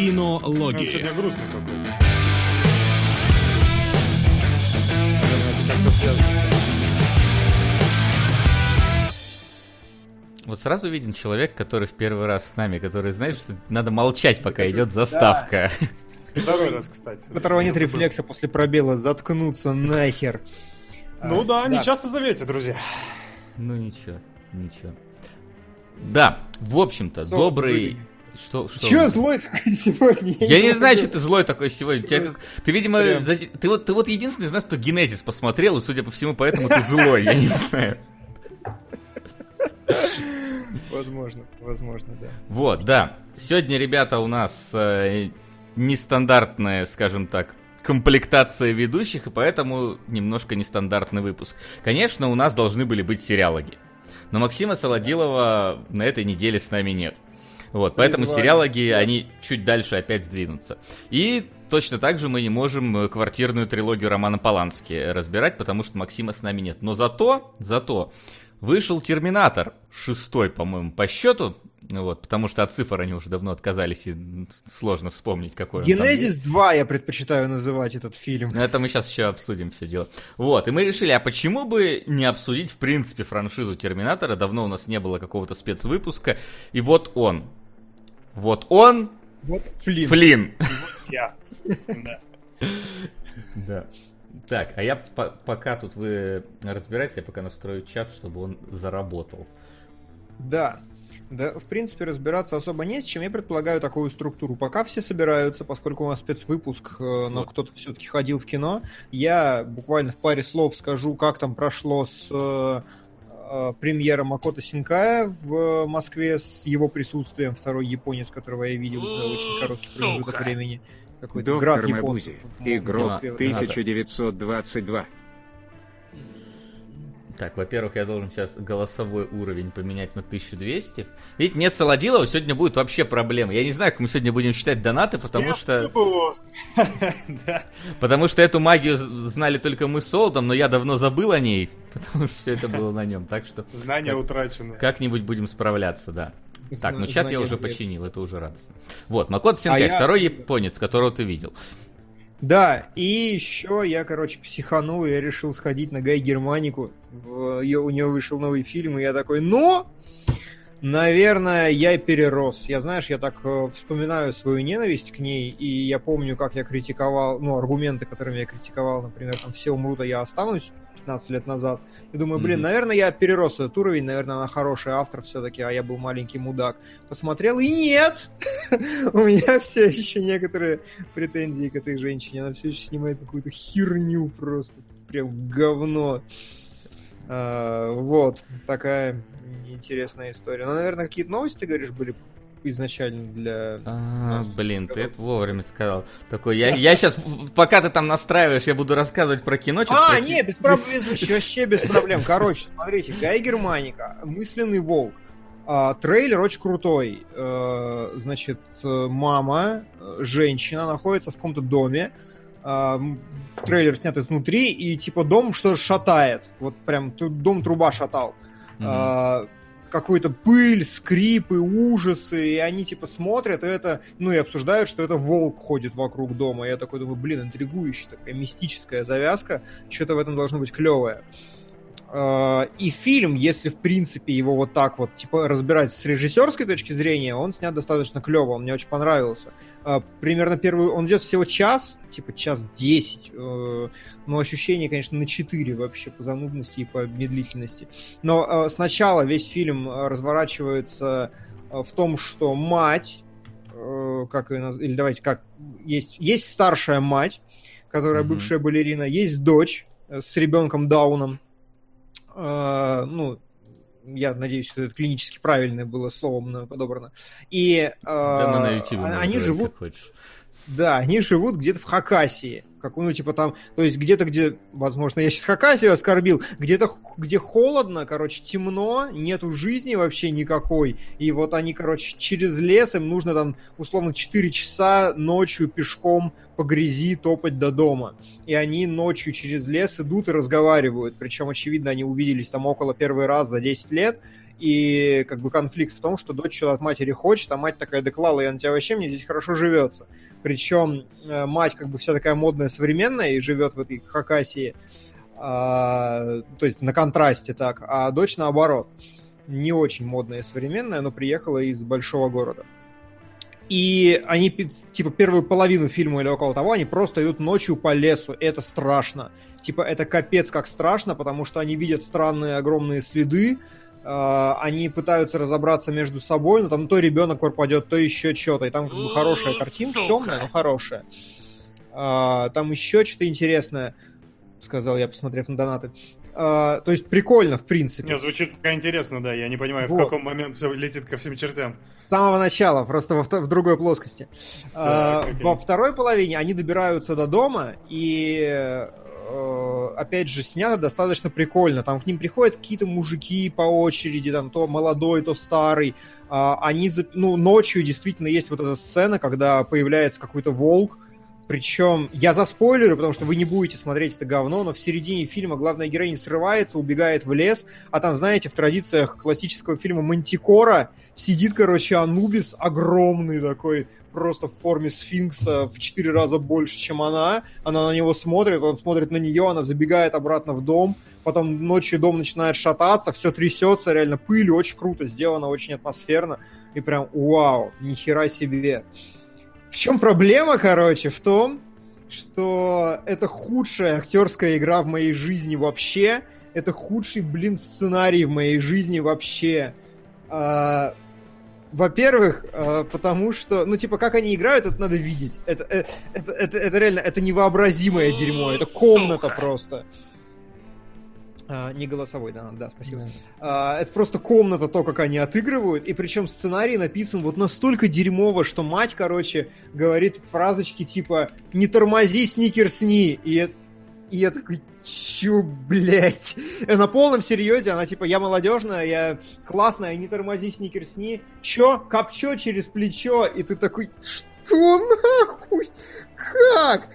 Кинологии. Какой-то. Связано. Вот сразу виден человек, который в первый раз с нами, который знает, что надо молчать, пока идет заставка. Второй раз, кстати. У которого нет рефлекса после пробела заткнуться нахер. Ну А, да, не часто заметьте, друзья. Ну ничего, ничего. Да, в общем-то, добрый... Что, что? Че злой такой сегодня? Я не знаю, что ты злой такой сегодня. Тебя Ты, видимо, за- ты вот, ты вот единственный из нас, кто Генезис посмотрел, и, судя по всему, поэтому ты злой, я не знаю. Возможно, возможно, да. Вот, да. Сегодня, ребята, у нас э, нестандартная, скажем так, комплектация ведущих, и поэтому немножко нестандартный выпуск. Конечно, у нас должны были быть сериалоги. Но Максима Солодилова на этой неделе с нами нет. Вот, поэтому Призвали. сериалоги, они чуть дальше опять сдвинутся. И точно так же мы не можем э, квартирную трилогию Романа Полански разбирать, потому что Максима с нами нет. Но зато, зато вышел Терминатор, шестой, по-моему, по счету, вот, потому что от цифр они уже давно отказались, и сложно вспомнить, какой он Генезис 2 я предпочитаю называть этот фильм. ну, это мы сейчас еще обсудим все дело. Вот, и мы решили, а почему бы не обсудить, в принципе, франшизу Терминатора? Давно у нас не было какого-то спецвыпуска. И вот он. Вот он, Вот Флинн. Флинн. Я. Да. Так, а я по- пока тут вы разбираетесь, я пока настрою чат, чтобы он заработал. Да. Да, в принципе, разбираться особо не с чем. Я предполагаю такую структуру. Пока все собираются, поскольку у нас спецвыпуск, э, но кто-то все-таки ходил в кино, я буквально в паре слов скажу, как там прошло с э, премьера Макото Синкая в Москве с его присутствием. Второй японец, которого я видел за очень короткий промежуток времени. Какой-то Доктор град Мабузи. Игрок Москве. 1922. Так, во-первых, я должен сейчас голосовой уровень поменять на 1200. Видите, нет Солодилова, сегодня будет вообще проблема. Я не знаю, как мы сегодня будем считать донаты, потому что... Потому что эту магию знали только мы с Солдом, но я давно забыл о ней, потому что все это было на нем. Так что Знания Как- утрачены. как-нибудь будем справляться, да. Так, ну чат я уже починил, это уже радостно. Вот, Макото Синкай, А я- второй японец, которого ты видел. Да, и еще я, короче, психанул, и я решил сходить на Гай Германику. В- её- У него вышел новый фильм, и я такой, ну, наверное, я перерос. Я, знаешь, я так э, вспоминаю свою ненависть к ней, и я помню, как я критиковал, ну, аргументы, которыми я критиковал, например, там, все умрут, а я останусь 15 лет назад. И думаю, блин, Мгм. наверное, я перерос этот уровень, наверное, она хороший автор все-таки, а я был маленький мудак. Посмотрел, и нет! У меня все еще некоторые претензии к этой женщине. Она все еще снимает какую-то херню просто. Прям говно. А, вот. Такая интересная история. Ну, наверное, какие-то новости, ты говоришь, были изначально для... А, нас блин, ты это вовремя сказал. Такой, я, я сейчас, пока ты там настраиваешь, я буду рассказывать про кино. А, про не, без проблем, вообще без проблем. Короче, смотрите, Гай Германика, мысленный волк. А, трейлер очень крутой. Э, значит, э, мама, э, женщина, находится в каком-то доме. М, трейлер снят изнутри, и типа дом что шатает. Вот прям дом труба шатал. Мгм. А, какой-то пыль, скрипы, ужасы, и они типа смотрят, и это, ну и обсуждают, что это волк ходит вокруг дома. Я такой думаю, блин, интригующая такая мистическая завязка, что-то в этом должно быть клевое. А, И фильм, если в принципе его вот так вот типа разбирать с режиссерской точки зрения, он снят достаточно клево, он мне очень понравился. А, Примерно первый, он идет всего час, типа час десять, э, но ощущение, конечно, на 4 вообще по занудности и по медлительности. Но э, сначала весь фильм э, разворачивается э, в том, что мать, э, как ее или давайте как, есть, есть старшая мать, которая бывшая балерина, есть дочь э, с ребенком Дауном. Э, ну, я надеюсь, что это клинически правильное было слово мною подобрано. И э, Да на YouTube можем они живут да, они живут где-то в Хакасии. Как, ну, типа там, то есть где-то, где, возможно, я сейчас Хакасию оскорбил, где-то, где холодно, короче, темно, нету жизни вообще никакой. И вот они, короче, через лес, им нужно там, условно, 4 часа ночью пешком по грязи топать до дома. И они ночью через лес идут и разговаривают. Причем, очевидно, они увиделись там около первый раз за 10 лет. И как бы конфликт в том, что дочь что-то от матери хочет, а мать такая, да клала, я на тебя вообще, мне здесь хорошо живется. Причем э, мать как бы вся такая модная, современная и живет в этой Хакасии, а, то есть на контрасте так, а дочь наоборот. Не очень модная и современная, но приехала из большого города. И они, типа, первую половину фильма или около того, они просто идут ночью по лесу. И это страшно. Типа, это капец как страшно, потому что они видят странные огромные следы, они пытаются разобраться между собой, но там то ребенок пропадет, то еще что-то. И там как бы хорошая картинка, темная, но хорошая. А, там еще что-то интересное, сказал я, посмотрев на донаты. А, то есть прикольно, в принципе. Нет, звучит пока интересно, да. Я не понимаю, Вот. в каком момент все летит ко всем чертям. С самого начала, просто во вто- в другой плоскости. А, окей. Во второй половине они добираются до дома, и э, опять же, снято достаточно прикольно. Там к ним приходят какие-то мужики по очереди, там то молодой, то старый. А, Они, за- ну, ночью действительно есть вот эта сцена, когда появляется какой-то волк, причем я заспойлерю, потому что вы не будете смотреть это говно, но в середине фильма главная героиня срывается, убегает в лес, а там, знаете, в традициях классического фильма Мантикора сидит, короче, Анубис огромный такой, просто в форме сфинкса в четыре раза больше, чем она. Она на него смотрит, он смотрит на нее, она забегает обратно в дом, потом ночью дом начинает шататься, все трясется, реально пыль, очень круто сделано, очень атмосферно. И прям, вау, нихера себе. В чем проблема, короче, в том, что это худшая актерская игра в моей жизни вообще. Это худший, блин, сценарий в моей жизни вообще. А, во-первых, а, потому что, ну, типа, как они играют, это надо видеть. Это, э, это, это, это реально, это невообразимое дерьмо. Это комната просто. А, не голосовой, да, да, спасибо. А, это просто комната, то, как они отыгрывают. И причем сценарий написан вот настолько дерьмово, что мать, короче, говорит фразочки типа «Не тормози, сникерсни!» И, и я такой, чё, блядь? И на полном серьезе она типа «Я молодежная, я классная, не тормози, сникерсни!» Чё? Копчё через плечо? И ты такой «Что нахуй? Как?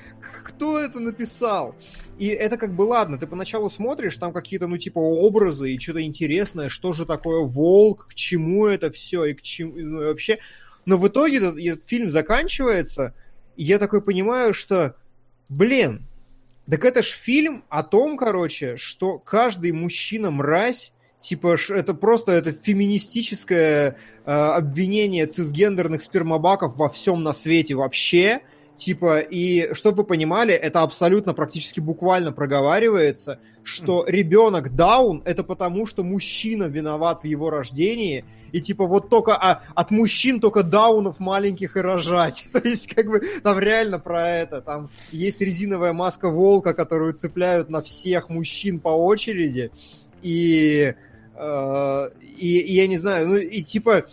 Кто это написал?» И это как бы ладно, ты поначалу смотришь, там какие-то, ну, типа, образы и что-то интересное, что же такое волк, к чему это все и к чему, ну, и вообще. Но в итоге этот, этот фильм заканчивается, и я такой понимаю, что, блин, так это ж фильм о том, короче, что каждый мужчина мразь, типа, это просто это феминистическое э, обвинение цисгендерных спермобаков во всем на свете вообще, Типа, и чтобы вы понимали, это абсолютно практически буквально проговаривается, что ребенок даун это потому, что мужчина виноват в его рождении, и типа вот только а, от мужчин только даунов маленьких и рожать. То есть как бы там реально про это. Там есть резиновая маска волка, которую цепляют на всех мужчин по очереди, и, э, и, и я не знаю, ну и типа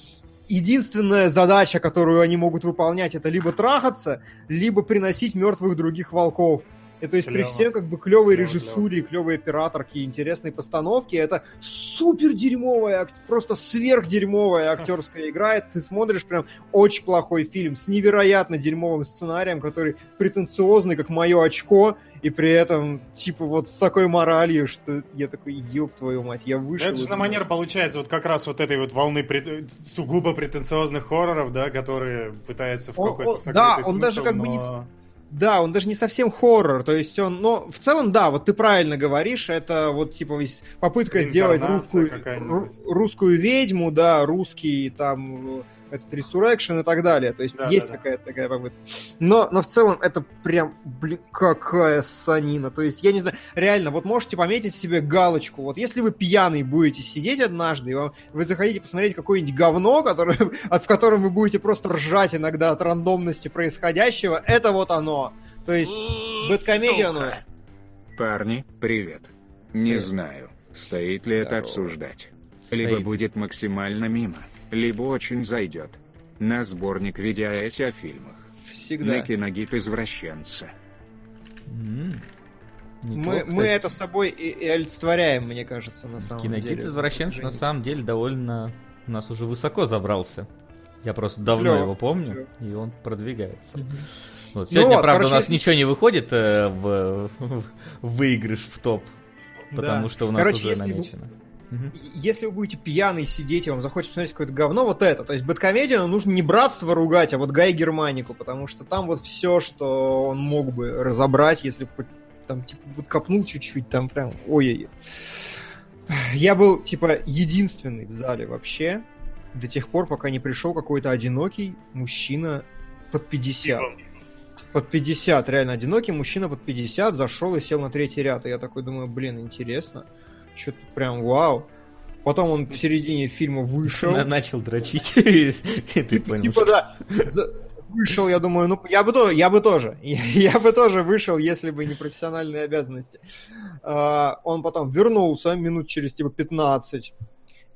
единственная задача, которую они могут выполнять, это либо трахаться, либо приносить мертвых других волков. И то есть при Клёво. всем как бы клевой Клёво, режиссуре, клевой операторке интересной постановке, это супер дерьмовая, просто сверх дерьмовая актерская игра. Ты смотришь прям очень плохой фильм с невероятно дерьмовым сценарием, который претенциозный, как мое очко, и при этом, типа, вот с такой моралью, что я такой, ёб твою мать, я вышел. Это же на манер получается вот как раз вот этой вот волны прет- сугубо претенциозных хорроров, да, которые пытаются в Он- какой-то он- да, он смысл, даже как бы не но- Да, он даже не совсем хоррор, то есть он, но в целом, да, вот ты правильно говоришь, это вот типа попытка сделать русскую, русскую ведьму, да, русский там этот Resurrection и так далее, то есть Да, есть да, да. какая-то такая попытка. Но, но в целом это прям, блин, какая санина, то есть я не знаю, реально, вот можете пометить себе галочку, вот если вы пьяный будете сидеть однажды, и вам- вы захотите посмотреть какое-нибудь говно, которое, от, в котором вы будете просто ржать иногда от рандомности происходящего, это вот оно. То есть, бэткомедия, оно... Парни, привет. Не Привет. знаю, стоит ли это Здорово. обсуждать. Либо Стоит. будет максимально мимо, либо очень зайдет. На сборник видеоэссе о фильмах. Всегда. На киногид извращенца. Мы, неплохо, мы кстати. это с собой и, и олицетворяем, мне кажется, на самом деле. Киногид извращенец на самом деле довольно у нас уже высоко забрался. Я просто давно Клёво. его помню, Клёво. и он продвигается. Мгм. Вот. Ну Сегодня, вот, правда, короче, у нас ничего не выходит э, в, в выигрыш в топ, Да. потому что у нас Короче, уже если намечено. Мгм. если вы будете пьяный сидеть, и вам захочется посмотреть какое-то говно, вот это. То есть Бэткомедию нужно не братство ругать, а вот Гай Германику, потому что там вот все, что он мог бы разобрать, если бы хоть там, типа, вот копнул чуть-чуть, там прям, ой-ой-ой. Я был, типа, единственный в зале вообще, до тех пор, пока не пришел какой-то одинокий мужчина под 50. Под 50, реально одинокий мужчина под 50 зашел и сел на третий ряд. И я такой думаю, блин, интересно. Что-то прям вау. Потом он в середине фильма вышел. На- Начал дрочить. Ты Типа, понял, типа, да. Вышел, я думаю, ну, я бы, то- я бы тоже. Я, я бы тоже вышел, если бы не профессиональные обязанности. А, он потом вернулся минут через, типа, 15.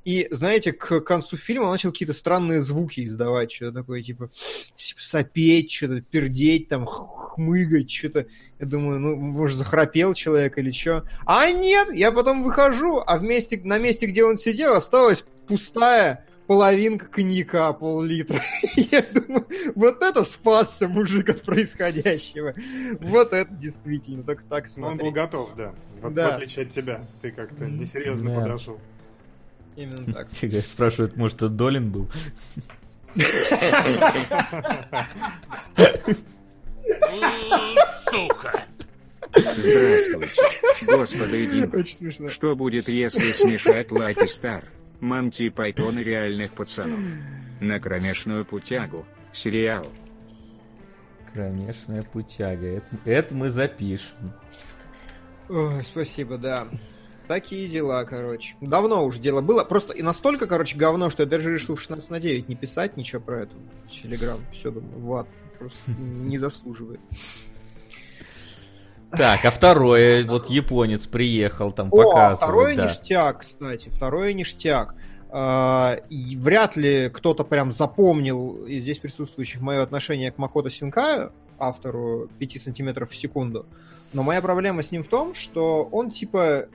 И, знаете, к концу фильма он начал какие-то странные звуки издавать. Что-то такое, типа, типа, сопеть, что-то пердеть, там, хмыгать, что-то. Я думаю, ну, может, захрапел человек или что. А нет, я потом выхожу, а вместе, на месте, где он сидел, осталась пустая половинка коньяка, пол-литра. Я думаю, вот это спасся мужик от происходящего. Вот это действительно, так так Но он был смотреть. готов, да. В, Да. в отличие от тебя. Ты как-то несерьезно да. подошел. Именно так. Тебя спрашивают, может, это Долин был? Здравствуйте. Господа смешно. Что будет, если смешать Лаки Стар, Монти Пайтон и реальных пацанов? На кромешную путягу. Сериал. Кромешная путяга. Это, это мы запишем. Ой, спасибо, да. Такие дела, короче. Давно уже дело было. Просто и настолько, короче, говно, что я даже решил в 16 на 9 не писать ничего про эту Телеграм. Все, думаю, в ад. Просто не заслуживает. Так, а второе, вот японец приехал там О, а показывать. второе да. ништяк, кстати. Второе ништяк. А, и вряд ли кто-то прям запомнил из здесь присутствующих мое отношение к Макото Синкаю, автору 5 сантиметров в секунду. Но моя проблема с ним в том, что он типа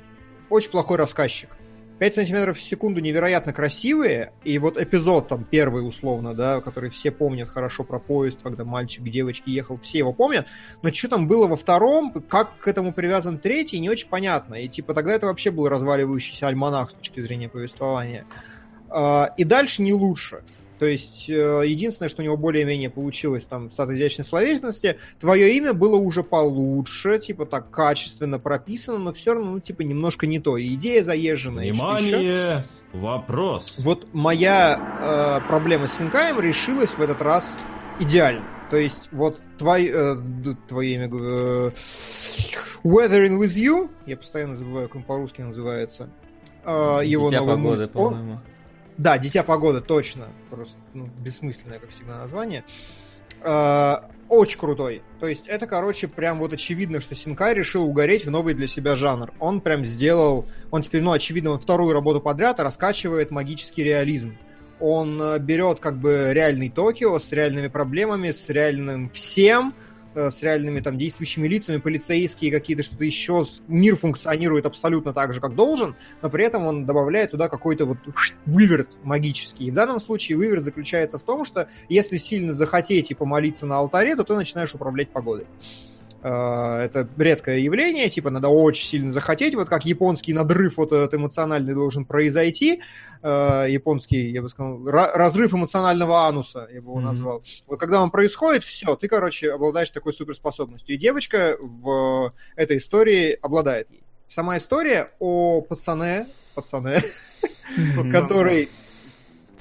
очень плохой рассказчик. 5 сантиметров в секунду невероятно красивые, и вот эпизод там первый условно, да, который все помнят хорошо про поезд, когда мальчик к девочке ехал, все его помнят, но что там было во втором, как к этому привязан третий, не очень понятно. И типа тогда это вообще был разваливающийся альманах с точки зрения повествования. А, И дальше не лучше. То есть, э, единственное, что у него более-менее получилось там с изящной словесности, твое имя было уже получше, типа так качественно прописано, но все равно, ну, типа, немножко не то. И идея заезженная. Внимание! Вопрос. Вот моя э, проблема с Синкаем решилась в этот раз идеально. То есть, вот твой, э, твое имя, говорю, э, Weathering with You, я постоянно забываю, как он по-русски называется, э, его Дитя новый погоды, он- по-моему. Да, Дитя погоды, точно. Просто ну, бессмысленное, как всегда, название. Э, Очень крутой. То есть это, короче, прям вот очевидно, что Синкай решил угореть в новый для себя жанр. Он прям сделал... Он теперь, ну, очевидно, он вторую работу подряд раскачивает магический реализм. Он э, берет как бы реальный Токио с реальными проблемами, с реальным всем, с реальными там действующими лицами, полицейские какие-то, что-то еще. Мир функционирует абсолютно так же, как должен, но при этом он добавляет туда какой-то вот выверт магический. И в данном случае выверт заключается в том, что если сильно захотеть и помолиться на алтаре, то ты начинаешь управлять погодой. Э, Это редкое явление, типа надо очень сильно захотеть, вот как японский надрыв вот этот эмоциональный должен произойти, Э, японский, я бы сказал, ра- разрыв эмоционального ануса, я бы его Мгм. назвал. Вот когда он происходит, все, ты, короче, обладаешь такой суперспособностью. И девочка в этой истории обладает ей. Сама история о пацане, пацане, который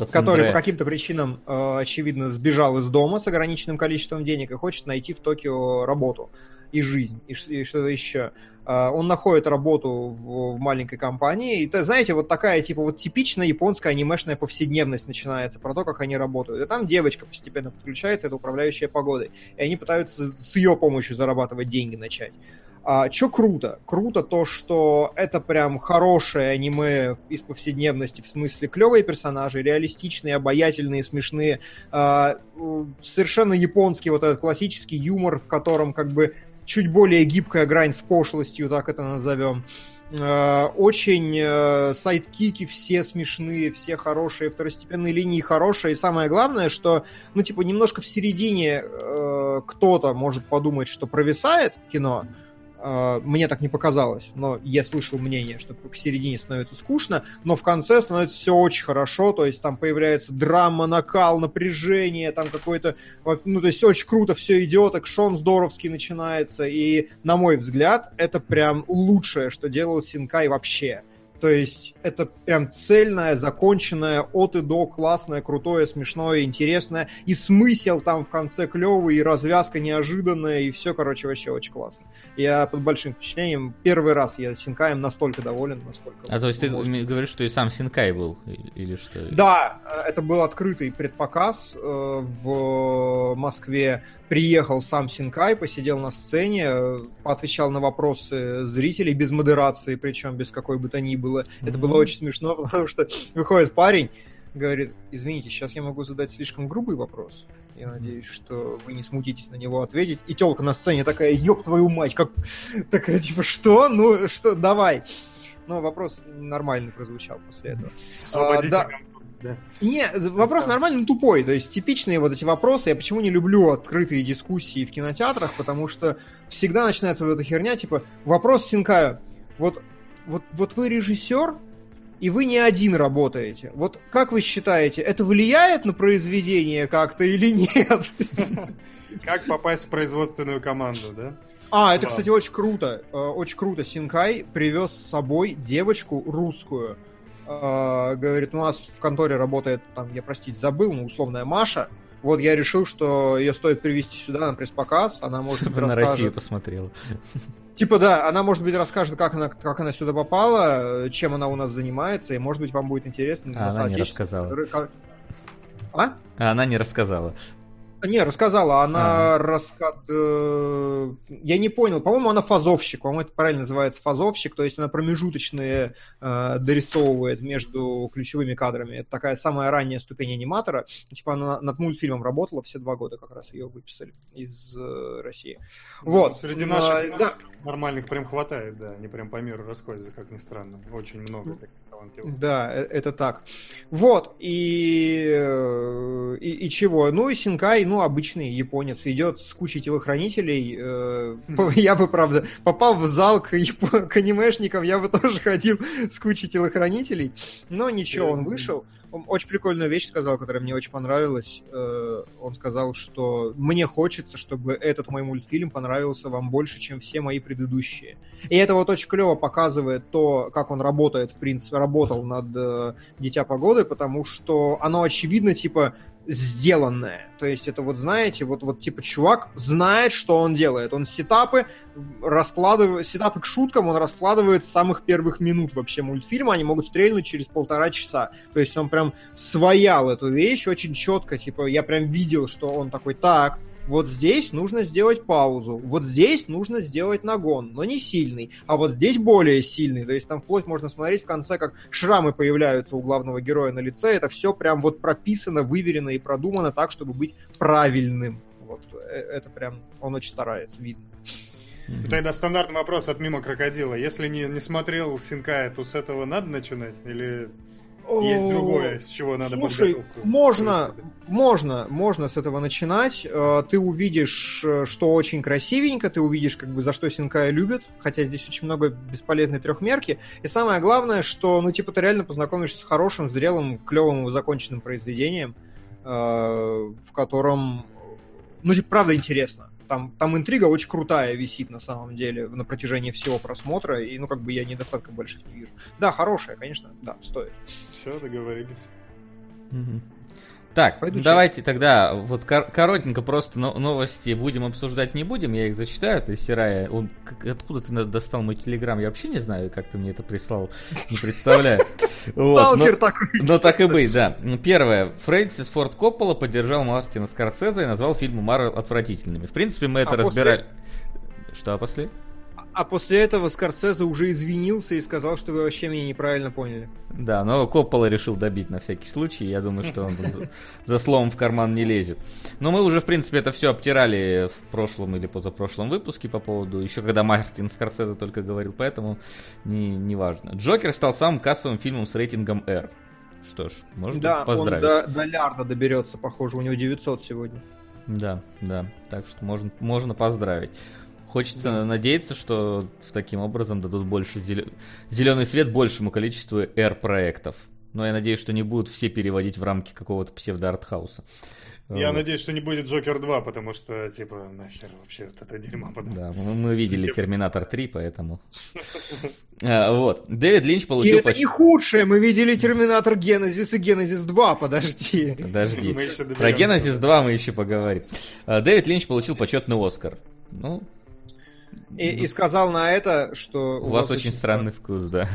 который по каким-то причинам, э, очевидно, сбежал из дома с ограниченным количеством денег и хочет найти в Токио работу и жизнь, и, что-то еще. Э, он находит работу в, в маленькой компании, и, то, знаете, вот такая, типа, вот типичная японская анимешная повседневность начинается про то, как они работают. И там девочка постепенно подключается, это управляющая погодой, и они пытаются с ее помощью зарабатывать деньги начать. А, что круто? Круто то, что это прям хорошее аниме из повседневности, в смысле клевые персонажи, реалистичные, обаятельные, смешные. А, совершенно японский вот этот классический юмор, в котором как бы чуть более гибкая грань с пошлостью, так это назовем. А, Очень э, сайдкики все смешные, все хорошие, второстепенные линии хорошие. И самое главное, что, ну, типа, немножко в середине э, кто-то может подумать, что провисает кино, Э, мне так не показалось, но я слышал мнение, что к середине становится скучно, но в конце становится все очень хорошо, то есть там появляется драма, накал, напряжение, там какой-то, ну то есть очень круто все идет, экшон здоровский начинается, и на мой взгляд это прям лучшее, что делал Синкай вообще. То есть это прям цельное, законченное, от и до, классное, крутое, смешное, интересное. И смысл там в конце клевый, и развязка неожиданная, и все, короче, вообще очень классно. Я под большим впечатлением. Первый раз я Синкаем настолько доволен, насколько... А то есть можно. ты говоришь, что и сам Синкай был, или что? Да, это был открытый предпоказ э, в Москве приехал сам Синкай, посидел на сцене, э, отвечал на вопросы зрителей без модерации, причем без какой бы то ни было. Mm-hmm. Это было очень смешно, потому что выходит парень, говорит, извините, сейчас я могу задать слишком грубый вопрос. Я надеюсь, что вы не смутитесь на него ответить. И телка на сцене такая, ёб твою мать, как... Такая, типа, что? Ну, что, давай. Но вопрос нормально прозвучал после этого. А, да. Да. Не, вопрос нормальный, но тупой. То есть типичные вот эти вопросы. Я почему не люблю открытые дискуссии в кинотеатрах, потому что всегда начинается вот эта херня, типа, вопрос Синкаю. Вот, вот, вот вы режиссер, и вы не один работаете. Вот как вы считаете, это влияет на произведение как-то или нет? Как попасть в производственную команду, да? А, это, кстати, очень круто. Э, очень круто. Синкай привез с собой девочку русскую э, говорит, у нас в конторе работает, там, я, простите, забыл, но условная Маша, вот я решил, что ее стоит привести сюда на пресс-показ, она может быть на расскажет... Россию посмотрела. Типа, да, она, может быть, расскажет, как она, как она сюда попала, чем она у нас занимается, и, может быть, вам будет интересно. А она не рассказала. А? А она не рассказала. Не, рассказала. Она ага. раска... Я не понял. По-моему, она фазовщик. По-моему, это правильно называется фазовщик. То есть она промежуточные э, дорисовывает между ключевыми кадрами. Это такая самая ранняя ступень аниматора. Типа она над мультфильмом работала все два года, как раз ее выписали из э, России. Ну, вот. Среди наших а, да. нормальных прям хватает, да. Они прям по миру расходятся, как ни странно. Очень много таких талантливых. Да, э, это так. Вот. И, э, и, и чего? Ну и Синкай, ну, обычный японец, идет с кучей телохранителей. Э, я бы, правда, попал в зал к, к анимешникам, я бы тоже ходил с кучей телохранителей. Но ничего, он вышел. Он очень прикольную вещь сказал, которая мне очень понравилась. Э, он сказал, что мне хочется, чтобы этот мой мультфильм понравился вам больше, чем все мои предыдущие. И это вот очень клево показывает то, как он работает, в принципе, работал над э, Дитя погоды, потому что оно очевидно, типа, сделанное. То есть это вот, знаете, вот, вот типа чувак знает, что он делает. Он сетапы раскладывает, сетапы к шуткам он раскладывает с самых первых минут вообще мультфильма. Они могут стрельнуть через полтора часа. То есть он прям своял эту вещь очень четко. Типа я прям видел, что он такой, так, вот здесь нужно сделать паузу, вот здесь нужно сделать нагон, но не сильный, а вот здесь более сильный, то есть там вплоть можно смотреть в конце, как шрамы появляются у главного героя на лице, это все прям вот прописано, выверено и продумано так, чтобы быть правильным. Вот э, это прям, он очень старается, видно. Тогда стандартный вопрос от мимо крокодила. Если не, не смотрел Синкая, то с этого надо начинать? Или есть другое, с чего надо Слушай, можно, можно, можно с этого начинать. Э, ты увидишь, э, что очень красивенько, ты увидишь, как бы, за что Синкая любит, хотя здесь очень много бесполезной трехмерки. И самое главное, что, ну, типа, ты реально познакомишься с хорошим, зрелым, клевым, законченным произведением, э, в котором, ну, типа, правда интересно там, там интрига очень крутая висит на самом деле на протяжении всего просмотра, и ну как бы я недостатков больших не вижу. Да, хорошая, конечно, да, стоит. Все, договорились. Угу. Так, Пойду давайте читать. тогда вот кор- коротенько просто но- новости будем обсуждать не будем, я их зачитаю. Ты, Сирая, он, откуда ты достал мой телеграм, я вообще не знаю, как ты мне это прислал, не представляю. Сталкер такой. Но так и быть, да. Первое. Фрэнсис Форд Коппола поддержал Мартина Скорсезе и назвал фильмы Марвел отвратительными. В принципе, мы это а разбирали. Что, а после? А после этого Скорсезе уже извинился и сказал, что вы вообще меня неправильно поняли. Да, но Коппола решил добить на всякий случай. Я думаю, что он за, за словом в карман не лезет. Но мы уже, в принципе, это все обтирали в прошлом или позапрошлом выпуске по поводу... Еще когда Мартин Скорсезе только говорил, поэтому не, не важно. Джокер стал самым кассовым фильмом с рейтингом R. Что ж, можно да, поздравить. Да, он до, до лярда доберется, похоже, у него 900 сегодня. Да, да, так что можно, можно поздравить. Хочется надеяться, что в таким образом дадут больше зеленый свет большему количеству R-проектов. Но я надеюсь, что не будут все переводить в рамки какого-то псевдо-артхауса. Я вот. надеюсь, что не будет Джокер 2, потому что, типа, нахер вообще вот это дерьмо подать. Да, мы, мы видели Зачем? Терминатор 3, поэтому... а, вот. Дэвид Линч получил... И это не худшее, мы видели Терминатор Генезис и Генезис 2, подожди. Подожди. Про Генезис 2 мы еще поговорим. А, Дэвид Линч получил почетный Оскар. Ну, и, и сказал на это, что... У, у вас, вас очень странный вкус, да.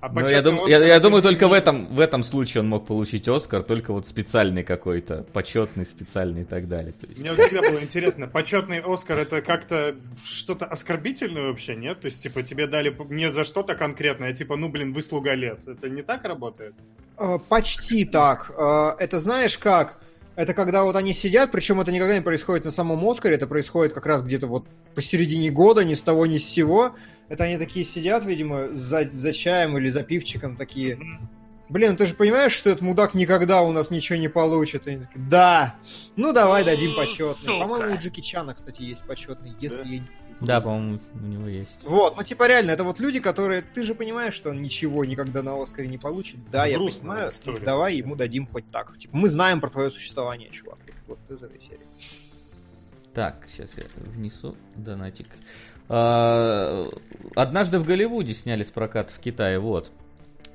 А Но я, дум, я, я думаю, только в этом, в этом случае он мог получить Оскар, только вот специальный какой-то, почетный, специальный и так далее. То есть... Мне всегда было интересно, почетный Оскар это как-то что-то оскорбительное вообще, нет? То есть, типа, тебе дали не за что-то конкретное, а типа, ну, блин, выслуга лет. Это не так работает? А, почти так. А, это знаешь как? Это когда вот они сидят, причем это никогда не происходит на самом Оскаре, это происходит как раз где-то вот посередине года, ни с того, ни с сего. Это они такие сидят, видимо, за, за чаем или за пивчиком такие. Блин, ты же понимаешь, что этот мудак никогда у нас ничего не получит? И такие, да! Ну давай дадим почетный. По-моему, у Джеки Чана, кстати, есть почетный, если да? я да, по-моему, у него есть. Вот, ну типа реально, это вот люди, которые... Ты же понимаешь, что он ничего никогда на Оскаре не получит. Да, я понимаю. История. Давай ему дадим хоть так. Типа, мы знаем про твое существование, чувак. Вот из этой серии. Так, сейчас я внесу донатик. А, однажды в Голливуде сняли с проката в Китае, вот,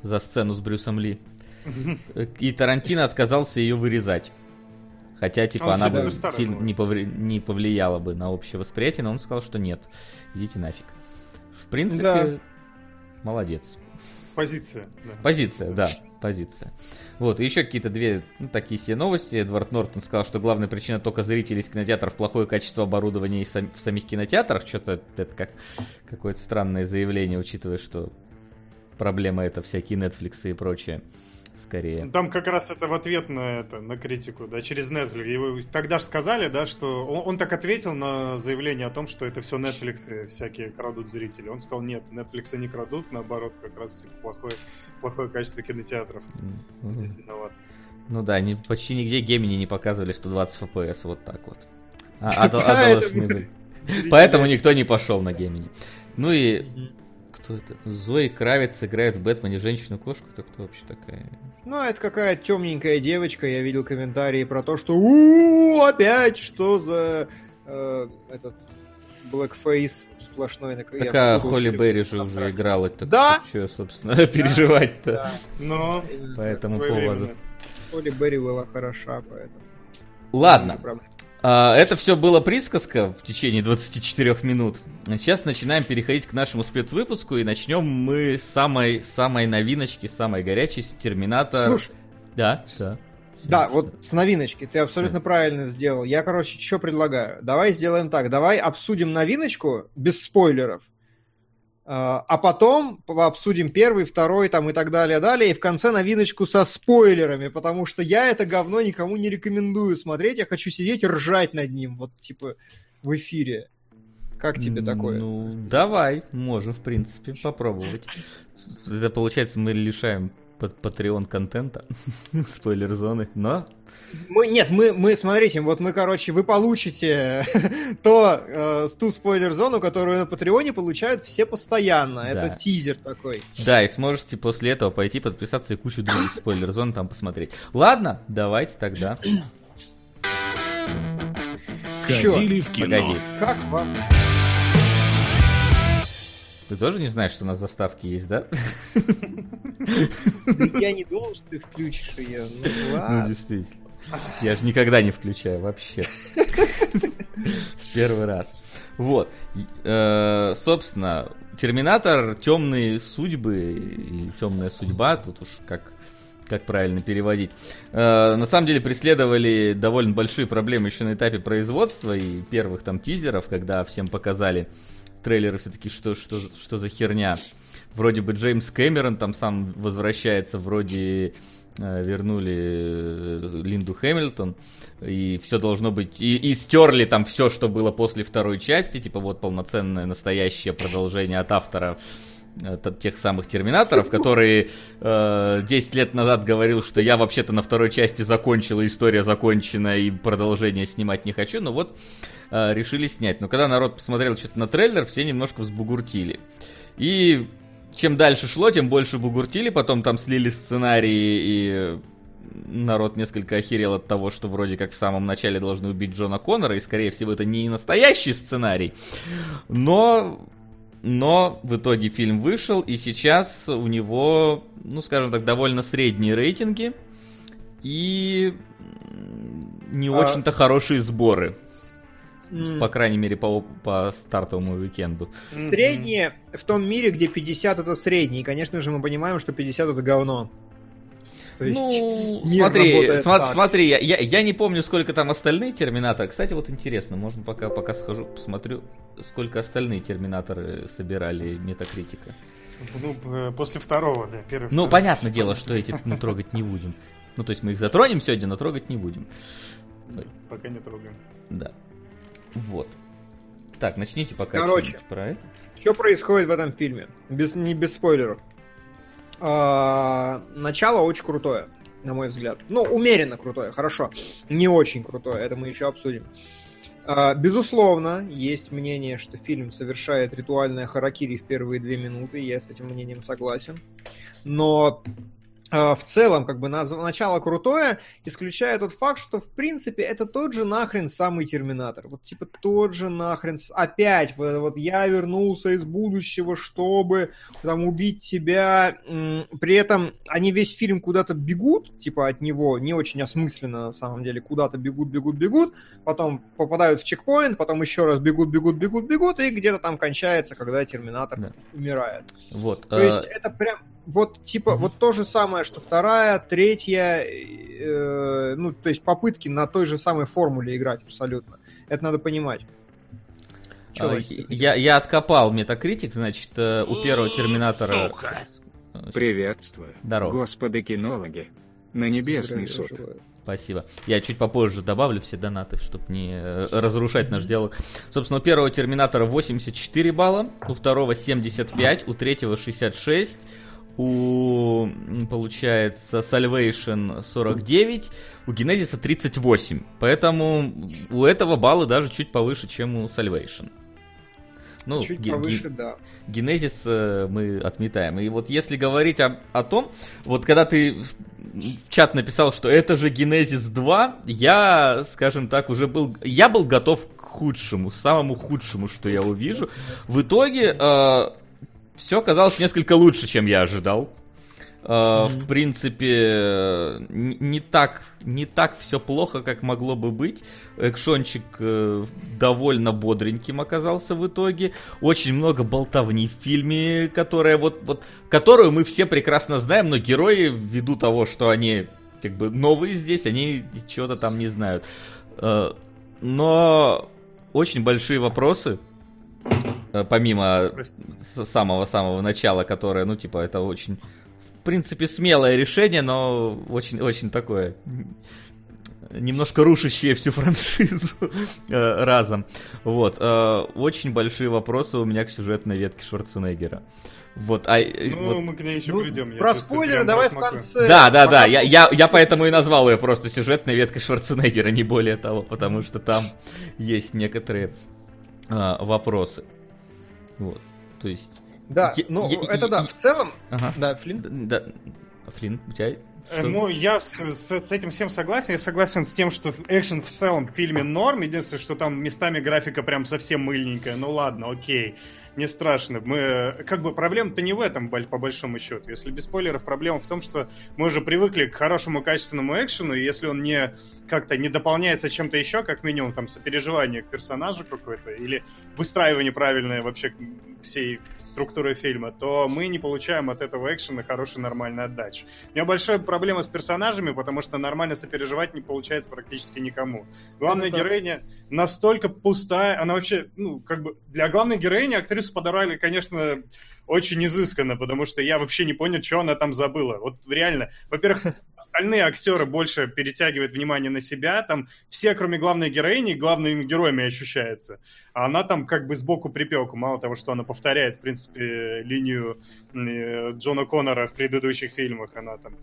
за сцену с Брюсом Ли. И Тарантино отказался ее вырезать. Хотя, типа, он она бы сильно не, повли... не повлияла бы на общее восприятие, но он сказал, что нет, идите нафиг. В принципе, да. молодец. Позиция. Да. Позиция, да, позиция. Вот, и еще какие-то две ну, такие все новости. Эдвард Нортон сказал, что главная причина только зрителей из кинотеатров плохое качество оборудования сам, в самих кинотеатрах. Что-то это как какое-то странное заявление, учитывая, что проблема это всякие Netflix и прочее скорее. Там как раз это в ответ на это, на критику, да, через Netflix. Его тогда же сказали, да, что он, он так ответил на заявление о том, что это все Netflix и всякие крадут зрители. Он сказал, нет, Netflix не крадут, наоборот, как раз типа, плохое, плохое качество кинотеатров. Mm-hmm. Виноват. Ну да, они почти нигде Гемини не показывали 120 FPS, вот так вот. А, а, а должны были. Поэтому никто не пошел на Гемини. Ну и кто это? Зои Кравец играет в Бэтмене женщину-кошку? Это кто вообще такая? Ну, это какая темненькая девочка. Я видел комментарии про то, что у опять что за э, этот Blackface сплошной. Такая Холли Берри же уже играла. Так да? Что, собственно, да? переживать-то? Да. Но... По этому поводу. Холли Берри была хороша, поэтому... Ладно. А, это все было присказка в течение 24 минут. Сейчас начинаем переходить к нашему спецвыпуску и начнем мы с самой, самой новиночки, самой горячей, с Терминатора. Слушай. Да, да. Да, вот с новиночки, ты абсолютно правильно сделал. Я, короче, что предлагаю? Давай сделаем так, давай обсудим новиночку без спойлеров, а, а потом обсудим первый, второй там и так далее, далее, и в конце новиночку со спойлерами, потому что я это говно никому не рекомендую смотреть, я хочу сидеть и ржать над ним, вот типа в эфире. Как тебе такое? Ну, давай, можем, в принципе, попробовать. Это получается, мы лишаем Patreon контента, спойлер зоны, но мы, нет, мы, мы, смотрите, вот мы, короче, вы получите то, э, ту спойлер-зону, которую на Патреоне получают все постоянно. Да. Это тизер такой. Да, и сможете после этого пойти подписаться и кучу других спойлер-зон там посмотреть. Ладно, давайте тогда. Сходили в кино. Погоди. Как вам? Ты тоже не знаешь, что у нас заставки есть, да? Я не думал, что ты включишь ее. Ну, ну действительно. Я же никогда не включаю вообще. Первый раз. Вот. Э, собственно, Терминатор, темные судьбы темная судьба, тут уж как как правильно переводить. Э, на самом деле преследовали довольно большие проблемы еще на этапе производства и первых там тизеров, когда всем показали трейлеры все-таки, что, что, что за херня. Вроде бы Джеймс Кэмерон там сам возвращается, вроде Э, вернули э, Линду Хэмилтон, и все должно быть... И, и стерли там все, что было после второй части, типа вот полноценное настоящее продолжение от автора тех самых терминаторов, который э, 10 лет назад говорил, что я вообще-то на второй части закончил, история закончена, и продолжение снимать не хочу, но вот э, решили снять. Но когда народ посмотрел что-то на трейлер, все немножко взбугуртили. И чем дальше шло, тем больше бугуртили, потом там слили сценарии и народ несколько охерел от того, что вроде как в самом начале должны убить Джона Коннора, и скорее всего это не настоящий сценарий. Но, но в итоге фильм вышел, и сейчас у него, ну скажем так, довольно средние рейтинги и не а... очень-то хорошие сборы. Mm. По крайней мере, по, по стартовому уикенду. Средние в том мире, где 50 это средний. И, конечно же, мы понимаем, что 50 это говно. То есть ну, смотри, см- смотри, я, я, я не помню, сколько там остальные терминаторы. Кстати, вот интересно, можно пока, пока схожу, посмотрю, сколько остальные терминаторы собирали метакритика. Ну, после второго, да, первый. Ну, понятное дело, что эти мы трогать не будем. Ну, то есть мы их затронем сегодня, но трогать не будем. Пока не трогаем. Да. Вот. Так, начните пока Короче, про это. Что происходит в этом фильме? Без, не без спойлеров. А, начало очень крутое, на мой взгляд. Ну, умеренно крутое, хорошо. Не очень крутое, это мы еще обсудим. А, безусловно, есть мнение, что фильм совершает ритуальное харакири в первые две минуты, я с этим мнением согласен. Но Э, в целом, как бы, начало крутое, исключая тот факт, что, в принципе, это тот же нахрен самый Терминатор. Вот, типа, тот же нахрен... Опять, вот, вот я вернулся из будущего, чтобы, там, убить тебя. При этом они весь фильм куда-то бегут, типа, от него, не очень осмысленно, на самом деле, куда-то бегут, бегут, бегут, потом попадают в чекпоинт, потом еще раз бегут, бегут, бегут, бегут, и где-то там кончается, когда Терминатор да. умирает. Вот. То есть, э, это прям вот типа mm-hmm. вот то же самое, что вторая, третья, э, ну то есть попытки на той же самой формуле играть абсолютно. Это надо понимать. а, я, я откопал Метакритик, значит, э, у первого Терминатора... Сука. Приветствую. Здорово. Господи кинологи. На небесный суд. Спасибо. Я чуть попозже добавлю все донаты, чтобы не э, разрушать наш диалог. Собственно, у первого Терминатора 84 балла, у второго 75, у третьего 66, у, получается, Salvation 49, у Genesis 38. Поэтому у этого баллы даже чуть повыше, чем у Salvation. Ну, чуть ге- повыше, да. Genesis э, мы отметаем. И вот если говорить о, о том, вот когда ты в чат написал, что это же Genesis 2, я, скажем так, уже был, я был готов к худшему, самому худшему, что я увижу. В итоге э, все оказалось несколько лучше, чем я ожидал. Mm-hmm. В принципе, не так, не так все плохо, как могло бы быть. Экшончик э, довольно бодреньким оказался в итоге. Очень много болтовни в фильме, которая вот, вот, которую мы все прекрасно знаем, но герои, ввиду того, что они как бы новые здесь, они чего-то там не знают. Uh, но очень большие вопросы Э, помимо самого-самого начала, которое, ну, типа, это очень, в принципе, смелое решение, но очень-очень такое немножко рушащее всю франшизу э, разом. Вот. Э, очень большие вопросы у меня к сюжетной ветке Шварценеггера. Вот, а, ну, вот... мы к ней еще ну, придем. Про спойлеры давай в конце. Да, да, да. Я, я, я поэтому и назвал ее просто сюжетной веткой Шварценеггера, не более того, потому что там есть некоторые а, вопросы. Вот, то есть... Да, я, ну я, это я, да, я... в целом... Ага. Да, Флинн? Да, Флинн, у тебя что? Ну, я с, с, с этим всем согласен. Я согласен с тем, что экшен в целом в фильме норм. Единственное, что там местами графика прям совсем мыльненькая. Ну ладно, окей не страшно. Мы, как бы, проблема-то не в этом, по большому счету. Если без спойлеров, проблема в том, что мы уже привыкли к хорошему качественному экшену, и если он не как-то не дополняется чем-то еще, как минимум, там, сопереживание к персонажу какой-то, или выстраивание правильное вообще всей структуры фильма, то мы не получаем от этого экшена хорошей нормальной отдачи. У меня большой, проблема с персонажами, потому что нормально сопереживать не получается практически никому. Главная это героиня настолько пустая, она вообще, ну, как бы, для главной героини актрису подобрали, конечно, очень изысканно, потому что я вообще не понял, что она там забыла. Вот реально, во-первых, остальные актеры больше перетягивают внимание на себя, там все, кроме главной героини, главными героями ощущается. А она там как бы сбоку припеку, мало того, что она повторяет, в принципе, линию э, Джона Коннора в предыдущих фильмах, она там,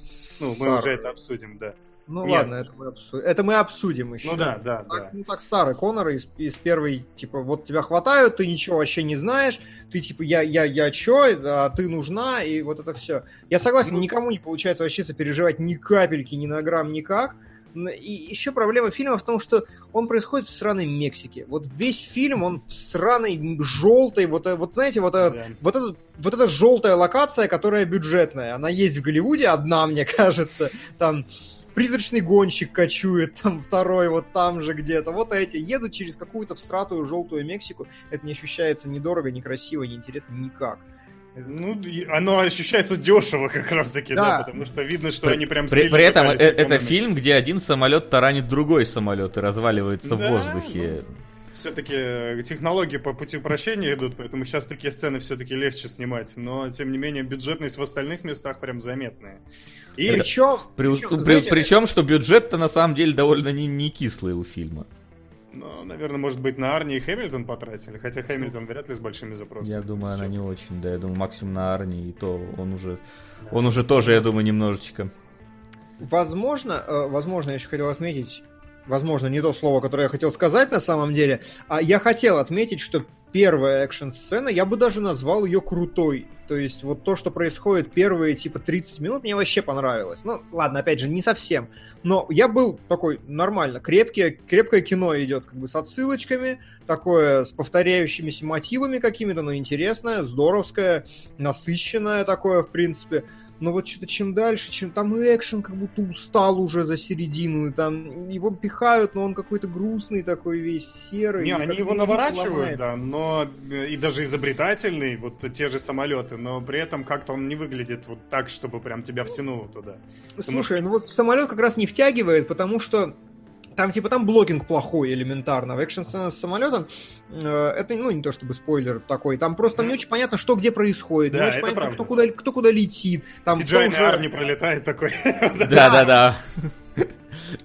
ну, мы Сара. уже это обсудим, да. Ну Нет. ладно, это мы, обсудим. это мы обсудим еще. Ну да, да, так, да. Ну так Сары Коннора из, из первой, типа, вот тебя хватают, ты ничего вообще не знаешь, ты типа, я, я, я чё, а ты нужна, и вот это все. Я согласен, ну, никому не получается вообще сопереживать ни капельки, ни на грамм, никак. И еще проблема фильма в том, что он происходит в сраной Мексике. Вот весь фильм, он в сраной желтой, вот, вот знаете, вот, да. вот, это, вот эта желтая локация, которая бюджетная. Она есть в Голливуде, одна, мне кажется. Там призрачный гонщик кочует, там второй вот там же где-то. Вот эти едут через какую-то всратую желтую Мексику. Это не ощущается ни дорого, ни красиво, ни интересно, никак. Ну, оно ощущается дешево как раз-таки, да, да потому что видно, что при, они прям при, При этом э, это фильм, где один самолет таранит другой самолет и разваливается да, в воздухе. Ну, все-таки э, технологии по пути упрощения идут, поэтому сейчас такие сцены все-таки легче снимать. Но, тем не менее, бюджетность в остальных местах прям заметная. И это, причем, при, причем, при, знаете, причем, что бюджет-то на самом деле довольно не, не кислый у фильма. Ну, наверное, может быть, на Арни и Хэмилтон потратили, хотя Хэмилтон вряд ли с большими запросами. Я думаю, она не очень, да, я думаю, максимум на Арни, и то он уже, да. он уже тоже, я думаю, немножечко. Возможно, э, возможно, я еще хотел отметить, возможно, не то слово, которое я хотел сказать на самом деле, а я хотел отметить, что первая экшн-сцена, я бы даже назвал ее крутой. То есть вот то, что происходит первые типа 30 минут, мне вообще понравилось. Ну, ладно, опять же, не совсем. Но я был такой нормально, крепкий, крепкое кино идет как бы с отсылочками, такое с повторяющимися мотивами какими-то, но интересное, здоровское, насыщенное такое, в принципе но вот что-то чем дальше, чем там и экшен как будто устал уже за середину, и там его пихают, но он какой-то грустный такой весь, серый. Не, они его наворачивают, да, но э, и даже изобретательный, вот те же самолеты, но при этом как-то он не выглядит вот так, чтобы прям тебя втянуло туда. Слушай, Потому... ну вот самолет как раз не втягивает, потому что там, типа, там блокинг плохой элементарно. В экшн сцена с самолетом э, это, ну, не то чтобы спойлер такой. Там просто там не очень понятно, что где происходит. Да, не очень понятно, кто куда, кто куда летит. Там CGI уже... не пролетает такой. Да-да-да.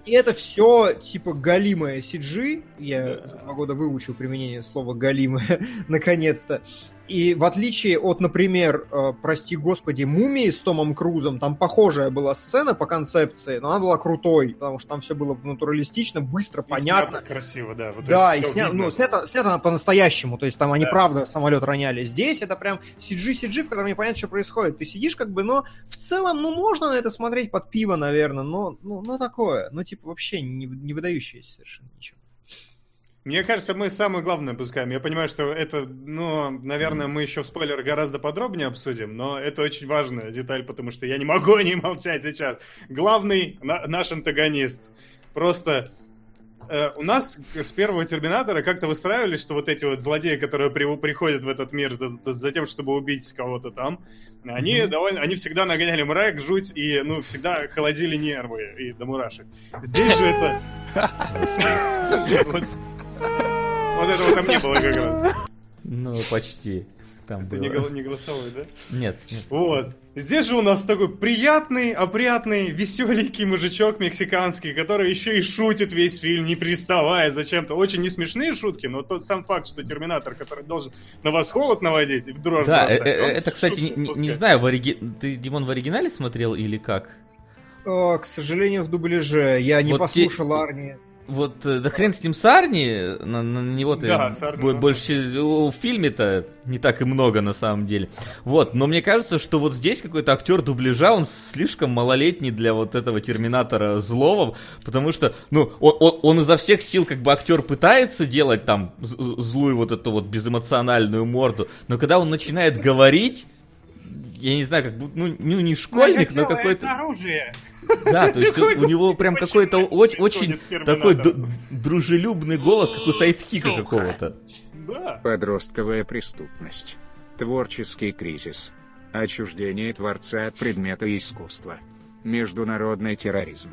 И это все типа галимое CG. Я за два года выучил применение слова галимое наконец-то. И в отличие от, например, э, прости господи, мумии с Томом Крузом, там похожая была сцена по концепции, но она была крутой, потому что там все было натуралистично, быстро, и понятно. Снято красиво, да. Вот да, и сня... ну, снято, снято по-настоящему, то есть там они да. правда самолет роняли. Здесь это прям CG-CG, в котором не понятно, что происходит. Ты сидишь как бы, но в целом, ну, можно на это смотреть под пиво, наверное, но, ну, ну такое, ну, типа, вообще не, не выдающееся совершенно ничего. Мне кажется, мы самое главное пускаем. Я понимаю, что это, ну, наверное, мы еще в спойлер гораздо подробнее обсудим, но это очень важная деталь, потому что я не могу не молчать сейчас. Главный на, наш антагонист. Просто э, у нас с первого Терминатора как-то выстраивались, что вот эти вот злодеи, которые при, приходят в этот мир за, за тем, чтобы убить кого-то там, они mm-hmm. довольно, они всегда нагоняли мрак, жуть и, ну, всегда холодили нервы и до мурашек. Здесь же это... Вот этого там не было как раз. Ну, почти. Там Это было. не голосовой, да? Нет, нет. Вот. Здесь же у нас такой приятный, опрятный, веселенький мужичок мексиканский, который еще и шутит весь фильм, не приставая зачем-то. Очень не смешные шутки, но тот сам факт, что Терминатор, который должен на вас холод наводить и в дрожь Да, бросать, э, э, это, кстати, не, не знаю, в ориги... ты, Димон, в оригинале смотрел или как? О, к сожалению, в дубляже. Я не вот послушал те... Арни вот э, да хрен с ним Сарни, на, на него-то да, Сарни, больше в фильме-то не так и много на самом деле. Вот, но мне кажется, что вот здесь какой-то актер дубляжа, он слишком малолетний для вот этого Терминатора злого, потому что, ну, он, он, он изо всех сил как бы актер пытается делать там злую вот эту вот безэмоциональную морду, но когда он начинает говорить, я не знаю, как бы, ну, ну не школьник, но какой-то... оружие. Да, то есть у него прям какой-то очень такой дружелюбный голос, как у сайдкика какого-то. Подростковая преступность. Творческий кризис. Отчуждение творца от предмета искусства. Международный терроризм.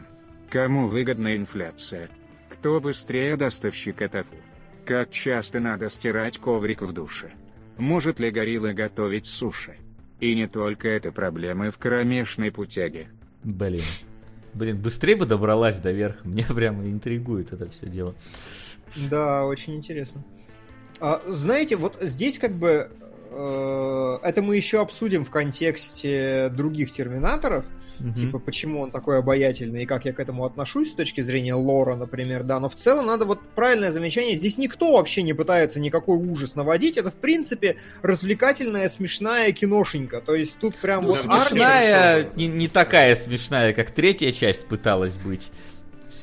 Кому выгодна инфляция? Кто быстрее доставщик тофу? Как часто надо стирать коврик в душе? Может ли горилла готовить суши? И не только это проблемы в кромешной путяге. Блин. Блин, быстрее бы добралась до верха. Мне прямо интригует это все дело. Да, очень интересно. А, знаете, вот здесь как бы это мы еще обсудим в контексте других терминаторов. Угу. Типа, почему он такой обаятельный и как я к этому отношусь с точки зрения лора, например, да. Но в целом надо вот правильное замечание. Здесь никто вообще не пытается никакой ужас наводить. Это, в принципе, развлекательная, смешная киношенька. То есть тут прям ну, вот... Смешная, не, не такая смешная, как третья часть пыталась быть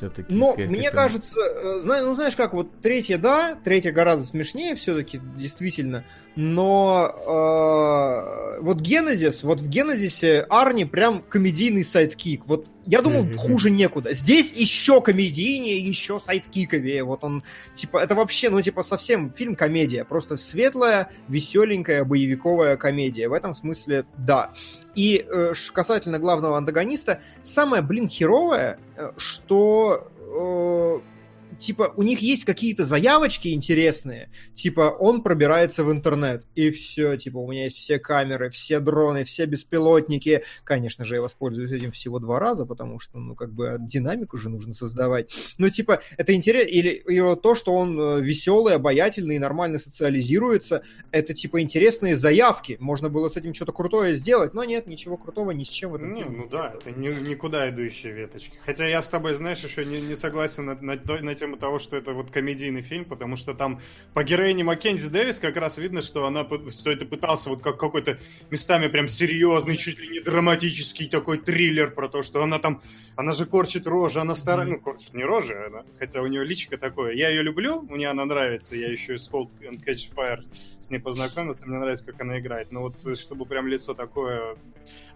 все-таки. Но мне это... кажется, э, ну знаешь как, вот третья, да, третья гораздо смешнее все-таки, действительно. Но э, вот Генезис, вот в Генезисе Арни прям комедийный сайдкик. Вот я думал, хуже некуда. Здесь еще комедийнее, еще сайдкиковее. Вот он, типа, это вообще, ну, типа, совсем фильм-комедия. Просто светлая, веселенькая, боевиковая комедия. В этом смысле, да. И э, касательно главного антагониста, самое, блин, херовое, э, что э, типа, у них есть какие-то заявочки интересные, типа, он пробирается в интернет, и все, типа, у меня есть все камеры, все дроны, все беспилотники. Конечно же, я воспользуюсь этим всего два раза, потому что, ну, как бы, динамику же нужно создавать. Но, типа, это интересно, или, или вот то, что он э, веселый, обаятельный и нормально социализируется, это, типа, интересные заявки. Можно было с этим что-то крутое сделать, но нет, ничего крутого ни с чем в этом не, Ну да, это никуда идущие веточки. Хотя я с тобой, знаешь, еще не, не согласен на, на, на тему того, что это вот комедийный фильм, потому что там по героине Маккензи Дэвис как раз видно, что она что это пытался вот как какой-то местами прям серьезный, чуть ли не драматический такой триллер про то, что она там, она же корчит рожи, она старая, ну, корчит не рожи, она, хотя у нее личико такое. Я ее люблю, мне она нравится, я еще из Cold and Catch Fire с ней познакомился, мне нравится, как она играет. Но вот чтобы прям лицо такое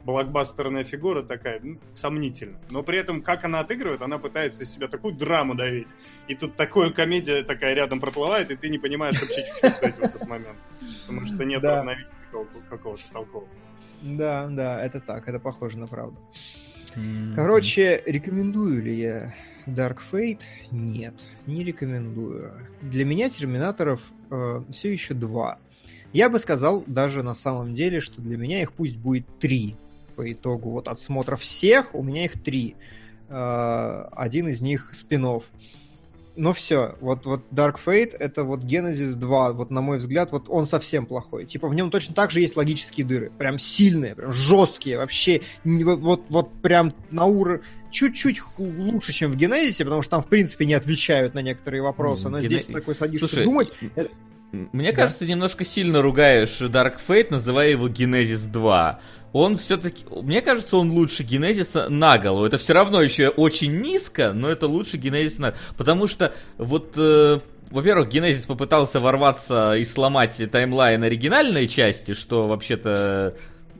блокбастерная фигура такая, ну, сомнительно. Но при этом, как она отыгрывает, она пытается из себя такую драму давить. И тут такая комедия такая рядом проплывает, и ты не понимаешь вообще, что чувствовать в этот момент. Потому что нет да. какого-то толкового. Да, да, это так, это похоже на правду. Короче, рекомендую ли я Dark Fate? Нет, не рекомендую. Для меня Терминаторов э, все еще два. Я бы сказал даже на самом деле, что для меня их пусть будет три по итогу вот отсмотра всех, у меня их три. Э, один из них спинов. Но все, вот, вот Dark Fate это вот Genesis 2, вот на мой взгляд, вот он совсем плохой. Типа в нем точно так же есть логические дыры, прям сильные, прям жесткие, вообще вот, вот прям на уровне чуть-чуть лучше, чем в Генезисе, потому что там, в принципе, не отвечают на некоторые вопросы. Но Ген... здесь такой садишься Слушай, думать. Мне да. кажется, немножко сильно ругаешь Dark Fate, называя его Genesis 2 он все-таки, мне кажется, он лучше Генезиса на голову. Это все равно еще очень низко, но это лучше Генезиса на Потому что вот... Э, во-первых, Генезис попытался ворваться и сломать таймлайн оригинальной части, что вообще-то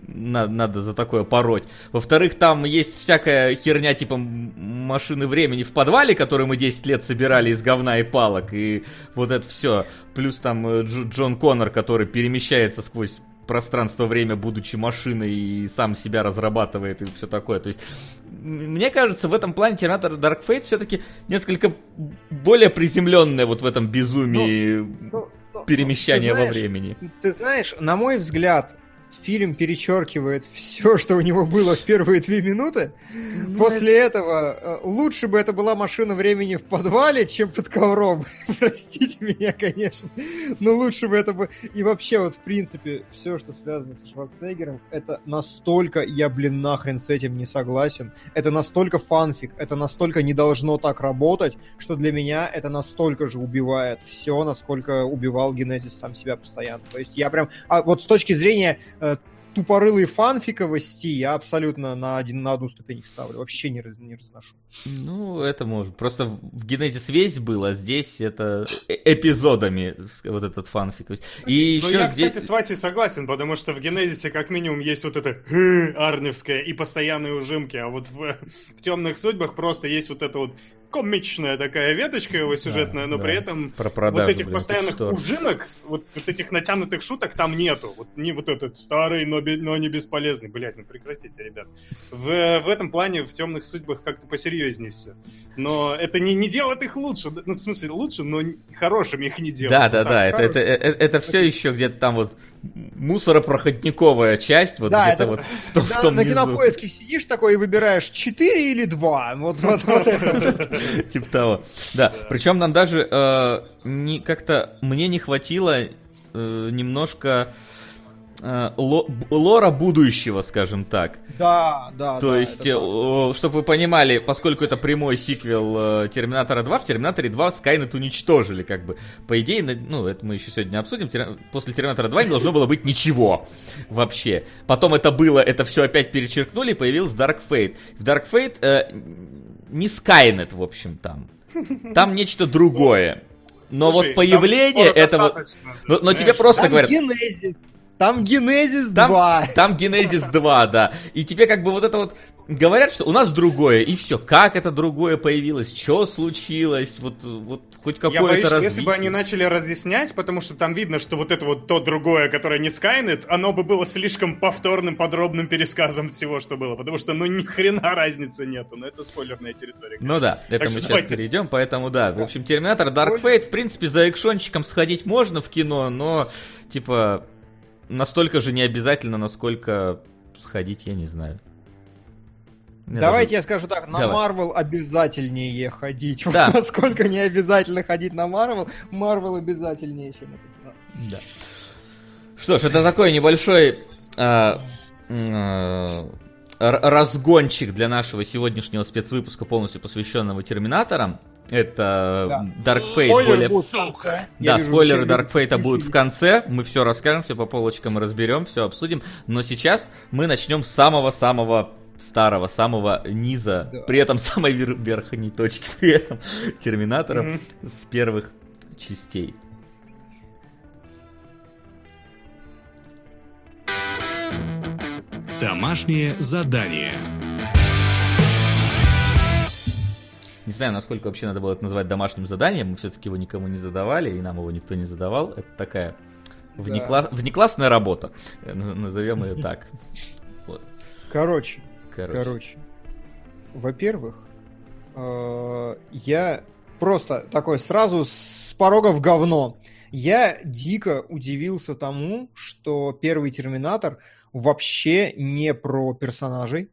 надо, надо за такое пороть. Во-вторых, там есть всякая херня типа машины времени в подвале, которую мы 10 лет собирали из говна и палок, и вот это все. Плюс там э, Дж Джон Коннор, который перемещается сквозь пространство-время, будучи машиной, и сам себя разрабатывает и все такое. То есть, мне кажется, в этом плане Терминатор Dark Fate все-таки несколько более приземленное вот в этом безумии ну, ну, перемещания знаешь, во времени. Ты знаешь, на мой взгляд, фильм перечеркивает все, что у него было в первые две минуты. Ну, После это... этого э, лучше бы это была машина времени в подвале, чем под ковром. Простите меня, конечно. Но лучше бы это бы... И вообще, вот в принципе, все, что связано с Шварценеггером, это настолько, я, блин, нахрен с этим не согласен. Это настолько фанфик, это настолько не должно так работать, что для меня это настолько же убивает все, насколько убивал Генезис сам себя постоянно. То есть я прям... А вот с точки зрения э, тупорылые фанфиковости я абсолютно на, один, на одну ступень ставлю. Вообще не, не разношу. Ну, это может. Просто в Генезис весь был, а здесь это э, эпизодами вот этот фанфик. И ну, еще я, где... кстати, с Васей согласен, потому что в Генезисе как минимум есть вот это арневское и постоянные ужимки, а вот в, в темных судьбах просто есть вот это вот комичная такая веточка его сюжетная, да, но да. при этом Про продажу, вот этих блин, постоянных что? ужимок, вот, вот этих натянутых шуток там нету. Вот не вот этот старый, но, но не бесполезный. Блять, ну прекратите, ребят. В, в этом плане в темных судьбах как-то посерьезнее все. Но это не, не делает их лучше. Ну, в смысле, лучше, но хорошими их не делает. Да, да, да. Это, это, это, это все еще где-то там вот мусоропроходниковая часть, вот да, где-то это, вот в том, да, в том На низу. кинопоиске сидишь такой и выбираешь 4 или 2. Вот, вот, вот Типа того. Да, причем нам даже э, не как-то мне не хватило э, немножко лора будущего, скажем так. Да, да. То да, есть, э, чтобы вы понимали, поскольку это прямой сиквел э, Терминатора 2, в Терминаторе 2 Скайнет уничтожили, как бы. По идее, ну, это мы еще сегодня обсудим, после Терминатора 2 не должно было быть ничего вообще. Потом это было, это все опять перечеркнули, и появился Dark Fate. В Dark Fate э, не Скайнет, в общем, там. Там нечто другое. Но Слушай, вот появление этого... Но, но тебе просто там говорят... Генезис. Там Генезис там, 2. Там Генезис 2, да. И тебе как бы вот это вот говорят, что у нас другое, и все. Как это другое появилось? Что случилось? Вот, вот хоть какое-то развитие. если бы они начали разъяснять, потому что там видно, что вот это вот то другое, которое не Skynet, оно бы было слишком повторным, подробным пересказом всего, что было. Потому что, ну, ни хрена разницы нету. Но это спойлерная территория. Конечно. Ну да, это так мы сейчас давайте. перейдем, поэтому да. В общем, Терминатор Dark Fate, в принципе, за экшончиком сходить можно в кино, но, типа, настолько же не обязательно, насколько сходить, я не знаю. Мне Давайте даже... я скажу так, на Марвел обязательнее ходить. Да. Насколько не обязательно ходить на Марвел, Марвел обязательнее, чем это. Да. Что ж, это такой небольшой а, а, разгончик для нашего сегодняшнего спецвыпуска, полностью посвященного Терминаторам. Это да. Dark Fate Спойлер более... Будет в конце. Да, спойлеры Dark Fate будут в конце. Мы все расскажем, все по полочкам разберем, все обсудим. Но сейчас мы начнем с самого-самого старого, самого низа, да. при этом самой вер- верхней точки, при этом Терминатора mm-hmm. с первых частей. Домашнее задание. Не знаю, насколько вообще надо было это назвать домашним заданием. Мы все-таки его никому не задавали, и нам его никто не задавал. Это такая внекла... да. внеклассная работа. Назовем ее так. Вот. Короче, короче. короче. Во-первых, э, я просто такой сразу с порога в говно. Я дико удивился тому, что первый Терминатор вообще не про персонажей,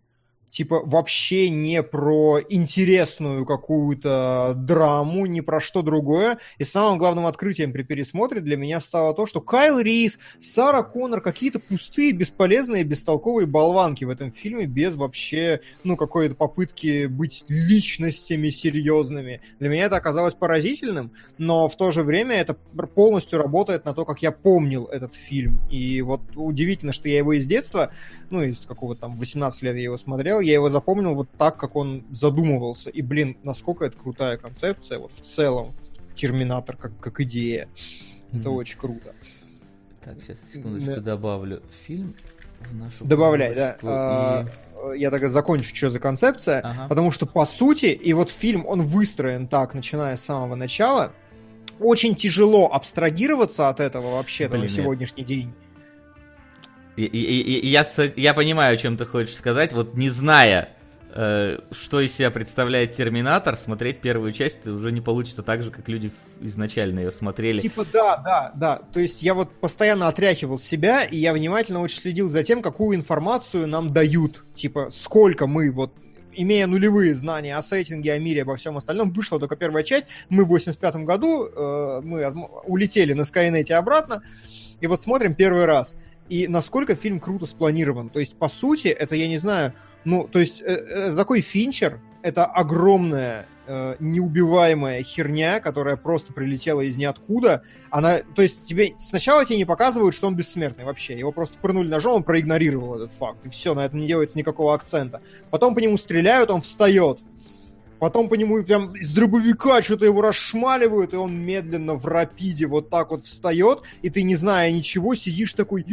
типа вообще не про интересную какую-то драму, не про что другое. И самым главным открытием при пересмотре для меня стало то, что Кайл Рис, Сара Коннор какие-то пустые, бесполезные, бестолковые болванки в этом фильме без вообще, ну, какой-то попытки быть личностями серьезными. Для меня это оказалось поразительным, но в то же время это полностью работает на то, как я помнил этот фильм. И вот удивительно, что я его из детства, ну, из какого-то там 18 лет я его смотрел, я его запомнил вот так, как он задумывался. И, блин, насколько это крутая концепция, вот в целом, Терминатор как, как идея. Mm-hmm. Это очень круто. Так, сейчас секундочку да. добавлю фильм в нашу Добавляй, да. И... А, я тогда закончу, что за концепция. Ага. Потому что, по сути, и вот фильм, он выстроен так, начиная с самого начала. Очень тяжело абстрагироваться от этого вообще на сегодняшний день. И, я, я понимаю, о чем ты хочешь сказать. Вот не зная, э, что из себя представляет Терминатор, смотреть первую часть уже не получится так же, как люди изначально ее смотрели. Типа, да, да, да. То есть я вот постоянно отряхивал себя, и я внимательно очень следил за тем, какую информацию нам дают. Типа, сколько мы вот имея нулевые знания о сеттинге, о мире, обо всем остальном, вышла только первая часть. Мы в 85 году, э, мы улетели на Скайнете обратно, и вот смотрим первый раз и насколько фильм круто спланирован. То есть, по сути, это, я не знаю, ну, то есть, э, э, такой Финчер — это огромная э, неубиваемая херня, которая просто прилетела из ниоткуда. Она, то есть тебе сначала тебе не показывают, что он бессмертный вообще. Его просто пырнули ножом, он проигнорировал этот факт. И все, на этом не делается никакого акцента. Потом по нему стреляют, он встает. Потом по нему прям из дробовика что-то его расшмаливают, и он медленно в рапиде вот так вот встает, и ты, не зная ничего, сидишь такой,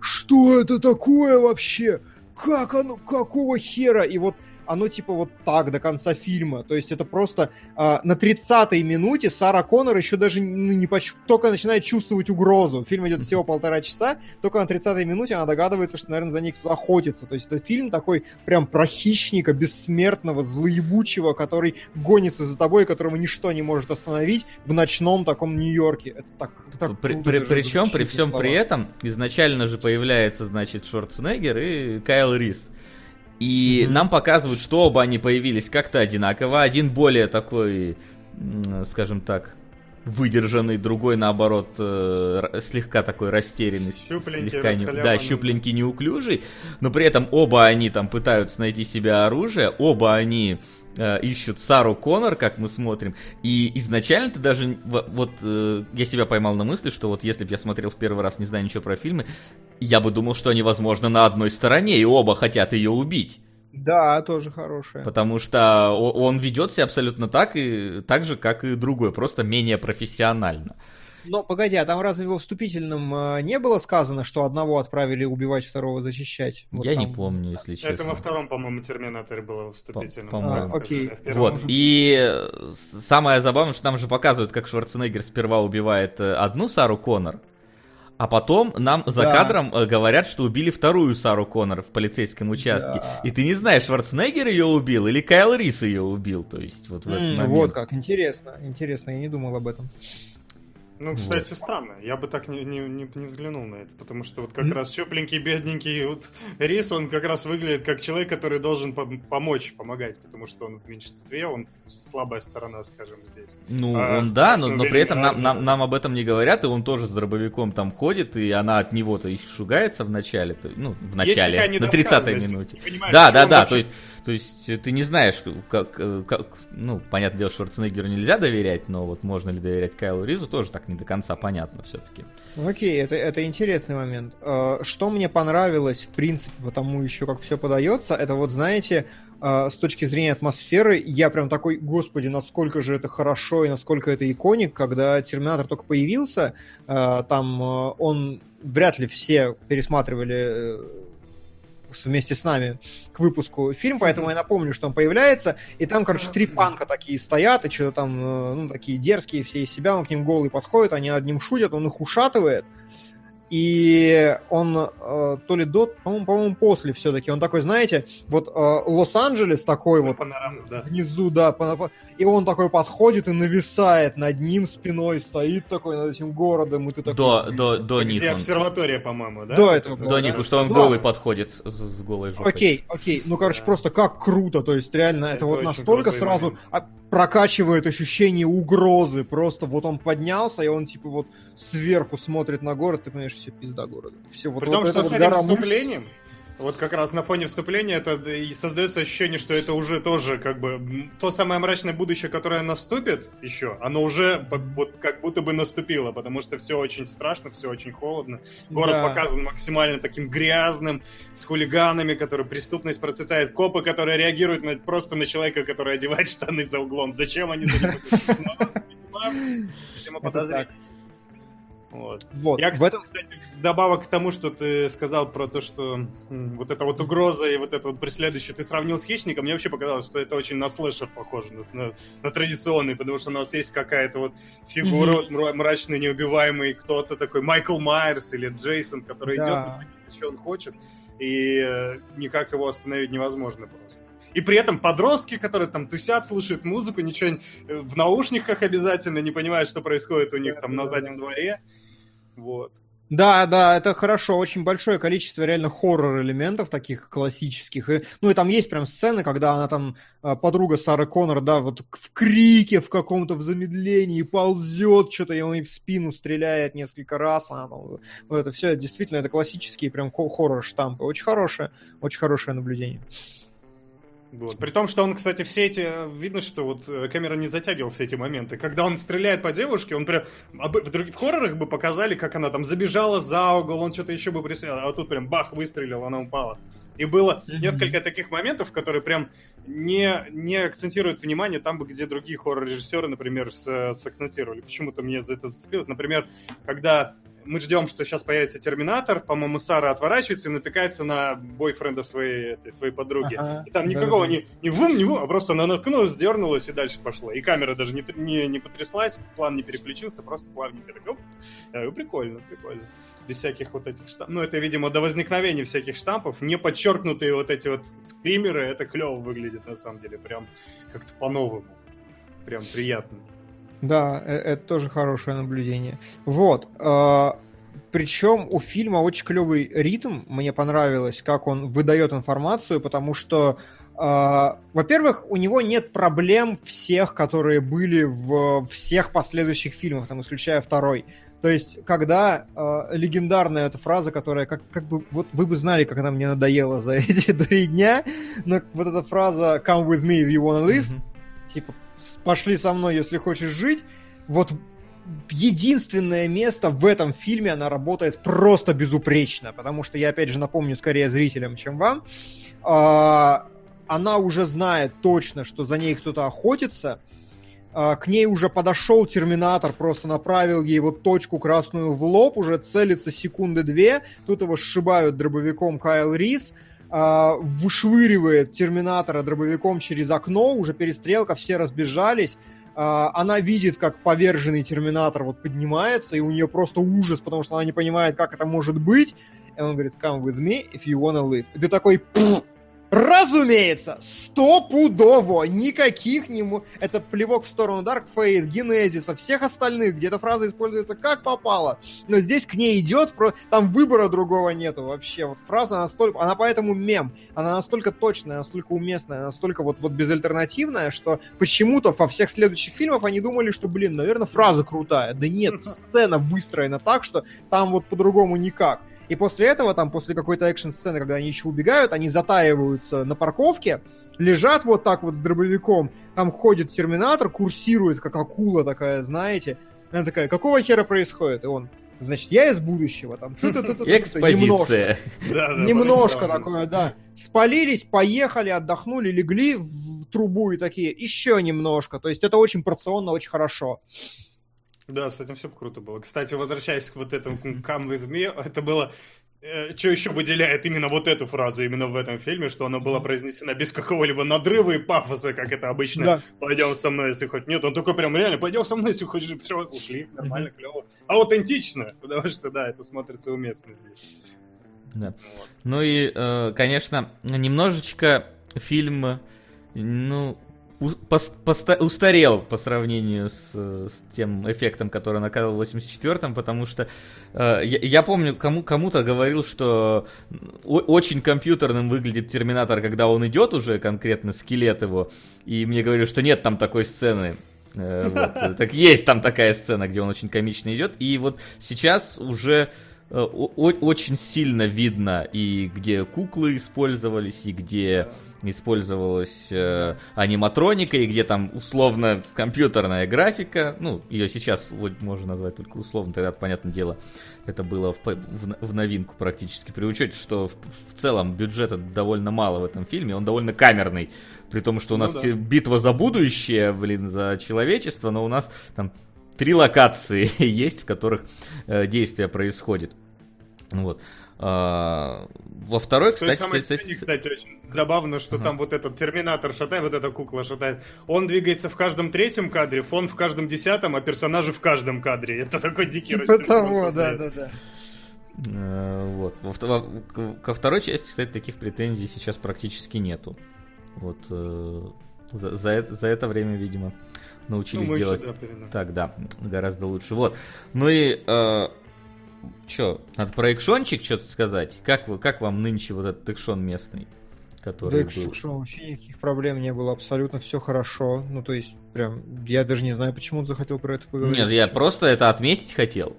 что это такое вообще? Как оно, какого хера? И вот оно типа вот так до конца фильма. То есть это просто э, на 30-й минуте Сара Коннор еще даже ну, не поч... только начинает чувствовать угрозу. Фильм идет всего полтора часа, только на 30-й минуте она догадывается, что, наверное, за ней кто-то охотится. То есть это фильм такой прям про хищника бессмертного, злоебучего, который гонится за тобой, которого ничто не может остановить в ночном таком Нью-Йорке. Это так, так При, при- причем, при всем слова. при этом, изначально же появляется, значит, Шварценеггер и Кайл Рис. И Мгм. нам показывают, что оба они появились как-то одинаково. Один более такой, скажем так, выдержанный, другой, наоборот, э, слегка такой растерянный. Щупленький, слегка не- Да, щупленький, неуклюжий. Но при этом оба они там пытаются найти себе оружие, оба они э, ищут Сару Коннор, как мы смотрим. И изначально ты даже, вот э, я себя поймал на мысли, что вот если бы я смотрел в первый раз, не знаю ничего про фильмы, я бы думал, что они, возможно, на одной стороне, и оба хотят ее убить. Да, тоже хорошая. Потому что он ведет себя абсолютно так, и, так же, как и другой, просто менее профессионально. Но погоди, а там разве во вступительном э, не было сказано, что одного отправили убивать, второго защищать? Вот я там не помню, если честно. Это во втором, по-моему, Терминаторе было вступительно. По- по-моему. А, окей. В первом Вот, уже- и э, самое забавное, что нам же показывают, как Шварценеггер сперва убивает э, одну Сару Коннор, а потом нам за Да. кадром э, говорят, что убили вторую Сару Коннор в полицейском участке. Да. И ты не знаешь, Шварценеггер ее убил или Кайл Рис ее убил. То есть вот в этот момент. Вот как, интересно, интересно, я не думал об этом. Ну, кстати, странно. Я бы так не, не, не, не взглянул на это, потому что вот как раз щупленький, бедненький вот Рис, он как раз выглядит как человек, который должен пом- помочь, помогать, потому что он в меньшинстве, он слабая сторона, скажем, здесь. Ну, А, он да, но, но при этом нам, нам, нам об этом не говорят, и он тоже с дробовиком там ходит, и она от него-то и шугается в начале, ну, в начале, на 30-й недосказанность, минуте. Да, да, да, то есть, то есть э, ты не знаешь, как, э, как, ну, понятное дело, Шварценеггеру нельзя доверять, но вот можно ли доверять Кайлу Ризу, тоже так не до конца понятно все-таки. Окей, это, это интересный момент. Э, Что мне понравилось, в принципе, потому еще как все подается, это вот, знаете, э, с точки зрения атмосферы, я прям такой, господи, насколько же это хорошо и насколько это иконик, когда Терминатор только появился, э, там э, он, вряд ли все пересматривали э, вместе с нами к выпуску фильм, поэтому я напомню, что он появляется, и там, короче, три панка такие стоят, и что-то там, э, ну, такие дерзкие все из себя, он к ним голый подходит, они над ним шутят, он их ушатывает, и он э, то ли до, по-моему, по-моему, после все-таки, он такой, знаете, вот э, Лос-Анджелес такой вот Панораму, да. внизу, да, и он такой подходит и нависает над ним спиной, стоит такой над этим городом, и ты такой... До, до, до Где Нику. обсерватория, по-моему, да? До этого было, До да? Нику, что он Да. голый подходит с, с голой жопой. Окей, окей. Ну, короче, Да. просто как круто. То есть, реально, это, Это вот настолько сразу момент. Прокачивает ощущение угрозы. Просто вот он поднялся, и он, типа, вот сверху смотрит на город, ты понимаешь, все пизда города. Все, вот, При вот том, это что вот с этим гора мышц. Вот как раз на фоне вступления, это и создается ощущение, что это уже тоже как бы то самое мрачное будущее, которое наступит еще, оно уже вот как будто бы наступило, потому что все очень страшно, все очень холодно. Город Да. показан максимально таким грязным, с хулиганами, которые преступность процветает, копы, которые реагируют на, просто на человека, который одевает штаны за углом. Зачем они за ним? Ну, Видимо, Это так. Вот. Вот. Я, в этом... кстати, добавок к тому, что ты сказал про то, что вот эта вот угроза и вот это вот преследующее, ты сравнил с хищником, мне вообще показалось, что это очень на слэшер похоже, на, на- на традиционный, потому что у нас есть какая-то вот фигура Мгм. вот мра- мрачный, неубиваемый, кто-то такой Майкл Майерс или Джейсон, который Да. идет, что он хочет, и э, никак его остановить невозможно просто. И при этом подростки, которые там тусят, слушают музыку, ничего э, в наушниках обязательно, не понимают, что происходит у них там на заднем дворе. Вот. Да, да, это хорошо. Очень большое количество реально хоррор-элементов таких классических. И, ну и там есть прям сцены, когда она там, э, подруга Сары Коннор, да, вот в крике, в каком-то в замедлении ползет, что-то и он ей в спину стреляет несколько раз. А, ну, вот это все, действительно, это классические прям хо- хоррор-штампы. Очень хорошее, очень хорошее наблюдение. Вот. При том, что он, кстати, все эти... Видно, что вот э, камера не затягивала все эти моменты. Когда он стреляет по девушке, он прям... В других хоррорах бы показали, как она там забежала за угол, он что-то еще бы преследовал. А тут прям бах, выстрелил, она упала. И было несколько таких моментов, которые прям не, не акцентируют внимание там, бы, где другие хоррор-режиссеры, например, с- сакцентировали. Почему-то мне за это зацепилось. Например, когда мы ждем, что сейчас появится Терминатор, по-моему, Сара отворачивается и натыкается на бойфренда своей, этой, своей подруги. Ага, и там никакого да. не, не вум, не вум, а просто она наткнулась, дернулась и дальше пошла. И камера даже не, не, не потряслась, план не переключился, просто плавненько так, оп. Прикольно, прикольно. Без всяких вот этих штампов. Ну, это, видимо, до возникновения всяких штампов. Не подчеркнутые вот эти вот скримеры, это клево выглядит, на самом деле. Прям как-то по-новому. Прям приятно. Да, э- это тоже хорошее наблюдение. Вот. Причем у фильма очень клевый ритм. Мне понравилось, как он выдает информацию, потому что, э, во-первых, у него нет проблем всех, которые были в всех последующих фильмах, там, исключая второй. То есть, когда э, легендарная эта фраза, которая, как, как бы, вот вы бы знали, как она мне надоела за эти три дня, но вот эта фраза «Come with me if you wanna live», Мгм. типа, пошли со мной, если хочешь жить. Вот единственное место в этом фильме она работает просто безупречно, потому что я, опять же, напомню скорее зрителям, чем вам. А, Она уже знает точно, что за ней кто-то охотится. А, К ней уже подошел терминатор, просто направил ей вот точку красную в лоб, уже целится секунды две. Тут его сшибают дробовиком Кайл Рис а, вышвыривает терминатора дробовиком через окно, уже перестрелка, все разбежались. А, Она видит, как поверженный терминатор вот поднимается, и у нее просто ужас, потому что она не понимает, как это может быть. И он говорит, come with me if you wanna live. И ты такой, «Пф, Разумеется, стопудово, никаких не... мо- Это плевок в сторону Dark Fate, Генезиса, всех остальных, где эта фраза используется как попало. Но здесь к ней идет, там выбора другого нету вообще. Вот фраза настолько... Она поэтому мем. Она настолько точная, настолько уместная, настолько вот, вот безальтернативная, что почему-то во всех следующих фильмах они думали, что, блин, наверное, фраза крутая. Да нет, сцена выстроена так, что там вот по-другому никак. И после этого, там, после какой-то экшн-сцены, когда они еще убегают, они затаиваются на парковке, лежат вот так вот с дробовиком, там ходит терминатор, курсирует, как акула такая, знаете. Она такая, какого хера происходит? И он, значит, я из будущего, там. Экспозиция. Немножко такое, да. Спалились, поехали, отдохнули, легли в трубу и такие, еще немножко. То есть это очень порционно, очень хорошо. Да, с этим все круто было. Кстати, возвращаясь к вот этому Come With Me, это было... что еще выделяет именно вот эту фразу именно в этом фильме, что она была произнесена без какого-либо надрыва и пафоса, как это обычно. Да. Пойдем со мной, если хоть нет. Он такой прям реально, пойдем со мной, если хочешь. Все, ушли, нормально, клево. Аутентично, потому что, да, это смотрится уместно здесь. Да. Вот. Ну и, э, конечно, немножечко фильм, ну, устарел по сравнению с, с тем эффектом, который он оказывал в 84-м, потому что э, я, я помню, кому, кому-то говорил, что очень компьютерным выглядит Терминатор, когда он идет уже, конкретно скелет его, и мне говорили, что нет там такой сцены. Э, вот. Так есть там такая сцена, где он очень комично идет, и вот сейчас уже э, очень сильно видно и где куклы использовались, и где использовалась э, аниматроника, и где там условно компьютерная графика. Ну, ее сейчас вот можно назвать только условно, тогда, понятное дело, это было в, в- в новинку практически. При учете, что в, в целом бюджета довольно мало в этом фильме, он довольно камерный. При том, что у Ну нас да. те- битва за будущее, блин, за человечество, но у нас там три локации есть, в которых э, действие происходит. Вот. А, во второй, В той кстати, самой с- с- сцене, кстати, очень забавно, что Ага. там вот этот терминатор шатает, вот эта кукла шатает. Он двигается в каждом третьем кадре, фон в каждом десятом, а персонажи в каждом кадре. Это такой дикий Типа рассинхрон того, да, да, да. Э, Вот. Ко второй части, кстати, таких претензий сейчас практически нету. Вот э, за, за это, за это время, видимо, научились еще, делать так, да, гораздо лучше. Вот. Ну и э, чё, надо про экшончик что-то сказать. Как, вы, как вам нынче вот этот экшон местный? Который Да, был? что вообще никаких проблем не было, абсолютно все хорошо. Ну, то есть, прям, я даже не знаю, почему он захотел про это поговорить. Нет, я просто это отметить хотел.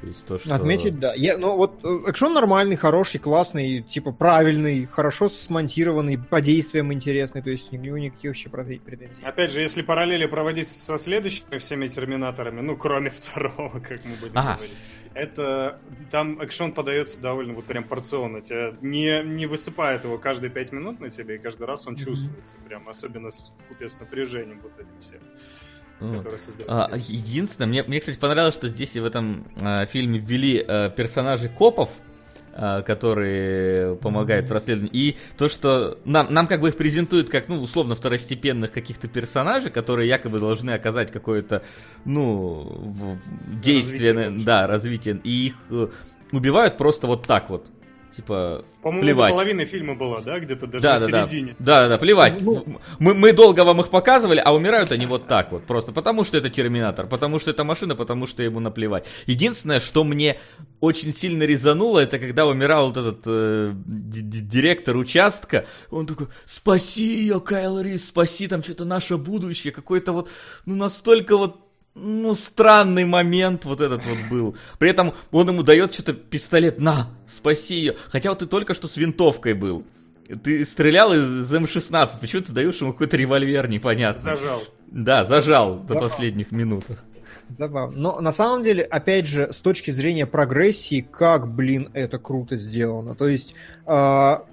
То есть то, что... Отметить, да. Я, ну вот э, экшон нормальный, хороший, классный, типа правильный, хорошо смонтированный, по действиям интересный, то есть ни- никаких вообще претен- претензий. Опять же, если параллели проводить со следующими всеми терминаторами, ну, кроме второго, как мы будем Ага. говорить, это там экшон подается довольно вот прям порционно. Тебя не, не высыпает его каждые пять минут на тебе, и каждый раз он Мгм. чувствуется. Прям особенно с, вкупе с напряжением вот этим всем. Который создает. А, единственное, мне, мне, кстати, понравилось, что здесь и в этом а, фильме ввели а, персонажей копов, а, которые помогают в расследовании. И то, что нам, нам как бы их презентуют как, ну, условно, второстепенных каких-то персонажей, которые якобы должны оказать какое-то, ну, действие, Развитие, да, развитие. И их э, убивают просто вот так вот. Типа, По-моему, плевать. это половина фильма была, да, где-то даже да, на да, да. середине. Да, да, да, плевать. Ну, Мы, мы долго вам их показывали, а умирают они вот так вот. Просто потому, что это Терминатор, потому что это машина, потому что ему наплевать. Единственное, что мне очень сильно резануло, это когда умирал вот этот э, директор участка. Он такой, спаси ее, Кайл Рис, спаси там что-то наше будущее. Какой-то вот, ну, настолько вот ну, странный момент вот этот вот был. При этом он ему дает что-то пистолет, на, спаси ее. Хотя вот ты только что с винтовкой был. Ты стрелял из М16, почему ты даешь ему какой-то револьвер непонятный? Зажал. Да, зажал до Зажал. последних минутах. Забавно. Но на самом деле, опять же, с точки зрения прогрессии, как, блин, это круто сделано. То есть, а,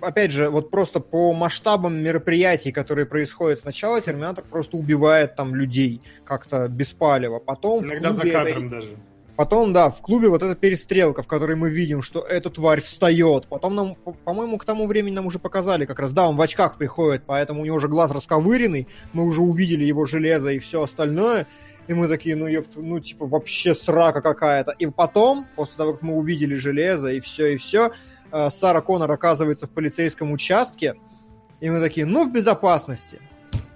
опять же, вот просто по масштабам мероприятий, которые происходят сначала, Терминатор просто убивает там людей как-то беспалево. Потом в Иногда за клубе это- кадром даже. Потом, да, в клубе вот эта перестрелка, в которой мы видим, что эта тварь встает. Потом нам, по- по-моему, к тому времени нам уже показали, как раз, да, он в очках приходит, поэтому у него уже глаз расковыренный, мы уже увидели его железо и все остальное. И мы такие, ну, ёпт, ну, типа, вообще срака какая-то. И потом, после того, как мы увидели железо и все, и все, Сара Коннор оказывается в полицейском участке, и мы такие, ну, в безопасности.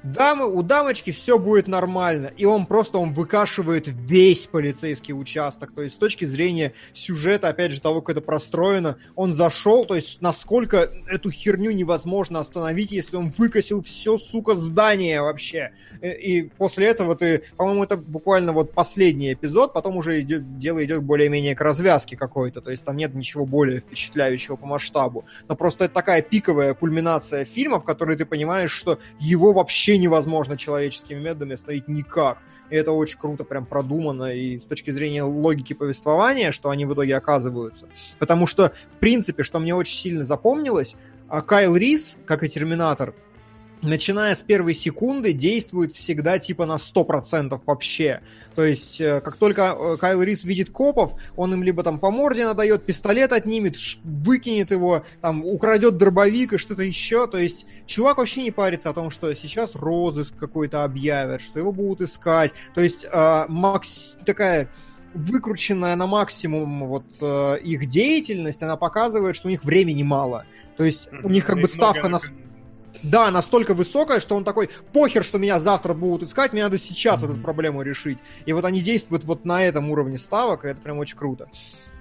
Дамы, у дамочки все будет нормально. И он просто, он выкашивает весь полицейский участок. То есть с точки зрения сюжета, опять же, того, как это простроено, он зашел, то есть насколько эту херню невозможно остановить, если он выкосил все, сука, здание вообще. И, и после этого ты, по-моему, это буквально вот последний эпизод, потом уже идет, дело идет более-менее к развязке какой-то. То есть там нет ничего более впечатляющего по масштабу. Но просто это такая пиковая кульминация фильма, в которой ты понимаешь, что его вообще невозможно человеческими методами остановить никак. И это очень круто прям продумано и с точки зрения логики повествования, что они в итоге оказываются. Потому что, в принципе, что мне очень сильно запомнилось, а Кайл Рис, как и Терминатор, начиная с первой секунды, действует всегда типа на 100% вообще. То есть, э, как только э, Кайл Рис видит копов, он им либо там по морде надает, пистолет отнимет, выкинет его, там, украдет дробовик и что-то еще. То есть, чувак вообще не парится о том, что сейчас розыск какой-то объявят, что его будут искать. То есть, э, макс... такая выкрученная на максимум вот э, их деятельность, она показывает, что у них времени мало. То есть у них как бы ставка на... Да, настолько высокая, что он такой, похер, что меня завтра будут искать, мне надо сейчас Мгм. эту проблему решить. И вот они действуют вот на этом уровне ставок, и это прям очень круто.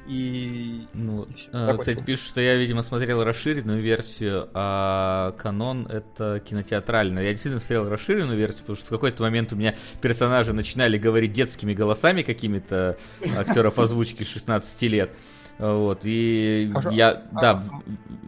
И... Ну, И Такой кстати, фильм. пишут, что я, видимо, смотрел расширенную версию, а канон это кинотеатральная. Я действительно смотрел расширенную версию, потому что в какой-то момент у меня персонажи начинали говорить детскими голосами какими-то актеров озвучки 16 лет. Вот, и А я, а- да,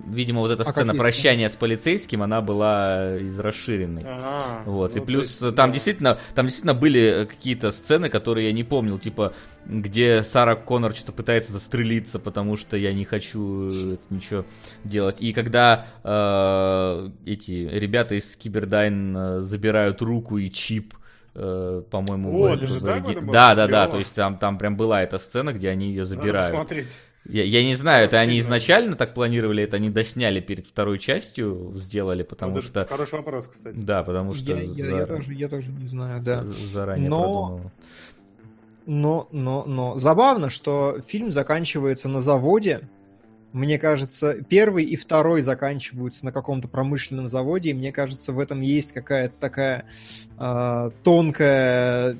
видимо, вот эта а сцена прощания с полицейским, она была из расширенной. Ага, Вот, ну, и плюс то есть, там да. действительно, там действительно были э, какие-то сцены, которые я не помнил, типа, где Сара Коннор что-то пытается застрелиться, потому что я не хочу э, это ничего делать. И когда э, эти ребята из Кибердайн забирают руку и чип, э, по-моему, О, в- да, да, да, то есть там, там прям была эта сцена, где они ее Надо забирают. посмотреть. Я, я не знаю, это они изначально так планировали, это они досняли перед второй частью, сделали, потому Вот что... Хороший вопрос, кстати. Да, потому что Я, я- за- я тоже, я тоже не знаю, да. заранее Но- продумано. Но, но, но забавно, что фильм заканчивается на заводе. Мне кажется, первый и второй заканчиваются на каком-то промышленном заводе, и мне кажется, в этом есть какая-то такая э, тонкая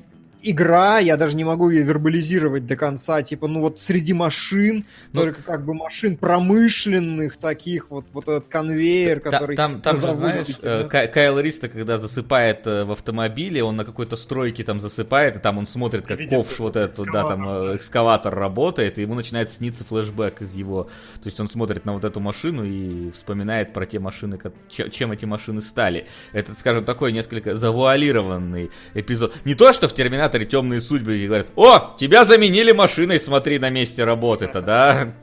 игра, я даже не могу ее вербализировать до конца, типа, ну вот среди машин, Ну, только как бы машин промышленных таких, вот, вот этот конвейер, Та- который... Там, там же, знаешь, да. Кай- Кайл Риста, когда засыпает э, в автомобиле, он на какой-то стройке там засыпает, и там он смотрит, как Видит ковш вот этот, да, там экскаватор, э, экскаватор работает, и ему начинает сниться флешбэк из его... То есть он смотрит на вот эту машину и вспоминает про те машины, че- чем эти машины стали. Это, скажем, такой несколько завуалированный эпизод. Не то, что в Терминаторе темные судьбы и говорят, о, тебя заменили машиной, смотри, на месте работы-то, да?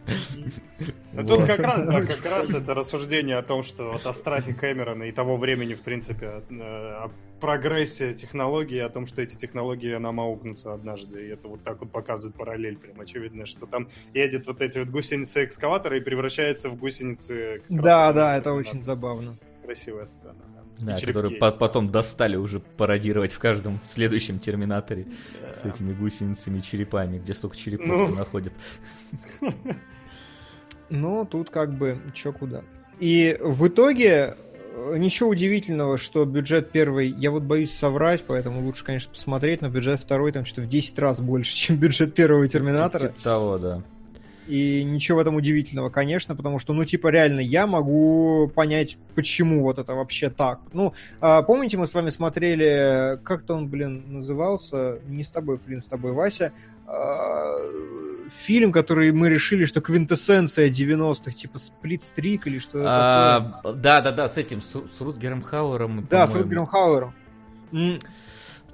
Ну, тут Вот. как раз, да, как раз это рассуждение о том, что вот о страхе Кэмерона и того времени, в принципе, о, э, о прогрессе технологий, о том, что эти технологии нам аукнутся однажды. И это вот так вот показывает параллель. Прям очевидно, что там едет вот эти вот гусеницы экскаватора и превращается в гусеницы... Да, да, это очень забавно. Красивая сцена. Да. Которые по- потом достали уже пародировать в каждом следующем Терминаторе с Да. этими гусеницами и черепами, где столько черепов Ну. находят. Ну, тут как бы чё куда. И в итоге э, ничего удивительного, что бюджет первый, я вот боюсь соврать, поэтому лучше, конечно, посмотреть, но бюджет второй там что-то в 10 раз больше, чем бюджет первого Терминатора. Типа того, да. И ничего в этом удивительного, конечно, потому что, ну, типа, реально, я могу понять, почему вот это вообще так. Ну, а, помните, мы с вами смотрели, как-то он, блин, назывался, не с тобой, Флин, с тобой, Вася, а, фильм, который мы решили, что квинтэссенция 90-х, типа Сплитстрик или что-то такое. А, Да, да, да, с этим, с, с Рутгером Хауэром. Да, с. Рутгером Хауэром.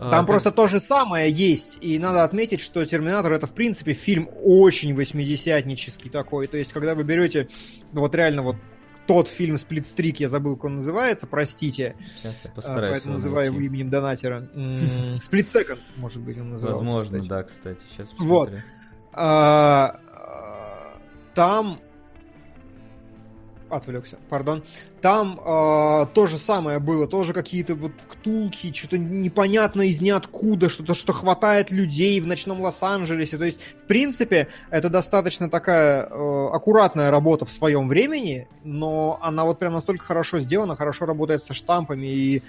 А, Там как- просто то же самое есть, и надо отметить, что «Терминатор» — это, в принципе, фильм очень восьмидесятнический такой. То есть, когда вы берете, ну, вот реально вот тот фильм «Сплитстрик», я забыл, как он называется, простите, Сейчас я а, постараюсь поэтому его называю его именем донатера. «Сплит Секонд», может быть, он назывался, Возможно, кстати. да, кстати. Сейчас Вот. посмотрю. А, а, Там... Отвлекся, пардон. Там а, то же самое было, тоже какие-то вот ктулки, что-то непонятно из ниоткуда, что-то, что хватает людей в ночном Лос-Анджелесе. То есть, в принципе, это достаточно такая э, аккуратная работа в своем времени, но она вот прям настолько хорошо сделана, хорошо работает со штампами и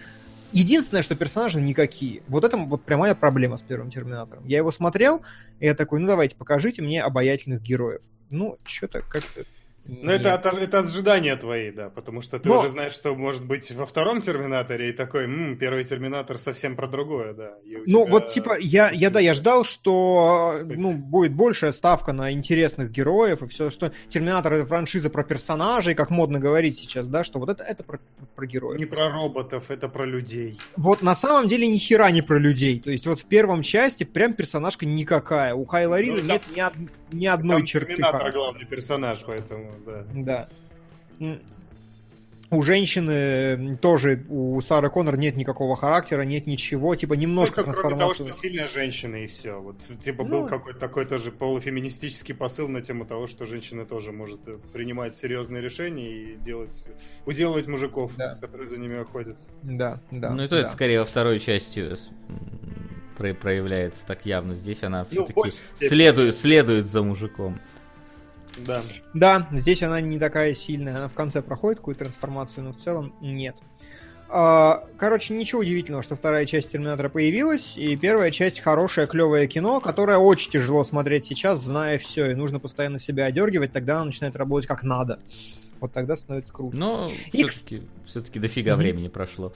Единственное, что персонажи никакие. Вот это вот прямая проблема с первым Терминатором. Я его смотрел, и я такой, ну давайте, покажите мне обаятельных героев. Ну, что-то как-то... Ну, это от, это от ожидания твои, да, потому что ты Но- уже знаешь, что может быть во втором Терминаторе, и такой, «М, первый Терминатор совсем про другое, да. Ну, тебя- вот, типа, я, я, да, я ждал, что, ну, будет большая ставка на интересных героев и все, что Терминатор это франшиза про персонажей, как модно говорить сейчас, да, что вот это, это про, про героев. Не про роботов, это про людей. Вот на самом деле ни хера не про людей. То есть вот в первом части прям персонажка никакая. У Кайла Риза там- нет ни, ни одной Там черты. Терминатор главный персонаж, поэтому, да. Да. У женщины тоже, у Сары Коннор нет никакого характера, нет ничего, типа немножко Только кроме того, трансформации. что сильная женщина и все. Вот, типа, Ну. был какой-то такой тоже полуфеминистический посыл на тему того, что женщина тоже может э, принимать серьезные решения и делать, уделывать мужиков, Да. которые за ними охотятся. Да, да. ну, и то да. это скорее во второй части про- проявляется так явно. Здесь она Ну, все-таки следует, следует за мужиком. Да. Да, здесь она не такая сильная. Она в конце проходит какую-то трансформацию, но в целом нет. А, Короче, ничего удивительного, что вторая часть Терминатора появилась, и первая часть хорошее, клевое кино, которое очень тяжело смотреть сейчас, зная все, и нужно постоянно себя одергивать, тогда оно начинает работать как надо. Вот тогда становится круто. Но И, все-таки, все-таки дофига Мгм. времени прошло.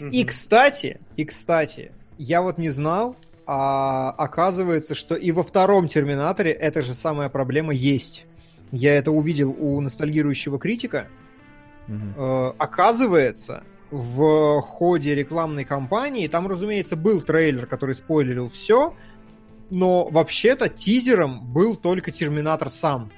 И, кстати, и, кстати, я вот не знал, а оказывается, что и во втором Терминаторе эта же самая проблема есть. Я это увидел у ностальгирующего критика. Э, оказывается, в ходе рекламной кампании, там, разумеется, был трейлер, который спойлерил все, но вообще-то тизером был только Терминатор сам.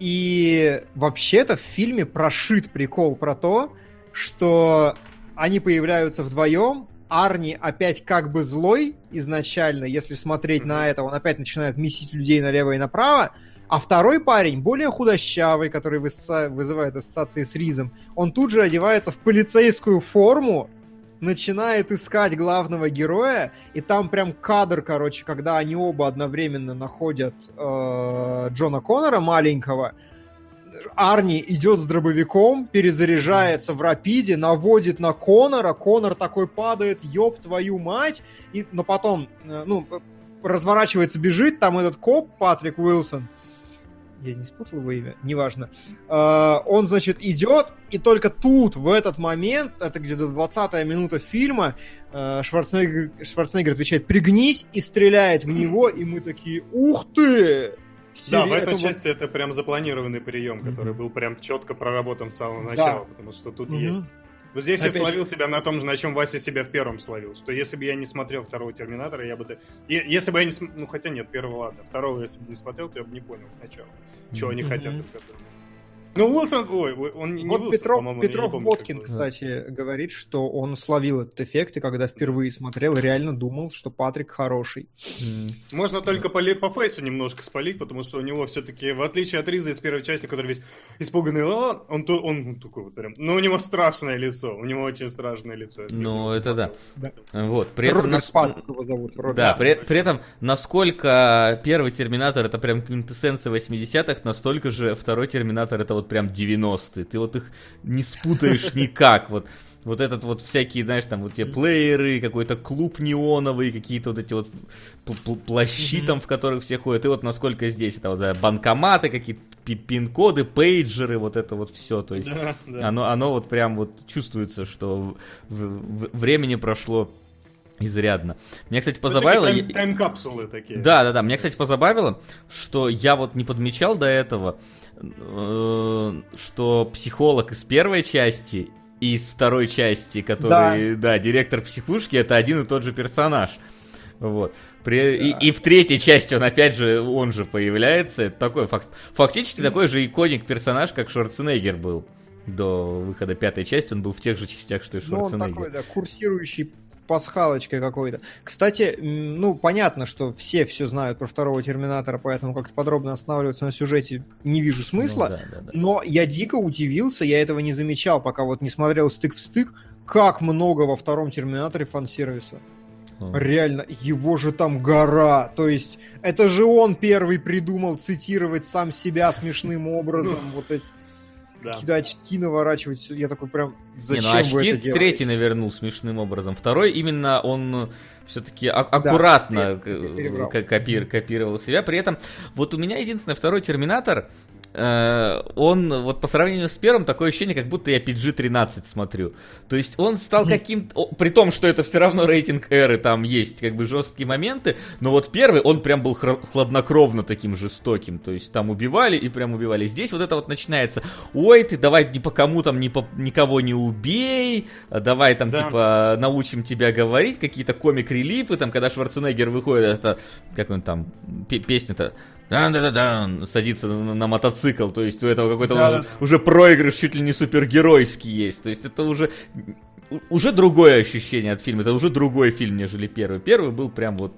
И вообще-то в фильме прошит прикол про то, что они появляются вдвоем, Арни опять как бы злой изначально, если смотреть на это, он опять начинает месить людей налево и направо, а второй парень, более худощавый, который высо- вызывает ассоциации с Ризом, он тут же одевается в полицейскую форму, начинает искать главного героя, и там прям кадр, короче, когда они оба одновременно находят э, Джона Коннора маленького, Арни идет с дробовиком, перезаряжается в рапиде, наводит на Конора, Конор такой падает, ёб твою мать, и, но потом, э, ну, разворачивается, бежит, там этот коп Патрик Уилсон, я не спутал его имя, неважно. Э, он, значит, идет, и только тут, в этот момент, это где-то 20-я минута фильма, э, Шварценеггер, Шварценеггер отвечает «пригнись» и стреляет в него, и мы такие «ух ты!» Да, в этой части это прям запланированный прием, который был прям четко проработан с самого начала, потому что тут есть. Вот здесь Опять- я словил себя на том же, на чем Вася себя в первом словил. Что если бы я не смотрел второго Терминатора, я бы... Если бы я не... Ну, хотя нет, первого ладно. Второго, если бы не смотрел, то я бы не понял сначала, чего они Мгм. хотят. от этого. Ну, Уилсон... Ой, он не Вот Уилсон, Петров, Петров помню, его. кстати, говорит, что он словил этот эффект, и когда впервые смотрел, реально думал, что Патрик хороший. Можно только по, по фейсу немножко спалить, потому что у него все-таки, в отличие от Риза из первой части, который весь испуганный, «А», он, то, он такой вот прям... Ну, у него страшное лицо, у него очень страшное лицо. Ну, это да. смотрелся. Вот, при этом... Роберт нас- его зовут. Роберт. Да, при, при этом, насколько первый Терминатор это прям квинтэссенция 80-х, настолько же второй Терминатор это вот прям 90-е. Ты вот их не спутаешь никак. Вот, вот этот вот всякие, знаешь, там вот те плееры, какой-то клуб неоновый, какие-то вот эти вот пл- пл- плащи там, в которых все ходят. И вот насколько здесь это вот да, банкоматы, какие-то пи- пин-коды, пейджеры, вот это вот все. То есть Да, да. оно, оно вот прям вот чувствуется, что в- в- времени прошло изрядно. Меня, кстати, Ну, позабавило... тайм- Тайм-капсулы такие. Да, да, да. Меня, кстати, позабавило, что я вот не подмечал до этого, что психолог из первой части и из второй части, который, да, директор психушки, это один и тот же персонаж. Вот. При- и, Да. и в третьей части он опять же, он же появляется. Это такой фак- фактически такой же иконик персонаж, как Шварценеггер был. До выхода пятой части он был в тех же частях, что и Ну, он Шварценеггер. такой, да, курсирующий пасхалочкой какой-то. Кстати, ну, понятно, что все все знают про второго Терминатора, поэтому как-то подробно останавливаться на сюжете не вижу Ну, смысла. да, да, да. Но я дико удивился, я этого не замечал, пока вот не смотрел стык в стык, как много во втором Терминаторе фан-сервиса. Ну. Реально, его же там гора. То есть, это же он первый придумал цитировать сам себя смешным образом. Вот эти Да. какие-то очки наворачивать. Я такой прям, Не, зачем ну вы очки это делаете? третий навернул смешным образом. Второй именно он все-таки аккуратно я- я перебрал. к- копир- копировал себя. При этом вот у меня единственный второй Терминатор, э, он вот по сравнению с первым такое ощущение, как будто я PG-13 смотрю. То есть он стал каким-то... При том, что это все равно рейтинг эры, там есть как бы жесткие моменты, но вот первый, он прям был хладнокровно таким жестоким. То есть там убивали и прям убивали. Здесь вот это вот начинается, ой, ты давай ни по кому там ни по- никого не убей, давай там Да. типа научим тебя говорить, какие-то комик-релифы, там, когда Шварценеггер выходит, это, как он там, пе- песня-то, дан-да-да-дан, садится на, на мотоцикл, то есть у этого какой-то Да, уже, уже проигрыш чуть ли не супергеройский есть, то есть это уже уже другое ощущение от фильма, это уже другой фильм, нежели первый. Первый был прям вот...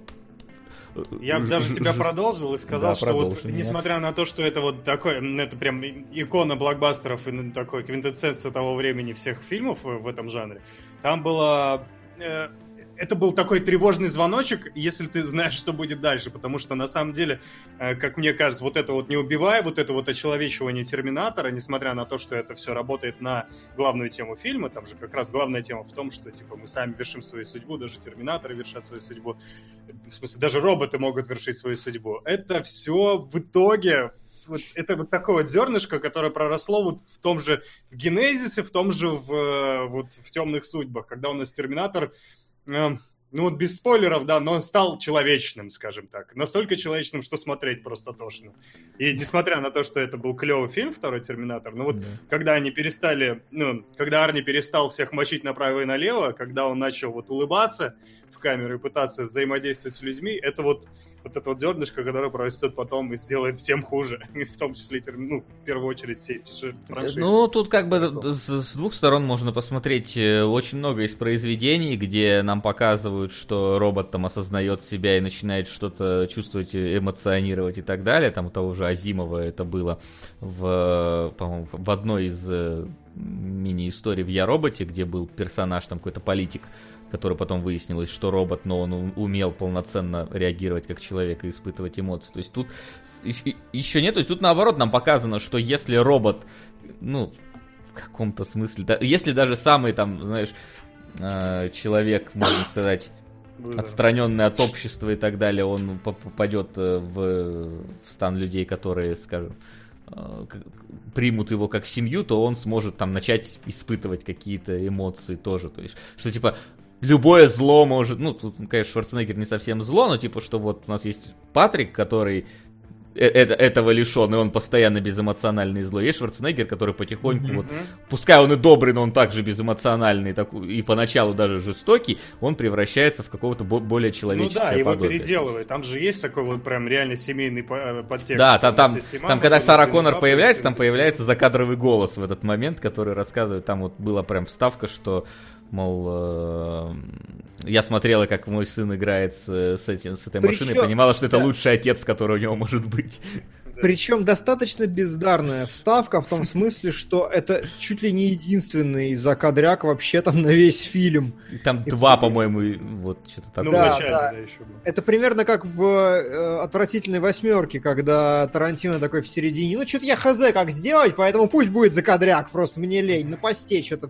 Я бы даже тебя продолжил и сказал, Да, что вот, меня. несмотря на то, что это вот такой, это прям икона блокбастеров и ну, такой квинтэссенция того времени всех фильмов в этом жанре, там было... э, это был такой тревожный звоночек, если ты знаешь, что будет дальше, потому что на самом деле, э, как мне кажется, вот это вот не убивая, вот это вот очеловечивание Терминатора, несмотря на то, что это все работает на главную тему фильма, там же как раз главная тема в том, что типа мы сами вершим свою судьбу, даже Терминаторы вершат свою судьбу, в смысле, даже роботы могут вершить свою судьбу. Это все в итоге вот это вот такое вот зернышко, которое проросло вот в том же в Генезисе, в том же в, э, вот в темных судьбах, когда у нас Терминатор, ну вот без спойлеров, да, но он стал человечным, скажем так. Настолько человечным, что смотреть просто тошно. И несмотря на то, что это был клевый фильм, второй Терминатор, ну вот Да. когда они перестали, ну, когда Арни перестал всех мочить направо и налево, когда он начал вот улыбаться в камеру и пытаться взаимодействовать с людьми, это вот, вот это вот зернышко, которое прорастет потом и сделает всем хуже, в том числе, ну, в первую очередь, всей франшизы. Ну, тут как бы с, с двух сторон можно посмотреть э, очень много из произведений, где нам показывают, что робот там осознает себя и начинает что-то чувствовать, э, эмоционировать и так далее. Там у того же Азимова это было в, по-моему, в одной из э, мини-историй в Я роботе, где был персонаж, там какой-то политик, который потом выяснилось, что робот, но он умел полноценно реагировать как человек и испытывать эмоции. То есть тут еще нет, то есть тут наоборот нам показано, что если робот, ну, в каком-то смысле, да, если даже самый там, знаешь, э, человек, можно сказать, Ну отстраненный от общества и так далее, он по- попадет э, в, в стан людей, которые, скажем, э, примут его как семью, то он сможет там начать испытывать какие-то эмоции тоже. То есть, что типа любое зло может, ну, тут, конечно, Шварценеггер не совсем зло, но типа, что вот у нас есть Патрик, который э- это, этого лишен, и он постоянно безэмоциональный и злой. Есть Шварценеггер, который потихоньку, вот, пускай он и добрый, но он также безэмоциональный так, и поначалу даже жестокий, он превращается в какого-то бо- более Ну человеческое да, его подобие. переделывает. Там же есть такой вот прям реально семейный э, подтекст. Да, та- там, и там, мама, когда Сара Коннор появляется, там появляется закадровый голос в этот момент, который рассказывает, там вот была прям вставка, что, мол, э, я смотрела, как мой сын играет с, с, этим, с этой Причем- машиной, и понимала, что это да. лучший отец, который у него может быть. Причем достаточно бездарная вставка в том смысле, что это чуть ли не единственный закадряк вообще там на весь фильм. И там И два, по-моему, и вот что-то Ну, такое. Да, вначале, да. да, еще. Это примерно как в э, «Отвратительной восьмерке», когда Тарантино такой в середине, ну что-то я хз как сделать, поэтому пусть будет закадряк, просто мне лень, на посте что-то.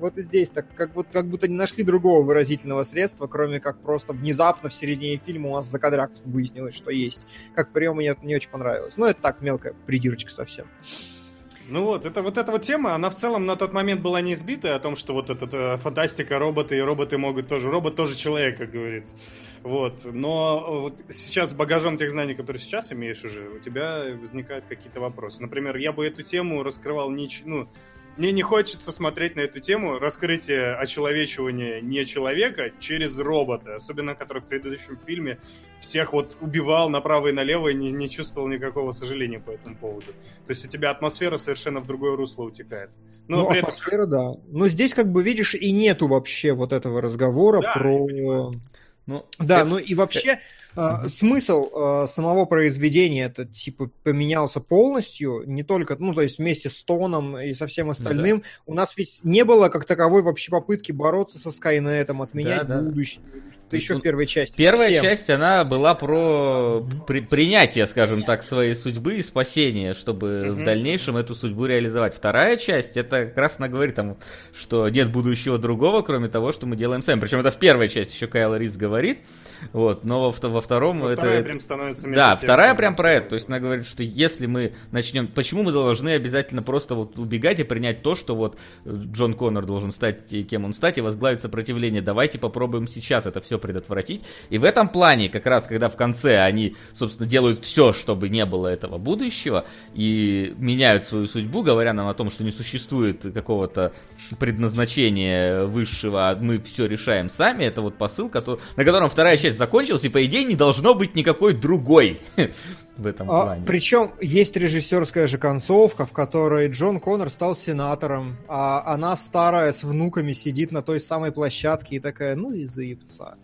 Вот и здесь так, как, будто, как будто не нашли другого выразительного средства, кроме как просто внезапно в середине фильма у нас закадряк выяснилось, что есть. Как прием мне это не очень понравилось. Ну, это так, мелкая придирочка совсем. Ну вот, это вот эта вот тема, она в целом на тот момент была не избитая о том, что вот эта э, фантастика, роботы, и роботы могут тоже, робот тоже человек, как говорится. Вот, но вот сейчас с багажом тех знаний, которые сейчас имеешь уже, у тебя возникают какие-то вопросы. Например, я бы эту тему раскрывал не, ну, мне не хочется смотреть на эту тему раскрытие очеловечивания не человека через робота, особенно который в предыдущем фильме всех вот убивал направо и налево и не, не чувствовал никакого сожаления по этому поводу. То есть у тебя атмосфера совершенно в другое русло утекает. Но Ну, при этом- атмосфера, да. Но здесь, как бы, видишь, и нету вообще вот этого разговора Да, про... Ну, Да, это- ну и вообще Мгм. смысл а, самого произведения это типа поменялся полностью, не только, ну то есть вместе с Тоном и со всем остальным. У нас ведь не было как таковой вообще попытки бороться со Скайнетом, отменять Да, да. будущее. Есть еще в первой части. Первая совсем. часть, она была про при- принятие, скажем так, своей судьбы и спасение, чтобы в Мгм. дальнейшем эту судьбу реализовать. Вторая часть, это как раз она говорит там, что нет будущего другого, кроме того, что мы делаем сами. Причем это в первой части еще Кайл Рис говорит, вот, но во, во втором Ну, это... вторая прям становится Да, вторая прям про это. То есть она говорит, что если мы начнем... Почему мы должны обязательно просто вот убегать и принять то, что вот Джон Коннор должен стать кем он стать и возглавить сопротивление. Давайте попробуем сейчас это все предотвратить. И в этом плане, как раз когда в конце они, собственно, делают все, чтобы не было этого будущего, и меняют свою судьбу, говоря нам о том, что не существует какого-то предназначения высшего, а мы все решаем сами, это вот посыл, который, на котором вторая часть закончилась, и по идее не должно быть никакой другой в этом А, плане. причем есть режиссерская же концовка, в которой Джон Коннор стал сенатором, а она старая с внуками сидит на той самой площадке и такая, ну и заебца.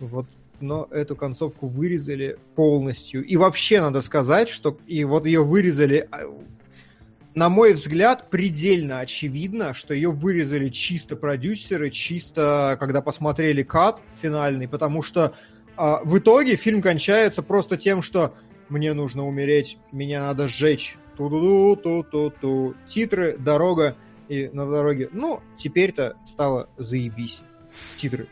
Вот но эту концовку вырезали полностью. И вообще надо сказать, что и вот ее вырезали, а, на мой взгляд, предельно очевидно, что ее вырезали чисто продюсеры, чисто когда посмотрели кат финальный, потому что а, в итоге фильм кончается просто тем, что мне нужно умереть, меня надо сжечь. Ту-ду-ду, ту-ту-ту. Титры, дорога и на дороге. Ну, теперь-то стало заебись. Титры.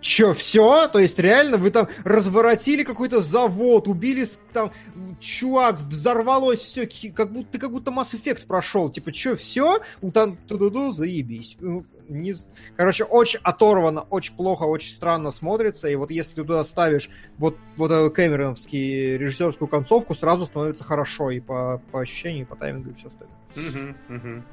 Че, все? То есть реально вы там разворотили какой-то завод, убили там чувак, взорвалось все, как будто ты как будто Mass Effect прошел. Типа, че, все? Там ту-ду-ду, заебись. Ну, не Короче, очень оторвано, очень плохо, очень странно смотрится. И вот если ты туда ставишь вот, вот эту Кэмероновский режиссерскую концовку, сразу становится хорошо и по, по ощущению, и по таймингу, и все остальное. Мгм, мгм.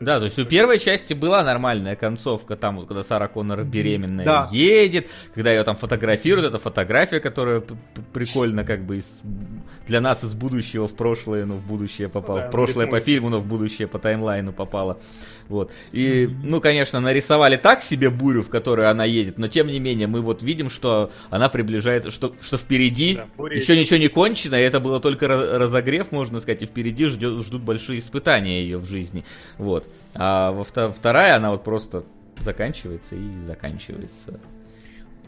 Да, то есть у первой части была нормальная концовка, там вот когда Сара Коннор беременная Да. едет, когда ее там фотографируют, это фотография, которая прикольно как бы из- для нас из будущего в прошлое, но в будущее попала, да, в прошлое по фильму, но в будущее по таймлайну попала. Вот. И, ну, конечно, нарисовали так себе бурю, в которую она едет, но тем не менее мы вот видим, что она приближается, что, что впереди Да, буря еще ничего не кончено, и это было только ра- разогрев, можно сказать, и впереди ждет, ждут большие испытания ее в жизни. Вот. А во вто- вторая, она вот просто заканчивается и заканчивается.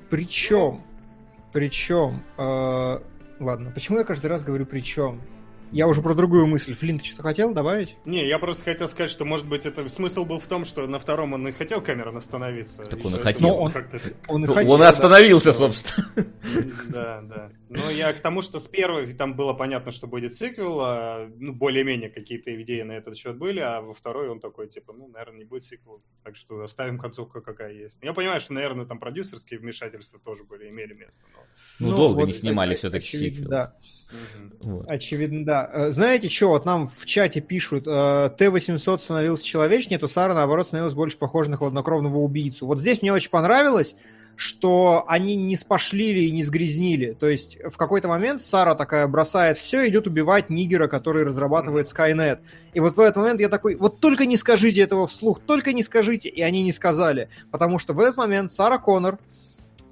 Причем, причем, э, ладно, почему я каждый раз говорю причем? Я уже про другую мысль. Флинн, ты что-то хотел добавить? Не, я просто хотел сказать, что, может быть, это смысл был в том, что на втором он и хотел Камерон остановиться. Так он и хотел. Но он- как-то- Он, и Ну, хотел, он и да. остановился, собственно. Да, да. Но я к тому, что с первой там было понятно, что будет сиквел, а, ну, более-менее какие-то идеи на этот счет были, а во второй он такой, типа, ну, наверное, не будет сиквел, так что оставим концовку какая есть. Я понимаю, что, наверное, там продюсерские вмешательства тоже были, имели место. но- Ну, долго вот не снимали все-таки сиквел. Да. Вот. Очевидно, да. Э, Знаете, что, вот нам в чате пишут, э, Т-800 становился человечнее, то Сара, наоборот, становилась больше похожа на хладнокровного убийцу. Вот здесь мне очень понравилось, что они не спошлили и не сгрязнили. То есть в какой-то момент Сара такая бросает все идет убивать нигера, который разрабатывает Skynet. И вот в этот момент я такой, вот только не скажите этого вслух, только не скажите. И они не сказали. Потому что в этот момент Сара Коннор,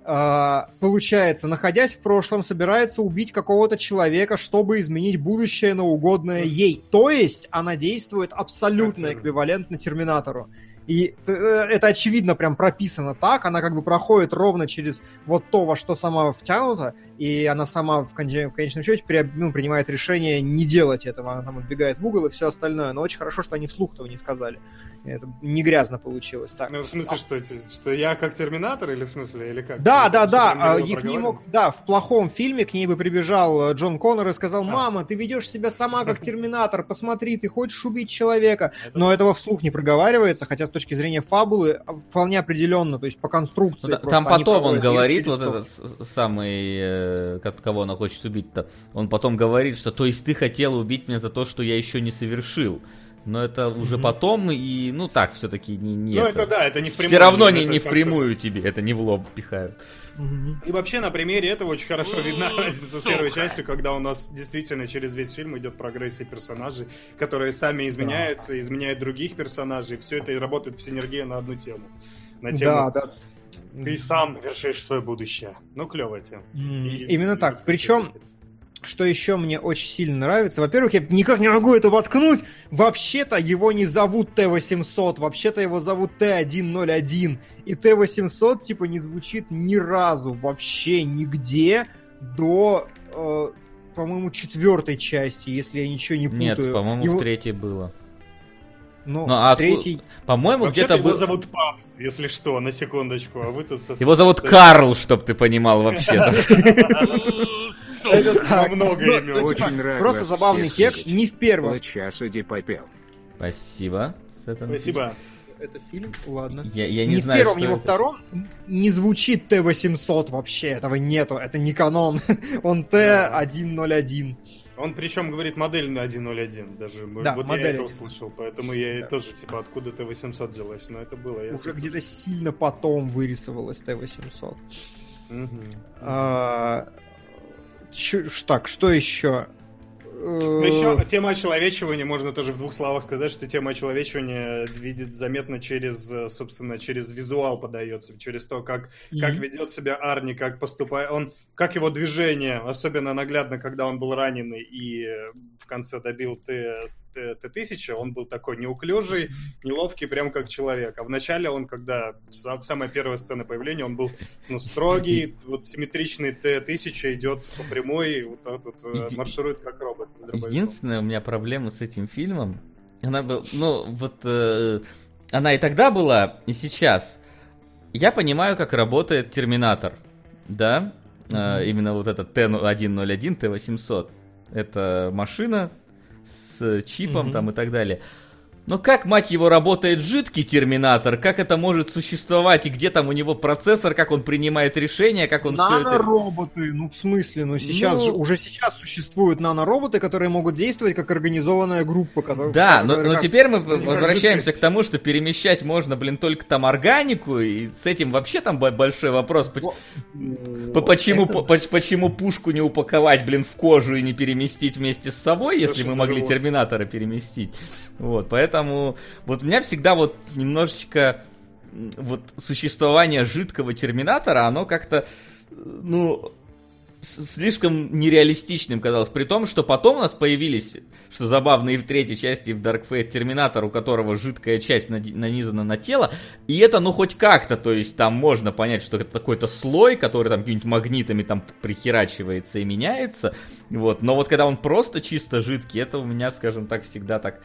получается, находясь в прошлом, собирается убить какого-то человека, чтобы изменить будущее на угодное ей. То есть она действует абсолютно эквивалентно Терминатору. И э, это очевидно прям прописано так, она как бы проходит ровно через вот то, во что сама втянута, и она сама в, конче- в конечном счете при- ну, принимает решение не делать этого, она там отбегает в угол и все остальное. Но очень хорошо, что они вслух этого не сказали. Это не грязно получилось так. Ну, в смысле, что, эти- что я как терминатор или в смысле, или как? Да, да, что, да. а, и к ней мог, да, в плохом фильме к ней бы прибежал э, Джон Коннор и сказал: А. Мама, ты ведешь себя сама как терминатор, посмотри, ты хочешь убить человека. Но этого вслух не проговаривается, хотя с точки зрения фабулы а, вполне определенно, то есть по конструкции. Ну, там потом он говорит, вот то. этот самый, э, ко- кого она хочет убить-то, он потом говорит, что то есть ты хотела убить меня за то, что я еще не совершил. Но это уже Мгм. потом, и ну так, все-таки не, не Ну, это да, это не впрямую. Все равно это не, не впрямую тебе, это не в лоб пихают. И вообще на примере этого очень хорошо видна разница с первой частью, когда у нас действительно через весь фильм идет прогрессия персонажей, которые сами изменяются, изменяют других персонажей. Все это и работает в синергии на одну тему. На тему Да, да. ты сам вершишь свое будущее. Ну, клевая тема. И- Именно и- так. Причем Что еще мне очень сильно нравится? Во-первых, я никак не могу это воткнуть. Вообще-то его не зовут Т-800, вообще-то его зовут Т-101. И Т-800 типа не звучит ни разу вообще нигде до, э, по-моему, четвертой части, если я ничего не путаю. Нет, по-моему, Его- в третьей было. Ну, Ну, а в третий... По-моему, Вообще-то где-то его был... зовут Папс, если что, на секундочку, а вы тут со... Его зовут Карл, чтоб ты понимал вообще-то. Так. много Ну, имен. Очень типа, рад Просто забавный видеть. не в первом. Около часа иди попел. Спасибо. Спасибо. Это фильм, ладно. Я, я ни не в знаю, первом, что ни во втором не звучит Т-800 вообще, этого нету, это не канон. Он Т-101. Он причем говорит модель на 101 даже. Да, вот модель я это 101. услышал, поэтому я и Да. тоже, типа, откуда Т-800 взялась, но это было. Я Уже где-то сильно потом вырисовалась Т-800. Мгм. А, ш- Так, что еще? Ну, еще тема очеловечивания, можно тоже в двух словах сказать, что тема очеловечивания видит заметно через, э, собственно, через визуал подается, через то, как, как ведет себя Арни, как поступает, он, как его движение, особенно наглядно, когда он был раненый и э, в конце добил Т- Т- Т-1000, он был такой неуклюжий, неловкий, прям как человек. А вначале он, когда са- самая первая сцена появления, он был ну, строгий, вот симметричный Т-1000 идет по прямой, вот так вот э, Еди- марширует как робот. Единственная у меня проблема с этим фильмом, она была, ну, вот, э, она и тогда была, и сейчас. Я понимаю, как работает Терминатор, да, Э, именно вот этот Т-101, Т-800. Это машина с чипом Мгм. там и так далее. Но как, мать его, работает жидкий терминатор? Как это может существовать? И где там у него процессор? Как он принимает решения? Как он все это... Нанороботы, ну в смысле, ну сейчас Ну- же, уже сейчас существуют нанороботы, которые могут действовать как организованная группа. Которая, Да, но, которая но как- теперь мы возвращаемся жидкость. к тому, что перемещать можно, блин, только там органику, и с этим вообще там бо- большой вопрос. Во- по- Почему, это по- поч- почему пушку не упаковать, блин, в кожу и не переместить вместе с собой, если Слушай, мы могли же вот- Терминатора переместить? Вот, поэтому вот у меня всегда вот немножечко вот существование жидкого Терминатора, оно как-то, ну, слишком нереалистичным казалось. При том, что потом у нас появились, что забавно, и в третьей части, и в Dark Fate Терминатор, у которого жидкая часть нанизана на тело. И это, ну, хоть как-то, то есть там можно понять, что это какой-то слой, который там какими-нибудь магнитами там прихерачивается и меняется. Вот. Но вот когда он просто чисто жидкий, это у меня, скажем так, всегда так...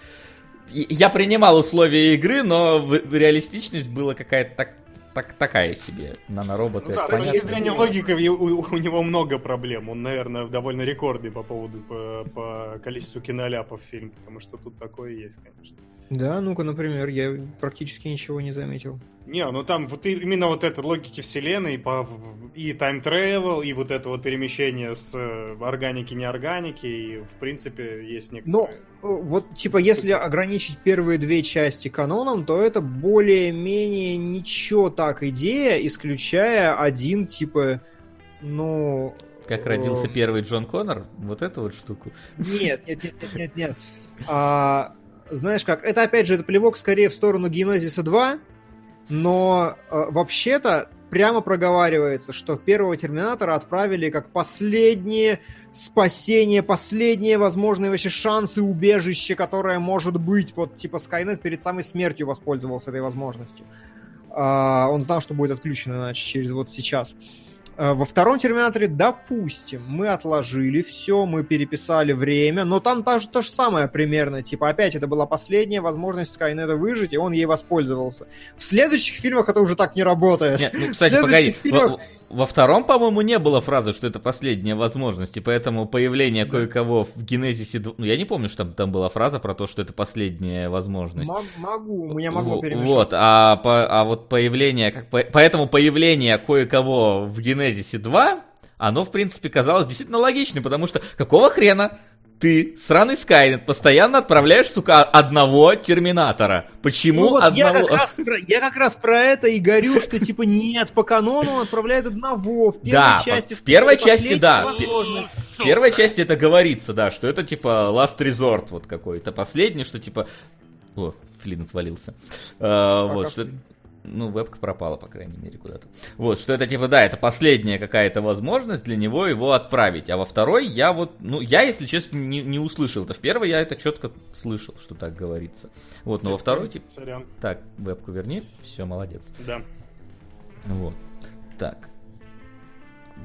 Я принимал условия игры, но реалистичность была какая-то так, так, такая себе. Нанороботы, Ну да, с точки зрения логики у, у- него много проблем. Он, наверное, довольно рекордный по поводу по, по количеству киноляпов в фильм, потому что тут такое есть, конечно. Да, ну-ка, например, я практически ничего не заметил. Не, ну там вот именно вот эта логики вселенной, по, и time travel, и вот это вот перемещение с э, органики неорганики, и в принципе есть некоторые... Э, вот типа если ограничить первые две части каноном, то это более-менее ничего так идея, исключая один типа, ну... Как родился первый Джон Коннор, вот эту вот штуку. Нет, нет, нет, нет, нет. нет. А, знаешь как, это опять же, это плевок скорее в сторону Генезиса 2, но э, вообще-то прямо проговаривается, что первого Терминатора отправили как последнее спасение, последнее возможное вообще шансы убежище, которое может быть. Вот типа Скайнет перед самой смертью воспользовался этой возможностью. Э, он знал, что будет отключено иначе через вот сейчас. Э, во втором Терминаторе, допустим, мы отложили все, мы переписали время, но там та же, то же самое примерно. Типа, опять, это была последняя возможность Скайнета выжить, и он ей воспользовался. В следующих фильмах это уже так не работает. Нет, ну, кстати, погоди, фильмах... во, втором, по-моему, не было фразы, что это последняя возможность, и поэтому появление кое-кого в Генезисе... Ну, я не помню, что там, там была фраза про то, что это последняя возможность. М- могу, у меня могло перемешать. Вот, а, по, а вот появление... Как, по, поэтому появление кое-кого в Генезисе Genesis 2, оно, в принципе, казалось действительно логичным, потому что какого хрена ты, сраный Скайнет, постоянно отправляешь, сука, одного Терминатора. Почему ну, вот одного? Я как, раз про, я как раз про это и говорю, что типа нет, по канону он отправляет одного. В первой да, части, в первой части, да. В первой части это говорится, да, что это типа last resort вот какой-то. Последний, что типа... О, Флин отвалился. А, вот, что... Ну, вебка пропала, по крайней мере, куда-то. Вот, что это типа, да, это последняя какая-то возможность для него его отправить. А во второй я вот, ну, я, если честно, не, не услышал это. В первой я это четко слышал, что так говорится. Вот, но во второй, типа... Сорян. Так, вебку верни. Все, молодец. Да. Вот. Так.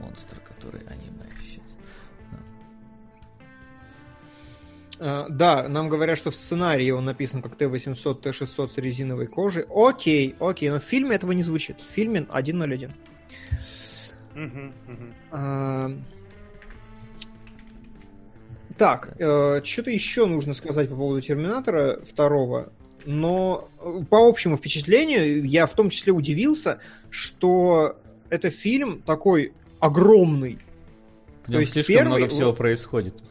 Монстр, который аниме. Да, нам говорят, что в сценарии он написан как Т-800, Т-600 с резиновой кожей. Окей, окей, но в фильме этого не звучит. В фильме 101. Uh-huh, uh-huh. Uh, так, uh, что-то еще нужно сказать по поводу Терминатора второго. Но э, по общему впечатлению я в том числе удивился, что это фильм такой огромный. В нем слишком первый, много всего происходит.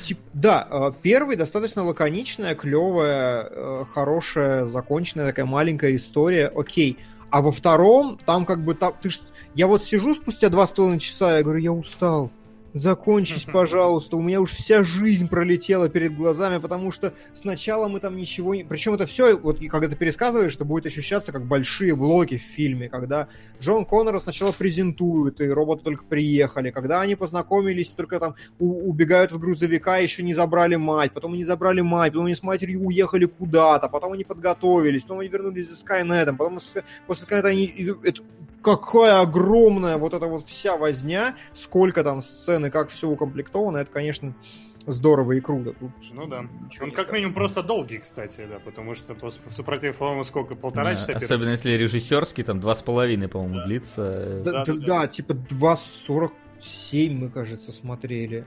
Тип, да, э, первый достаточно лаконичная, клевая, э, хорошая, законченная такая маленькая история, окей. А во втором, там как бы там, ты ж, я вот сижу спустя два с половиной часа, я говорю, я устал. Закончись, пожалуйста. У меня уж вся жизнь пролетела перед глазами, потому что сначала мы там ничего не... Причем это все, вот когда ты пересказываешь, это будет ощущаться как большие блоки в фильме, когда Джон Коннора сначала презентуют, и роботы только приехали, когда они познакомились, только там у- убегают от грузовика, еще не забрали мать, потом они забрали мать, потом они с матерью уехали куда-то, потом они подготовились, потом они вернулись за Скайнетом, потом после Скайнета они... Это какая огромная вот эта вот вся возня, сколько там сцены, как все укомплектовано, это, конечно, здорово и круто. Тут ну да. Он как минимум просто долгий, кстати, да, потому что супротив, по-моему, сколько, полтора да, часа? Особенно если режиссерский, там два с половиной, по-моему, да. длится. Да, да, да, да, да, типа 2.47 мы, кажется, смотрели.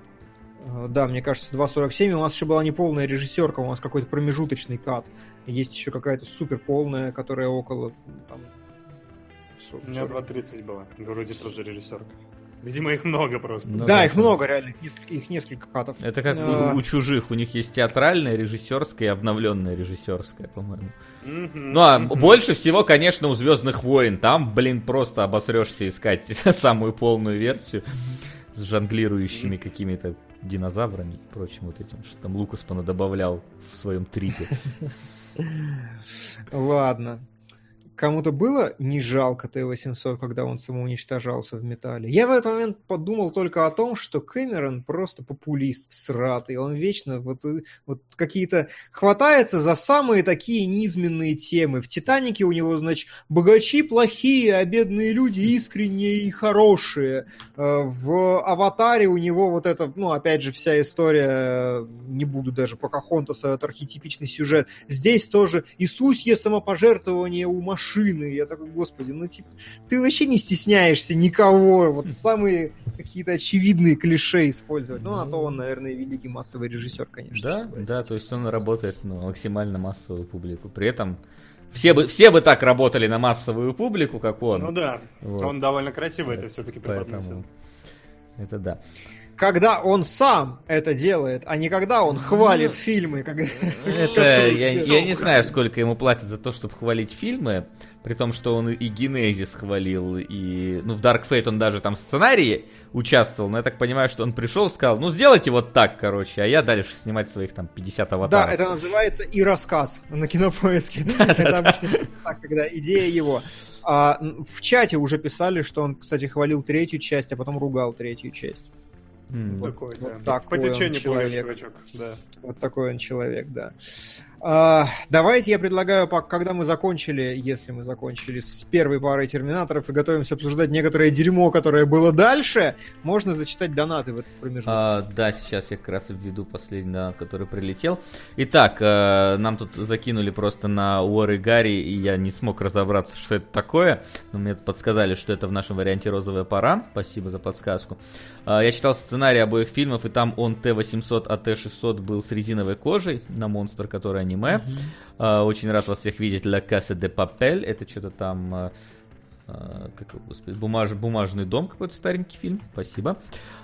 А, да, мне кажется, 2.47. У нас еще была не полная режиссерка, у нас какой-то промежуточный кат. Есть еще какая-то супер полная, которая около там, у меня 2.30 было. Вроде тоже режиссерка. Видимо, их много просто. Ну, да, да, их много, реально, их несколько, их несколько катов. Это как а... у, у чужих, у них есть театральная, режиссерская и обновленная режиссерская, по-моему. Mm-hmm. Ну а mm-hmm. больше всего, конечно, у Звездных войн. Там, блин, просто обосрешься искать самую полную версию с жонглирующими mm-hmm. какими-то динозаврами и прочим вот этим, что там Лукас понадобавлял в своем трипе. Ладно. Кому-то было не жалко Т-800, когда он самоуничтожался в металле? Я в этот момент подумал только о том, что Кэмерон просто популист сратый. Он вечно вот, вот какие-то хватается за самые такие низменные темы. В «Титанике» у него, значит, богачи плохие, а бедные люди искренние и хорошие. Э, в «Аватаре» у него вот это, ну, опять же, вся история, не буду даже Покахонтаса, это архетипичный сюжет. Здесь тоже Иисусье самопожертвование у машин машины. Я такой, господи, ну типа, ты вообще не стесняешься никого. Вот самые какие-то очевидные клише использовать. Ну, а то он, наверное, великий массовый режиссер, конечно. Да, да, то есть он работает на максимально массовую публику. При этом все бы, все бы так работали на массовую публику, как он. Ну да, Вот. он довольно красиво это все-таки Поэтому преподносит. это да. Когда он сам это делает, а не когда он хвалит фильмы. как- Это я, я не знаю, сколько ему платят за то, чтобы хвалить фильмы, при том, что он и Генезис хвалил, и ну в Dark Fate он даже там в сценарии участвовал, но я так понимаю, что он пришел и сказал, ну сделайте вот так, короче, а я дальше снимать своих там 50 аватаров. Да, это называется и рассказ на кинопоиске. Это обычно так, когда идея его. А, в чате уже писали, что он, кстати, хвалил третью часть, а потом ругал третью часть. М, Вот. Такой, Вот да. такой По течению плывет человек. чувачок, да. Вот такой он человек, да. А, давайте я предлагаю, когда мы закончили, если мы закончили с первой парой терминаторов и готовимся обсуждать некоторое дерьмо, которое было дальше, можно зачитать донаты в этот промежуток. А, да, сейчас я как раз введу последний донат, который прилетел. Итак, э, нам тут закинули просто на Уор и Гарри, и я не смог разобраться, что это такое. Но мне подсказали, что это в нашем варианте «Розовая пора». Спасибо за подсказку. А, я читал сценарий обоих фильмов, и там он Т-800, а Т-600 был с резиновой кожей на монстр, который аниме. А, очень рад вас всех видеть. La Casa de Papel. Это что-то там... а, а, как его, господи, бумаж, бумажный дом какой-то старенький фильм. Спасибо.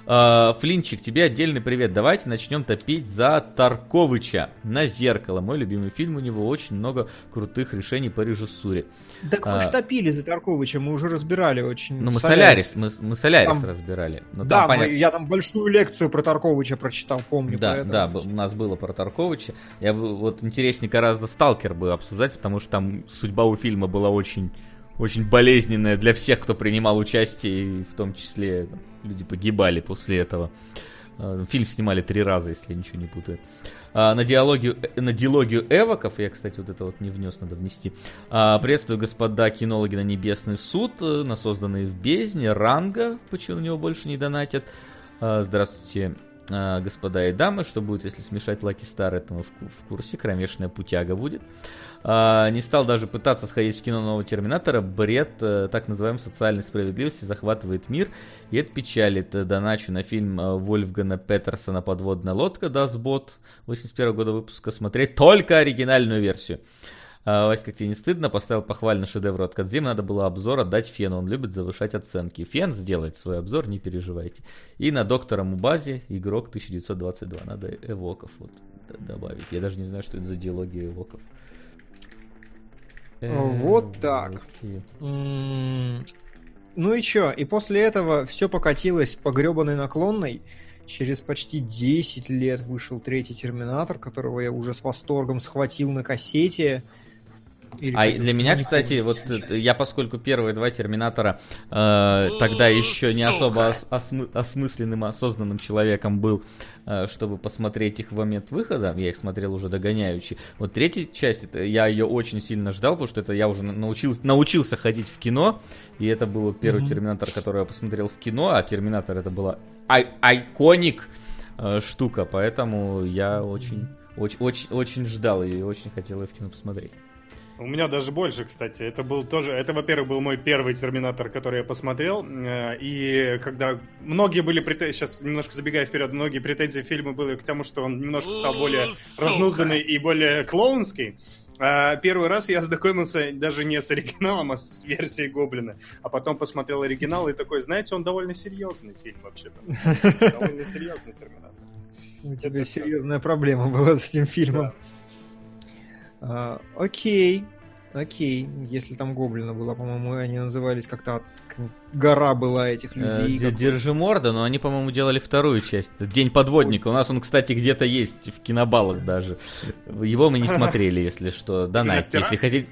А, Флинчик, тебе отдельный привет. Давайте начнем топить за Тарковича на зеркало. Мой любимый фильм. У него очень много крутых решений по режиссуре. Так мы а- ж топили за Тарковича, мы уже разбирали очень. Ну, мы Солярис. Солярис, мы, мы Солярис Там- разбирали. Но да, там, мы- понятно- я там большую лекцию про Тарковича прочитал, помню. Да, поэтому- да, у нас было про Тарковича. Я бы вот интереснее гораздо Сталкер бы обсуждать, потому что там судьба у фильма была очень, очень болезненная для всех, кто принимал участие, и в том числе там, люди погибали после этого. Э, Фильм снимали три раза, если я ничего не путаю. А, На диалогию, э, на диалогию эвоков, я, кстати, вот это вот не внес, надо внести. А, Приветствую, господа кинологи на Небесный суд, э, на созданный в бездне, ранга, почему на него больше не донатят. А, Здравствуйте, а, господа и дамы, что будет, если смешать Лаки Стар, это мы в ку- в курсе, кромешная путяга будет. А, Не стал даже пытаться сходить в кино нового Терминатора, бред э, так называемой социальной справедливости захватывает мир, и это печалит. Доначу на фильм э, Вольфгана Петерсона «Подводная лодка» Дасбот 81 года выпуска смотреть только оригинальную версию. А, Вась, как тебе не стыдно, поставил похвально шедевр от Кадзимы, надо было обзор отдать Фену, он любит завышать оценки. Фен сделает свой обзор, не переживайте. И на доктора Мубазе, игрок 1922, надо эвоков вот добавить. Я даже не знаю, что это за диалоги эвоков. Вот так. Эвоки. М, Ну и чё? И после этого все покатилось по гребаной наклонной. Через почти 10 лет вышел третий Терминатор, которого я уже с восторгом схватил на кассете. Или А для меня, не кстати, вот я, поскольку первые два Терминатора э, тогда еще не особо ос- осмы- осмысленным, осознанным человеком был, э, чтобы посмотреть их в момент выхода, я их смотрел уже догоняющий. Вот третья часть, это, я ее очень сильно ждал, потому что это я уже на- научился, научился ходить в кино, и это был первый Мгм. Терминатор, который я посмотрел в кино, а Терминатор это была ай- айконик э, штука, поэтому я очень, очень, очень, очень ждал и очень хотел ее в кино посмотреть. У меня даже больше, кстати. Это был тоже, это, во-первых, был мой первый Терминатор, который я посмотрел. э, И когда многие были претензии, сейчас немножко забегая вперед, многие претензии фильма были к тому, что он немножко стал более разнузданный и более клоунский. А первый раз я ознакомился даже не с оригиналом, а с версией Гоблина. А потом посмотрел оригинал и такой, знаете, он довольно серьезный фильм вообще-то. Довольно серьезный Терминатор. У тебя серьезная проблема была с этим фильмом. А, окей, окей. Если там Гоблина была, по-моему, они назывались как-то гора была этих Э, людей. Как- Держи морда, но они, по-моему, делали вторую часть. День подводника. У нас он, кстати, где-то есть в кинобалах даже. Его мы не смотрели, если что. Донайте, если хотите.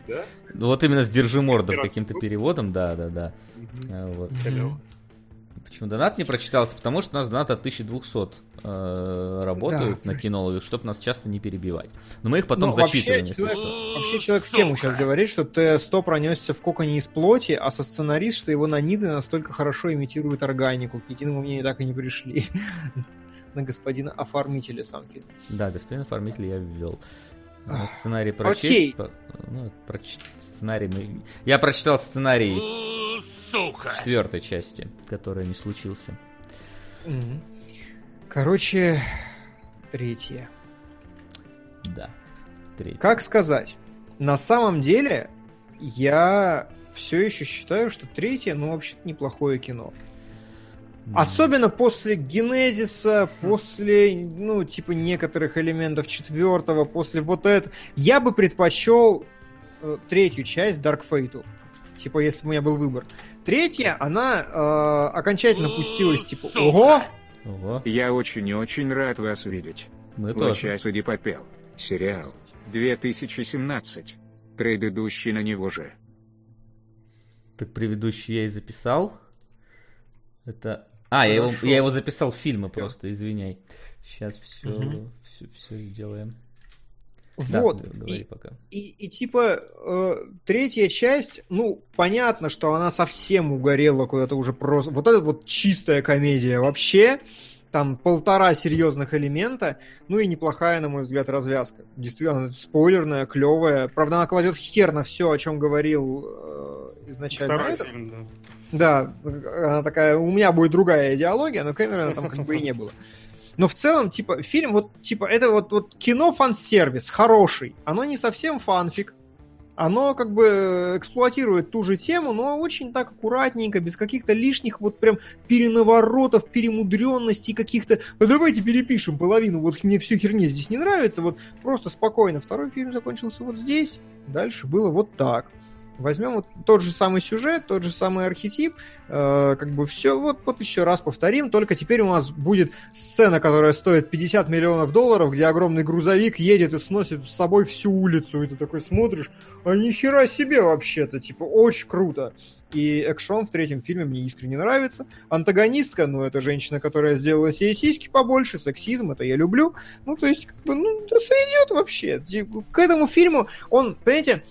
Вот именно с Держи морда каким-то переводом, да, да, да. Э, Вот. Почему донат не прочитался? Потому что у нас донат от 1200 э, работают Да, на кинологах, чтобы нас часто не перебивать. Но мы их потом Ну, вообще, зачитываем, если человек, что. вообще человек в тему сейчас говорит, что Т-100 пронесся в коконе из плоти, а со сценарист, что его наниты настолько хорошо имитируют органику. К единому мнению так и не пришли. На господина оформителя сам фильм. Да, господин оформитель я ввел. Ну, Сценарий прочесть. Окей. по- Ну, проч- сценарий мы... Я прочитал сценарий Сука! четвертой части, который не случился. Короче, третье. Да. Третий. Как сказать? На самом деле, я все еще считаю, что третье, ну, вообще-то неплохое кино. Особенно после генезиса, после, ну, типа, некоторых элементов четвертого, после вот это. Я бы предпочел э, третью часть Dark Fate. Типа, если бы у меня был выбор. Третья, она э, окончательно пустилась, типа, ого! Ого, Я очень-очень рад вас видеть. мы тоже. Лучасади попел. Сериал. 2017. Предыдущий на него же. Так предыдущий я и записал. Это... А, я его, я его записал в фильмы просто, извиняй. Сейчас все, Мгм. все, все сделаем. Да, Вот. говори И- пока. И, и типа э, третья часть, ну, понятно, что она совсем угорела куда-то уже просто. Вот это вот чистая комедия вообще. Там полтора серьезных элемента, ну и неплохая, на мой взгляд, развязка. Действительно, спойлерная, клевая. Правда, она кладет хер на все, о чем говорил э, изначально. Второй фильм, да. Да, она такая, у меня будет другая идеология, но Кэмерона там как бы и не было. Но в целом, типа, фильм, вот, типа, это вот, вот кино фан-сервис, хороший. Оно не совсем фанфик. Оно как бы эксплуатирует ту же тему, но очень так аккуратненько, без каких-то лишних вот прям перенаворотов, перемудренностей каких-то. А давайте перепишем половину, вот мне все херни здесь не нравится, вот просто спокойно. Второй фильм закончился вот здесь, дальше было вот так. Возьмем вот тот же самый сюжет, тот же самый архетип, э, как бы все, вот, вот еще раз повторим, только теперь у нас будет сцена, которая стоит 50 миллионов долларов, где огромный грузовик едет и сносит с собой всю улицу, и ты такой смотришь, а нихера себе вообще-то, типа, очень круто. И экшон в третьем фильме мне искренне нравится. Антагонистка, ну, это женщина, которая сделала себе сиськи побольше, сексизм, это я люблю. Ну, то есть, как бы, ну, да сойдет вообще. Типа, К этому фильму он, понимаете,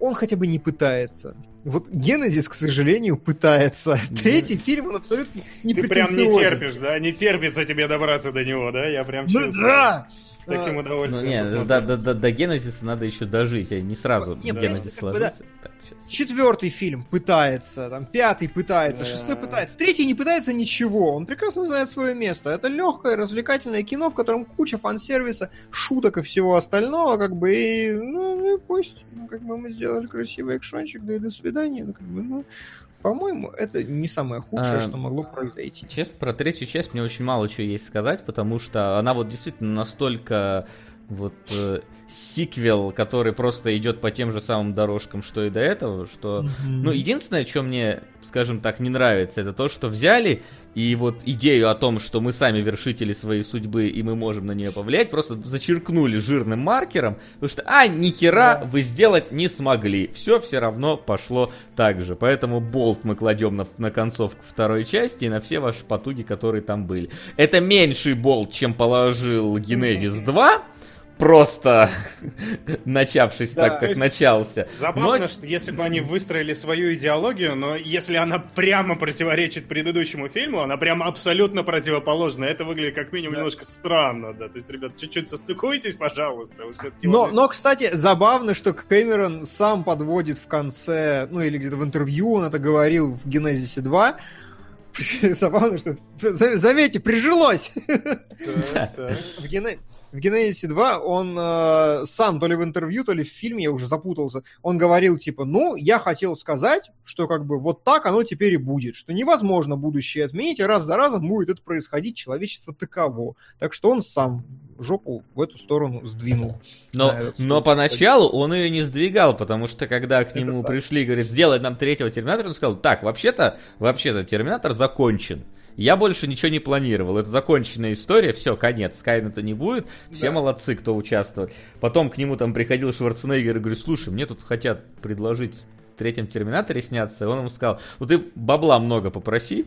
он хотя бы не пытается. Вот Генезис, к сожалению, пытается. Третий фильм, он абсолютно не Ты прям не терпишь, да? Не терпится тебе добраться до него, да? Я прям Ну чувствую. да! С таким Ну, удовольствием. не, посмотрю. до, до, до, до Генезиса надо еще дожить, а не сразу Не, Генезис да. Так. Четвертый фильм пытается, там пятый пытается, Да. шестой пытается, третий не пытается ничего. Он прекрасно знает свое место. Это легкое, развлекательное кино, в котором куча фан-сервиса, шуток и всего остального, как бы, и, ну, ну и пусть. Ну, как бы мы сделали красивый экшончик, да и до свидания. Ну, как бы, ну, по-моему, это не самое худшее, А, что могло произойти. Честно, про третью часть мне очень мало чего есть сказать, потому что она вот действительно настолько вот э, сиквел, который просто идет по тем же самым дорожкам, что и до этого, что... Ну, единственное, что мне, скажем так, не нравится, это то, что взяли и вот идею о том, что мы сами вершители своей судьбы и мы можем на нее повлиять, просто зачеркнули жирным маркером, потому что, а, ни хера Да. вы сделать не смогли. Все все равно пошло так же. Поэтому болт мы кладем на, на концовку второй части и на все ваши потуги, которые там были. Это меньший болт, чем положил Генезис 2, просто начавшись Да, так, как есть начался. Забавно, Но- что если бы они выстроили свою идеологию, но если она прямо противоречит предыдущему фильму, она прямо абсолютно противоположна. Это выглядит как минимум Да. немножко странно, да. То есть, ребят, чуть-чуть состыкуйтесь, пожалуйста. Вы все-таки Но, но, кстати, забавно, что Кэмерон сам подводит в конце, ну или где-то в интервью он это говорил в Генезисе 2. Забавно, что это, заметьте, прижилось! В, Гене- в Генезисе 2 он э, сам, то ли в интервью, то ли в фильме, я уже запутался, он говорил, типа, ну, я хотел сказать, что как бы вот так оно теперь и будет, что невозможно будущее отменить, и раз за разом будет это происходить, человечество таково. Так что он сам жопу в эту сторону сдвинул. Но, Да, но поначалу он ее не сдвигал, потому что когда к Это нему так. пришли и говорят, сделай нам третьего Терминатора, он сказал, так, вообще-то, вообще-то Терминатор закончен. Я больше ничего не планировал. Это законченная история, все, конец. Скайнета не будет. Все Да. молодцы, кто участвует. Потом к нему там приходил Шварценеггер и говорит, слушай, мне тут хотят предложить в третьем Терминаторе сняться. И он ему сказал, ну ты бабла много попроси,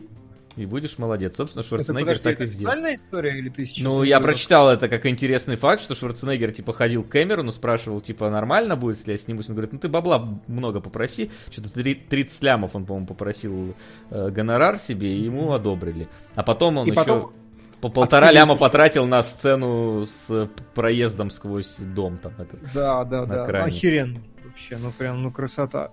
и будешь молодец. Собственно, Это, Шварценеггер подожди, так и это сделал. официальная история или ты сейчас... Ну, я прочитал это как интересный факт, что Шварценеггер, типа, ходил к Кэмерону, спрашивал, типа, нормально будет, если я снимусь? Он говорит, ну, ты бабла много попроси. Что-то три- 30 лямов он, по-моему, попросил э, гонорар себе, и ему одобрили. А потом он И еще... потом по полтора ляма потратил на сцену с проездом сквозь дом там. этот. Да, да, да. кране. Охеренно. Вообще, ну прям, ну красота.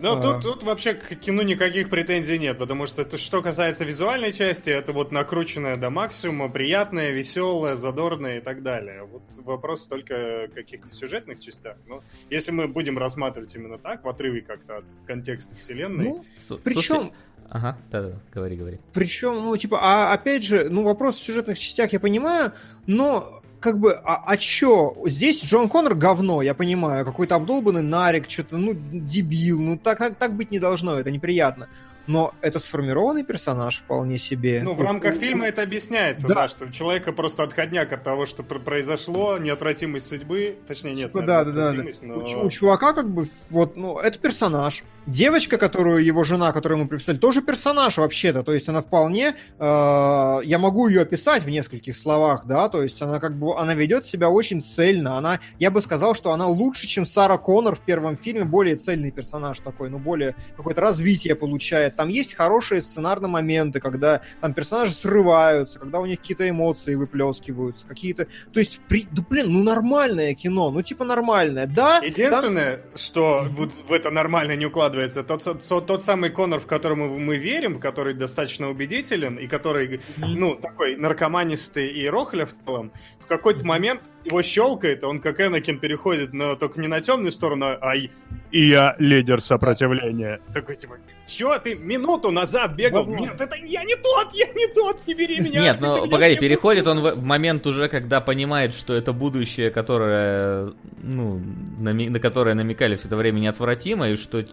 Ну, А. тут, тут вообще к кино никаких претензий нет, потому что это, что касается визуальной части, это вот накрученное до максимума, приятное, веселое, задорное и так далее. Вот вопрос только каких-то сюжетных частях. Но если мы будем рассматривать именно так, в отрыве как-то от контекста вселенной, Ну, С- причем, Ага, да-да, говори, говори. причем, ну, типа, а опять же, ну, вопрос в сюжетных частях я понимаю, но как бы, а, а чё? Здесь Джон Коннор говно, я понимаю, какой-то обдолбанный нарик, что-то, ну, дебил, ну, так, так, так быть не должно, это неприятно. Но это сформированный персонаж вполне себе. Ну, в рамках фильма это объясняется, Да. да, что у человека просто отходняк от того, что пр- произошло, неотвратимость судьбы, точнее, нет, Типа, да, да, да, но- У, у чувака как бы вот, ну, это персонаж. Девочка, которую его жена, которую ему приписали, тоже персонаж вообще-то. То есть она вполне, э, я могу ее описать в нескольких словах, да, то есть она как бы, она ведет себя очень цельно. Она, я бы сказал, что она лучше, чем Сара Коннор в первом фильме, более цельный персонаж такой, ну, более какое-то развитие получает. Там есть хорошие сценарные моменты, когда там персонажи срываются, когда у них какие-то эмоции выплескиваются, какие-то... То есть, при... да, блин, ну нормальное кино, ну типа нормальное. Да, Единственное, что вот в это нормально не укладывается, тот, тот, тот самый Конор, в которому мы верим, который достаточно убедителен и который, ну, такой наркоманистый и рохля в целом, в какой-то момент его щелкает, он как Энакин переходит на, только не на темную сторону, а и, и я лидер сопротивления. Такой типа, чё ты минуту назад бегал? Возможно. Нет, это я не тот, я не тот, не бери меня. Нет, ну погоди, переходит путаешь?» он в момент уже, когда понимает, что это будущее, которое, ну, нами- на которое намекали все это время неотвратимо, и что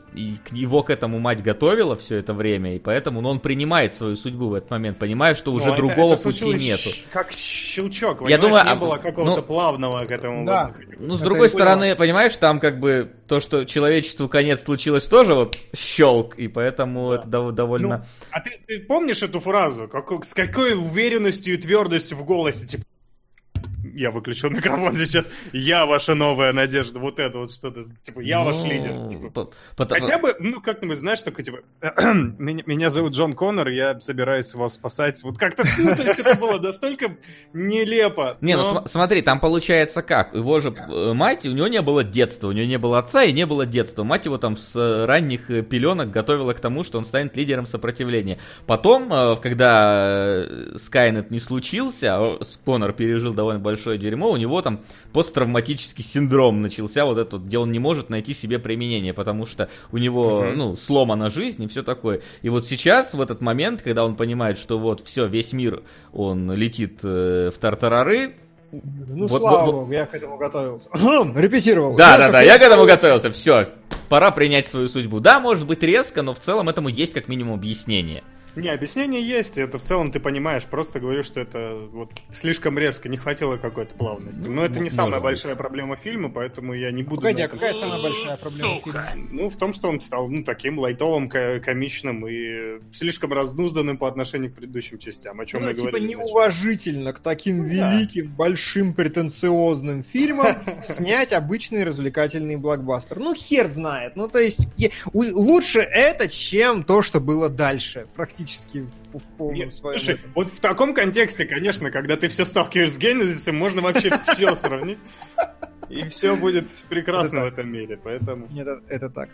его к этому мать готовила все это время, и поэтому ну, он принимает свою судьбу в этот момент, понимая, что уже Ну, это- другого это пути случилось нету. Как щелчок, Я думаю, не а, было какого-то ну, плавного к этому. да. вот. Ну, с Это другой стороны, понимаешь, там как бы то, что человечеству конец случилось, тоже вот щелк, и поэтому это дов- довольно... А ты, ты помнишь эту фразу? Как- с какой уверенностью и твердостью в голосе? Типа, я выключил микрофон сейчас. Я ваша новая надежда. Вот это вот что-то. Типа, я ваш Ну, лидер. Типа. по- потому- Хотя бы, ну, как-нибудь, знаешь, только типа, меня, меня зовут Джон Коннор, я собираюсь вас спасать. Вот как-то, ну, то есть это было настолько нелепо. Не, ну см- смотри, там получается как? Его же э, мать, у него не было детства, у него не было отца и не было детства. Мать его там с э, ранних э, пеленок готовила к тому, что он станет лидером сопротивления. Потом, когда Скайнет не случился, а Конор пережил довольно большое дерьмо, у него там посттравматический синдром начался, вот этот, вот, где он не может найти себе применение, потому что у него, Мгм. ну, сломана жизнь и все такое. И вот сейчас, в этот момент, когда он понимает, что вот все, весь мир, он летит э, в тартарары, Ну, Вот- слава вот- богу, я к этому готовился. Репетировал. Да, да, да, я к этому готовился. Все, пора принять свою судьбу. Да, может быть резко, но в целом этому есть как минимум объяснение. Не, объяснение есть, это в целом ты понимаешь, просто говорю, что это вот слишком резко, не хватило какой-то плавности. Но это не может самая быть. большая проблема фильма, поэтому я не буду... Погоди, а какая самая большая проблема фильма? Ну, в том, что он стал, ну, таким лайтовым, ко- комичным и слишком разнузданным по отношению к предыдущим частям, о чем Ну, мы типа говорили. неуважительно к таким Ну да. великим, большим, претенциозным фильмам снять обычный развлекательный блокбастер. Ну, хер знает. Ну, то есть, лучше это, чем то, что было дальше. Практически в, в полном Нет, своем. слушай, этом. вот в таком контексте, конечно, когда ты все сталкиваешь с Генезисом, можно вообще все сравнить. И все будет прекрасно в Это этом мире, поэтому... Нет, это так.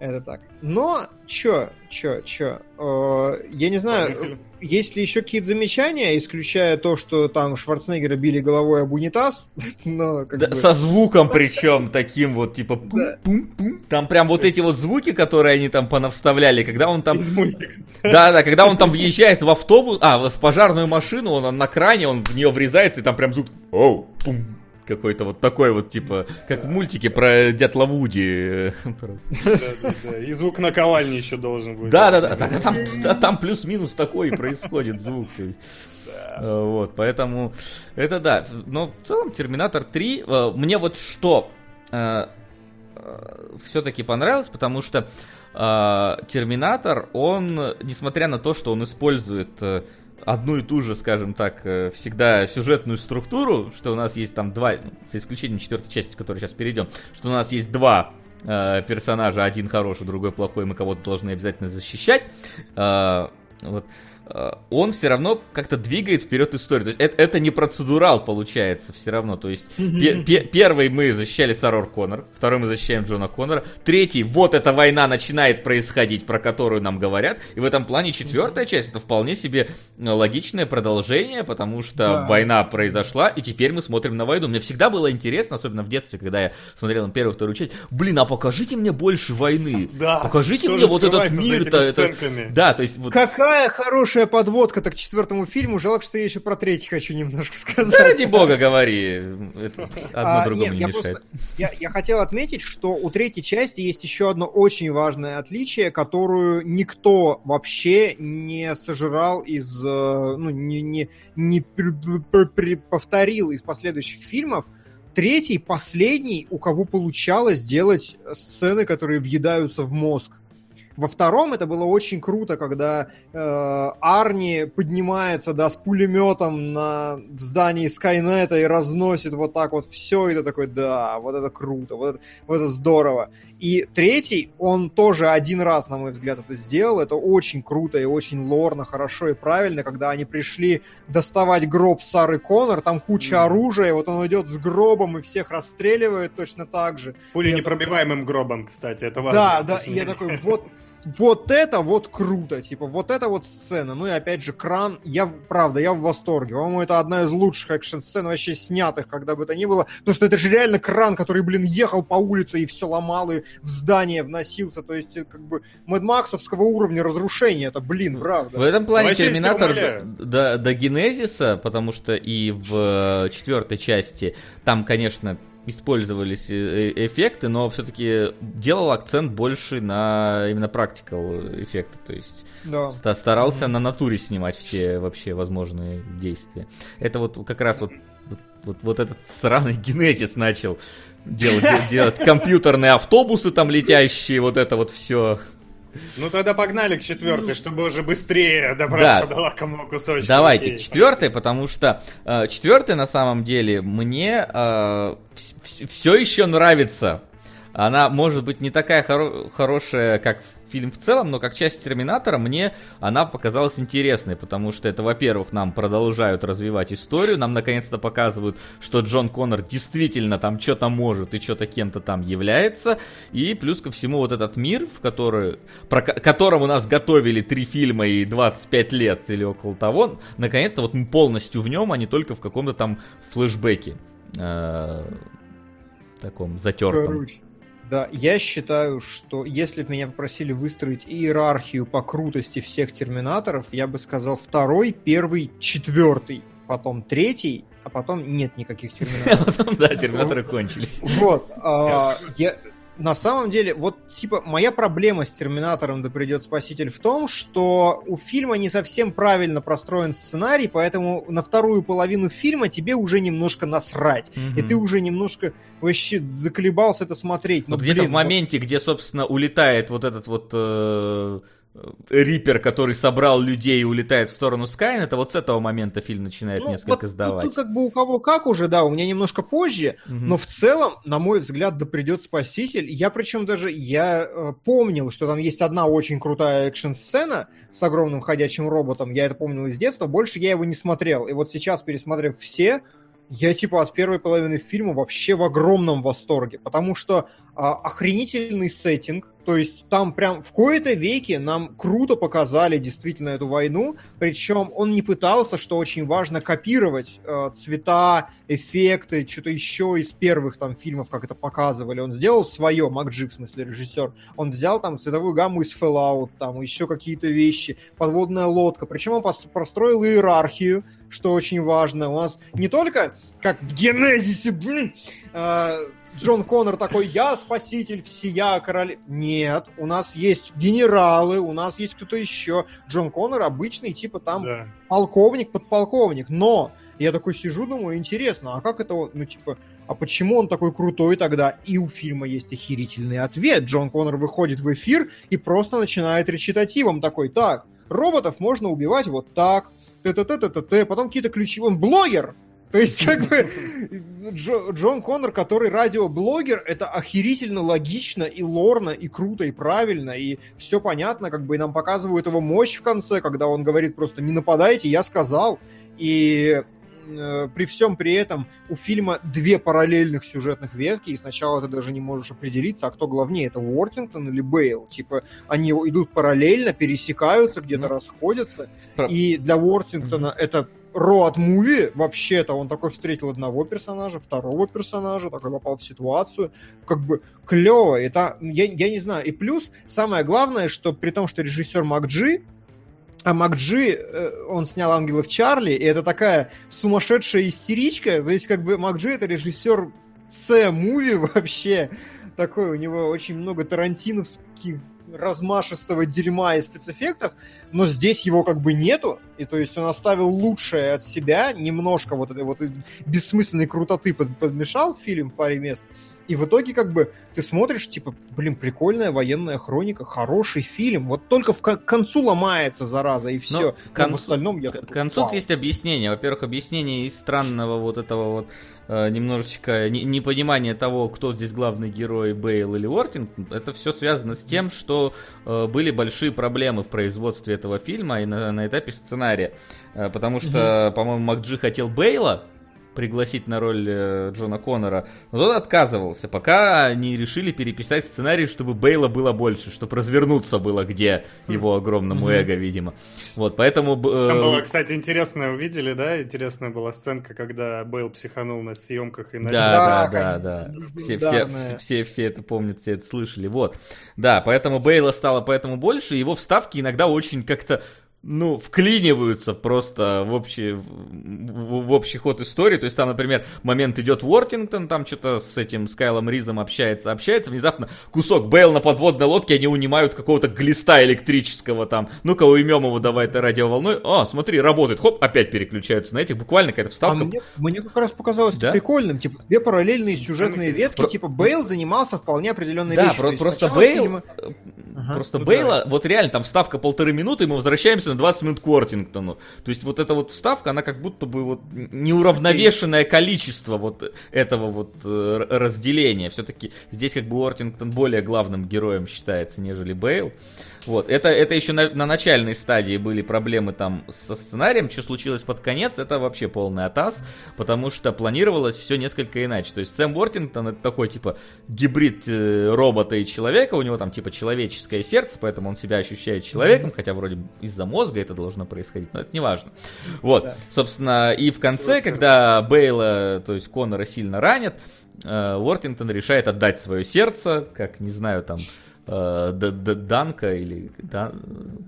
Это так. Но, чё, чё, чё, э, я не знаю, Поехали. есть ли еще какие-то замечания, исключая то, что там Шварценеггера били головой об унитаз, но как Да, бы... Со звуком причем таким вот, типа Да. пум-пум-пум. Там прям вот эти вот звуки, которые они там понавставляли, когда он там... Из мультика. Да-да, когда он там въезжает в автобус, а, в пожарную машину, он на кране, он в нее врезается, и там прям звук оу, пум, какой-то вот такой вот, типа, как в мультике про дятла Вуди. э. И звук наковальни еще должен будет. Да-да-да, а там, а там плюс-минус такой происходит звук. Э, Вот, поэтому это да. Но в целом Терминатор 3, э, мне вот что все-таки понравилось, потому что э, Терминатор, он, несмотря на то, что он использует э, одну и ту же, скажем так, э, всегда сюжетную структуру, что у нас есть там два, за исключением четвертой части, к которой сейчас перейдем, что у нас есть два э, персонажа, один хороший, другой плохой, мы кого-то должны обязательно защищать. Э, вот. Э, он все равно как-то двигает вперед историю. То есть это, это не процедурал получается все равно. То есть пе- пе- первый мы защищали Сарор Коннор, второй мы защищаем Джона Коннора, третий вот эта война начинает происходить, про которую нам говорят. И в этом плане четвертая часть это вполне себе э, логичное продолжение, потому что Да. война произошла, и теперь мы смотрим на войну. Мне всегда было интересно, особенно в детстве, когда я смотрел на первую вторую часть, блин, а покажите мне больше войны. Да. Покажите мне вот этот мир-то. это-? Да, то есть вот Какая хорошая подводка-то к четвертому фильму. Жалко, что я еще про третий хочу немножко Да сказать. ради бога говори. Это одно А, другому нет, не я мешает. просто- я, я хотел отметить, что у третьей части есть еще одно очень важное отличие, которую никто вообще не сожрал из, э, ну, не, не, не повторил из последующих фильмов. Третий, последний, у кого получалось делать сцены, которые въедаются в мозг. Во втором это было очень круто, когда э, Арни поднимается, да, с пулеметом на в здании Скайнета и разносит вот так вот все, и ты такой, да, вот это круто, вот это, вот это здорово. И третий, он тоже один раз, на мой взгляд, это сделал. Это очень круто и очень лорно, хорошо и правильно, когда они пришли доставать гроб Сары Коннор, там куча Мгм. оружия, вот он идет с гробом и всех расстреливает точно так же. Пули непробиваемым гробом, кстати, это важно. Да, да, и я такой, вот, вот это вот круто, типа, вот это вот сцена. Ну и опять же, кран, я, в- правда, я в восторге. По-моему, это одна из лучших экшн-сцен вообще снятых, когда бы то ни было. Потому что это же реально кран, который, блин, ехал по улице и все ломал, и в здание вносился. То есть, э, как бы, Мэдмаксовского уровня разрушения. Это, блин, В правда. этом плане Вообще, Терминатор умоляю. до, до Генезиса, потому что и в э, четвертой части там, конечно, использовались э, э, эффекты, но все-таки делал акцент больше на именно практикал эффекты, то есть Да. ста- старался Мгм. на натуре снимать все вообще возможные действия. Это вот как раз вот, вот, вот, вот этот сраный Генезис начал делать, делать компьютерные автобусы там летящие, вот это вот все. Ну тогда погнали к четвертой, чтобы уже быстрее добраться Да. до лакомого кусочка. Давайте Окей. к четвертой, потому что э, четвертая на самом деле мне все еще нравится. Она может быть не такая хоро- хорошая, как фильм в целом, но как часть Терминатора мне она показалась интересной, потому что это, во-первых, нам продолжают развивать историю, нам наконец-то показывают, что Джон Коннор действительно там что-то может и что-то кем-то там является, и плюс ко всему вот этот мир, в который, про ко- которому нас готовили три фильма и 25 лет или около того, наконец-то вот мы полностью в нем, а не только в каком-то там флешбеке. э, таком затертом. Короче, да, я считаю, что если бы меня попросили выстроить иерархию по крутости всех терминаторов, я бы сказал второй, первый, четвертый, потом третий, а потом нет никаких терминаторов. да, терминаторы кончились. Вот, а, я на самом деле, вот типа моя проблема с Терминатором да придет Спаситель в том, что у фильма не совсем правильно простроен сценарий, поэтому на вторую половину фильма тебе уже немножко насрать. И ты уже немножко вообще заколебался это смотреть. Ну, Вот где-то в блин, вот- моменте, где, собственно, улетает вот этот вот э, Рипер, который собрал людей и улетает в сторону Скайнета, вот с этого момента фильм начинает Ну, несколько вот сдавать. Тут как бы у кого как уже, да, у меня немножко позже, Мгм. но в целом, на мой взгляд, да придет Спаситель. Я причем даже, я э, помнил, что там есть одна очень крутая экшн-сцена с огромным ходячим роботом, я это помнил из детства, больше я его не смотрел. И вот сейчас, пересмотрев все, я типа от первой половины фильма вообще в огромном восторге, потому что а, охренительный сеттинг, то есть там прям в кои-то веке нам круто показали действительно эту войну, причем он не пытался, что очень важно, копировать э, цвета, эффекты, что-то еще из первых там фильмов, как это показывали. Он сделал свое, Макджи, в смысле режиссер. Он взял там цветовую гамму из Fallout, там еще какие-то вещи, подводная лодка. Причем он пос- простроил иерархию, что очень важно. У нас не только, как в Генезисе, блин, э, Джон Коннор такой, я спаситель всея король. Нет, у нас есть генералы, у нас есть кто-то еще. Джон Коннор обычный, типа там Да. полковник, подполковник. Но я такой сижу, думаю, интересно, а как это, ну, типа, а почему он такой крутой тогда? И у фильма есть охерительный ответ. Джон Коннор выходит в эфир и просто начинает речитативом такой, так, роботов можно убивать вот так, т-т-т-т-т, потом какие-то ключи, он блогер, То есть, как бы, Джо, Джон Коннор, который радиоблогер, это охерительно логично и лорно, и круто, и правильно, и все понятно, как бы, и нам показывают его мощь в конце, когда он говорит просто «не нападайте, я сказал». И э, при всем при этом у фильма две параллельных сюжетных ветки, и сначала ты даже не можешь определиться, а кто главнее, это Уортингтон или Бейл. Типа, они идут параллельно, пересекаются, где-то Ну, расходятся, Про- и для Уортингтона это роад муви, вообще-то он такой встретил одного персонажа, второго персонажа, такой попал в ситуацию, как бы клево, это, я, я не знаю, и плюс, самое главное, что при том, что режиссер Макджи, а Макджи, э, он снял «Ангелов Чарли», и это такая сумасшедшая истеричка, то есть как бы Макджи это режиссер С-муви вообще, такой у него очень много тарантиновских размашистого дерьма и спецэффектов, но здесь его как бы нету, и то есть он оставил лучшее от себя, немножко вот этой вот бессмысленной крутоты под- подмешал в фильм в паре мест, и в итоге как бы ты смотришь, типа, блин, прикольная военная хроника, хороший фильм, вот только в к концу ломается, зараза, и все. Но концу- в остальном я... К концу Вау. есть объяснение. Во-первых, объяснение из странного вот этого вот э, немножечко не- непонимания того, кто здесь главный герой, Бейл или Уортингтон. Это все связано с тем, что э, были большие проблемы в производстве этого фильма и на, на этапе сценария. Э, потому что, по-моему, Макджи хотел Бейла пригласить на роль э, Джона Коннора, но тот отказывался, пока не решили переписать сценарий, чтобы Бейла было больше, чтобы развернуться было где его огромному эго, видимо. Вот, поэтому... э, Там была, кстати, интересная, увидели, да? Интересная была сценка, когда Бейл психанул на съемках и на Да, да, Да, да, Все, все, все, все это помнят, все это слышали. Вот. Да, поэтому Бейла стало поэтому больше, его вставки иногда очень как-то ну, вклиниваются просто в общий, в, в- общий ход истории. То есть там, например, момент идет Уортингтон, там что-то с этим Скайлом Ризом общается, общается, внезапно кусок Бейл на подводной лодке, они унимают какого-то глиста электрического там. Ну-ка, уймем его, давай это радиоволной. О, смотри, работает. Хоп, опять переключаются на этих. Буквально какая-то А вставка. мне, мне как раз показалось Да? прикольным. Типа, две параллельные сюжетные ветки, Про- типа Бейл занимался вполне определенной Да, вещью. про- То есть просто Бейл, фильма- э, Ага. просто Ну Бейла, вот реально там вставка полторы минуты, и мы возвращаемся на 20 минут к Уортингтону. То есть вот эта вот вставка, она как будто бы вот неуравновешенное количество вот этого вот э, разделения. Все-таки здесь как бы Уортингтон более главным героем считается, нежели Бейл. Вот, это, это еще на, на начальной стадии были проблемы там со сценарием, что случилось под конец, это вообще полный атас, потому что планировалось все несколько иначе. То есть Сэм Уортингтон это такой типа гибрид э, робота и человека, у него там типа человеческое сердце, поэтому он себя ощущает человеком, хотя вроде из-за мозга это должно происходить, но это не важно. Вот, Да. собственно, и в конце, Всё когда Бейла, то есть Коннора сильно ранят, э, Уортингтон решает отдать свое сердце, как, не знаю, там, э, Д- Д- Данка или да,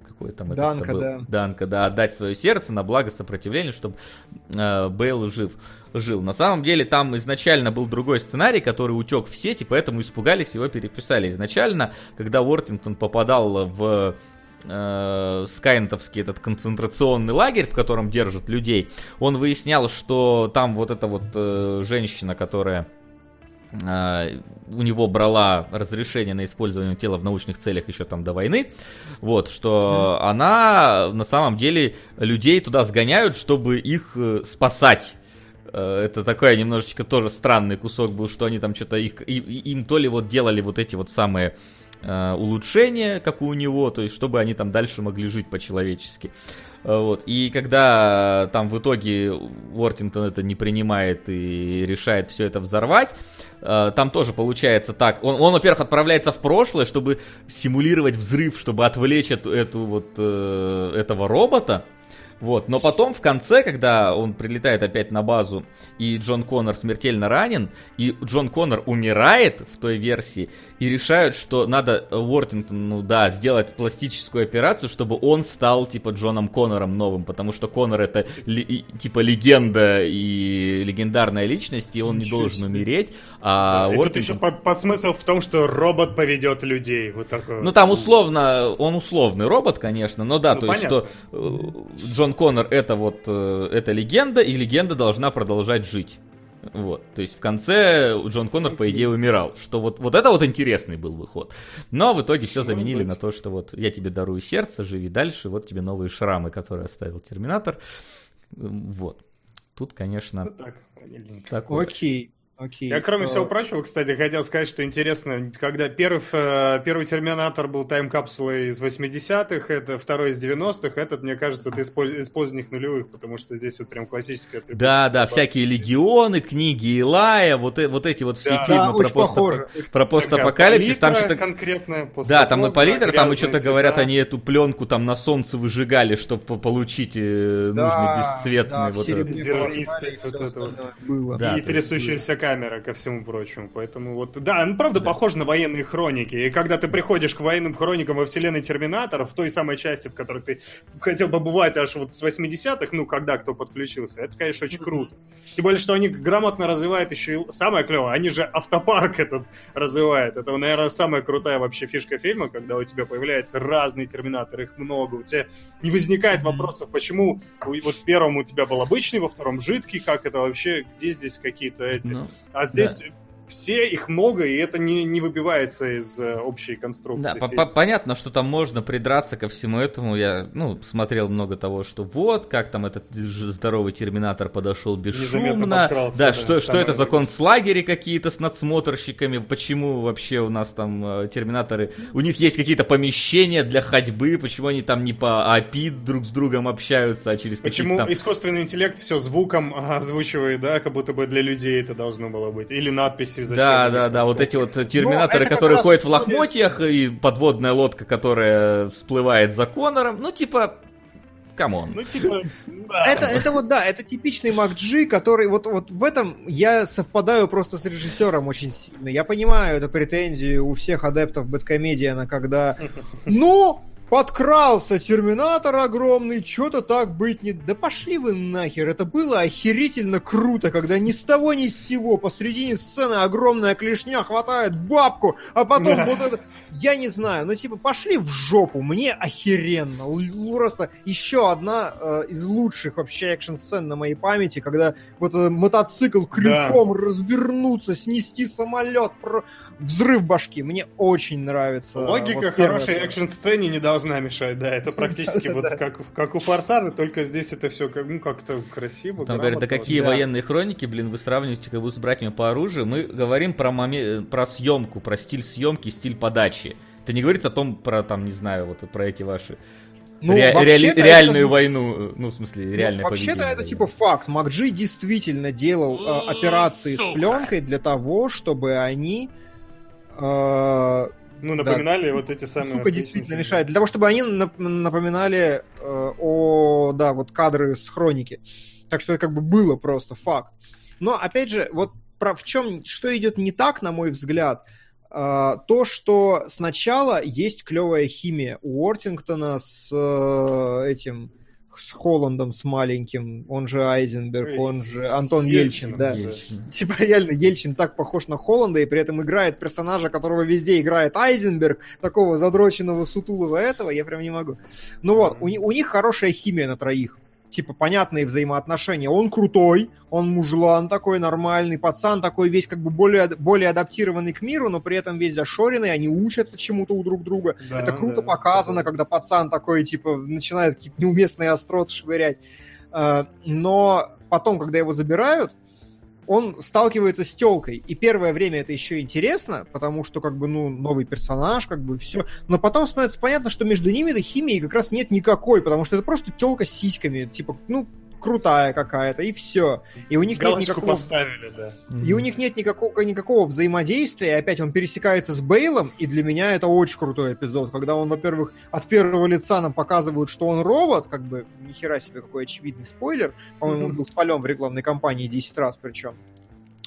какой там Данка, был? да. Данка, да, отдать свое сердце на благо сопротивления, чтобы э, Бейл жив, жил. На самом деле там изначально был другой сценарий, который утек в сети, поэтому испугались, его переписали. Изначально, когда Уортингтон попадал в э, скайнтовский этот концентрационный лагерь, в котором держат людей, он выяснял, что там вот эта вот э, женщина, которая у него брала разрешение на использование тела в научных целях еще там до войны, вот, что она на самом деле людей туда сгоняют, чтобы их э, спасать. Э, Это такой немножечко тоже странный кусок был, что они там что-то их, им то ли вот делали вот эти вот самые э, улучшения, как у него, то есть чтобы они там дальше могли жить по-человечески. Вот. И когда там в итоге Уортингтон это не принимает и решает все это взорвать, там тоже получается так. Он, он, во-первых, отправляется в прошлое, чтобы симулировать взрыв, чтобы отвлечь эту, эту вот э, этого робота. Вот, но потом в конце, когда он прилетает опять на базу, и Джон Коннор смертельно ранен, и Джон Коннор умирает в той версии, и решают, что надо Уортингтону, ну да, сделать пластическую операцию, чтобы он стал, типа, Джоном Коннором новым, потому что Коннор это, ли- типа, легенда и легендарная личность, и он не должен себе. умереть, а И тут Уортингтон- еще под, подсмысл в том, что робот поведет людей. Вот такой. ну там условно, он условный робот, конечно, но да, Ну, то есть понятно. что э, Джон Коннор это вот э, это легенда, и легенда должна продолжать жить. Вот, то есть в конце Джон Коннор, по идее, умирал. Что вот, вот это вот интересный был выход. Но в итоге все заменили на то, что вот я тебе дарую сердце, живи дальше, вот тебе новые шрамы, которые оставил Терминатор. Вот. тут, Ну конечно, так, ванильненько. такое. Окей, окей. Я, кроме Э, всего прочего, кстати, хотел сказать, что интересно, когда первый, э, первый Терминатор был тайм-капсулой из 80-х, это второй из 90-х, этот, мне кажется, это из, поз- из поздних нулевых, потому что здесь вот прям классическая атрибутика. Да, да, всякие легионы, книги Илая, вот, э- вот эти вот все Да. фильмы Да, про, очень пост похоже. про постапокалипсис, там что-то... конкретная, Да, там и палитра, там и что-то говорят, они эту пленку там на солнце выжигали, чтобы получить э, Да, нужный бесцветный да, вот этот. Зернистость, вот это вот. Было. Да, и трясущаяся камера, ко всему прочему. Поэтому вот, да, ну правда похоже на военные хроники. И когда ты приходишь к военным хроникам во вселенной Терминатора, в той самой части, в которой ты хотел побывать аж вот с 80-х, ну, когда кто подключился, это, конечно, очень круто. Тем более, что они грамотно развивают еще и... Самое клевое, они же автопарк этот развивают. Это, наверное, самая крутая вообще фишка фильма, когда у тебя появляются разные Терминаторы, их много. У тебя не возникает вопросов, почему вот в первом у тебя был обычный, во втором жидкий, как это вообще, где здесь какие-то эти... Ну, А здесь все, их много, и это не, не выбивается из э, общей конструкции. Да, по- понятно, что там можно придраться ко всему этому. Я, ну, смотрел много того, что вот, как там этот здоровый терминатор подошел бесшумно. Да, да, что, что это за концлагери какие-то с надсмотрщиками, почему вообще у нас там э, терминаторы, у них есть какие-то помещения для ходьбы, почему они там не по API друг с другом общаются, а через Почему там... искусственный интеллект все звуком а, озвучивает, да, как будто бы для людей это должно было быть. Или надписи зачем Да, они да, там да, вот эти вот терминаторы, это как которые ходят в лохмотьях, и подводная лодка, которая всплывает за Конором. Ну, типа, come on. Ну, типа, да. Это, это вот, да, это типичный McG, который вот, вот в этом я совпадаю просто с режиссером очень сильно. Я понимаю эту претензию у всех адептов BadComedian а, когда, ну, подкрался Терминатор огромный, что-то так быть не... Да пошли вы нахер, это было охерительно круто, когда ни с того ни с сего посредине сцены огромная клешня хватает бабку, а потом Да. вот это... Я не знаю, ну типа пошли в жопу, мне охеренно. Л- Просто еще одна э, из лучших вообще экшн-сцен на моей памяти, когда вот этот мотоцикл крюком развернуться, снести самолет, про... взрыв башки. Мне очень нравится. Логика вот хорошей экшн-сцене не должна мешать, да, это практически вот как, как у Форсажа, только здесь это все как, ну, как-то красиво, Там говорят, да какие военные хроники, блин, вы сравниваете как бы с братьями по оружию. Мы говорим про, моме- про съемку, про стиль съемки, стиль подачи. Это не говорится о том, про, там, не знаю, вот про эти ваши Ну, ре- вообще-то реали- это реальную был- войну, ну, в смысле, Ну, реальное Вообще-то поведение. это типа факт. МакДжи действительно делал э, операции с пленкой для того, чтобы они Ну, напоминали вот эти самые... Сука, действительно мешает. Для того, чтобы они нап- напоминали э, о, да, вот кадры с хроники. Так что это как бы было просто факт. Но, опять же, вот про в чем, что идет не так, на мой взгляд, э, то, что сначала есть клевая химия у Уортингтона с э, этим с Холландом, с маленьким, он же Айзенберг, он же Антон Ельчин, Ельчином, да. Ельчин. Типа реально Ельчин так похож на Холланда и при этом играет персонажа, которого везде играет Айзенберг, такого задроченного сутулого этого, я прям не могу. Ну вот, у, у них хорошая химия на троих. Типа понятные взаимоотношения. Он крутой, он мужлан такой нормальный, пацан такой весь как бы более, более адаптированный к миру, но при этом весь зашоренный, они учатся чему-то у друг друга. Да, Это круто да. показано, когда пацан такой, типа, начинает какие-то неуместные остроты швырять. Э, Но потом, когда его забирают, он сталкивается с телкой. И первое время это еще интересно, потому что, как бы, ну, новый персонаж, как бы, все. Но потом становится понятно, что между ними этой химии как раз нет никакой, потому что это просто телка с сиськами. Типа, ну, крутая какая-то, и все. И у них нет Галочку никакого... поставили, да. И у них нет никакого, никакого взаимодействия, и опять он пересекается с Бейлом, и для меня это очень крутой эпизод, когда он, во-первых, от первого лица нам показывают, что он робот, как бы, нихера себе какой очевидный спойлер, по-моему, он был спален в рекламной кампании 10 раз причем.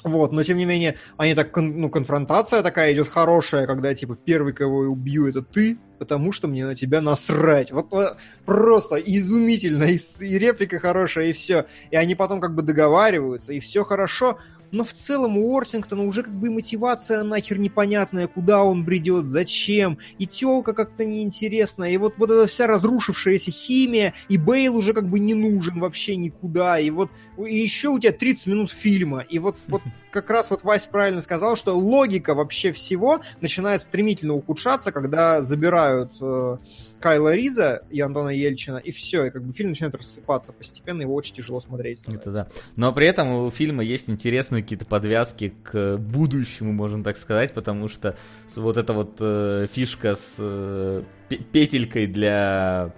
Вот, но тем не менее, они так, ну, конфронтация такая идет хорошая, когда, типа, первый, кого я убью, это ты, потому что мне на тебя насрать. Вот э, просто изумительно, и, и реплика хорошая, и все. И они потом как бы договариваются, и все хорошо. Но в целом у Уортингтона уже как бы мотивация нахер непонятная, куда он бредет, зачем, и телка как-то неинтересная, и вот, вот эта вся разрушившаяся химия, и Бейл уже как бы не нужен вообще никуда, и вот и еще у тебя 30 минут фильма, и вот, вот как раз вот Вась правильно сказал, что логика вообще всего начинает стремительно ухудшаться, когда забирают э, Кайла Риза и Антона Ельчина, и все, и как бы фильм начинает рассыпаться постепенно, его очень тяжело смотреть. Это да. Но при этом у фильма есть интересные какие-то подвязки к будущему, можно так сказать, потому что вот эта вот э, фишка с э, петелькой для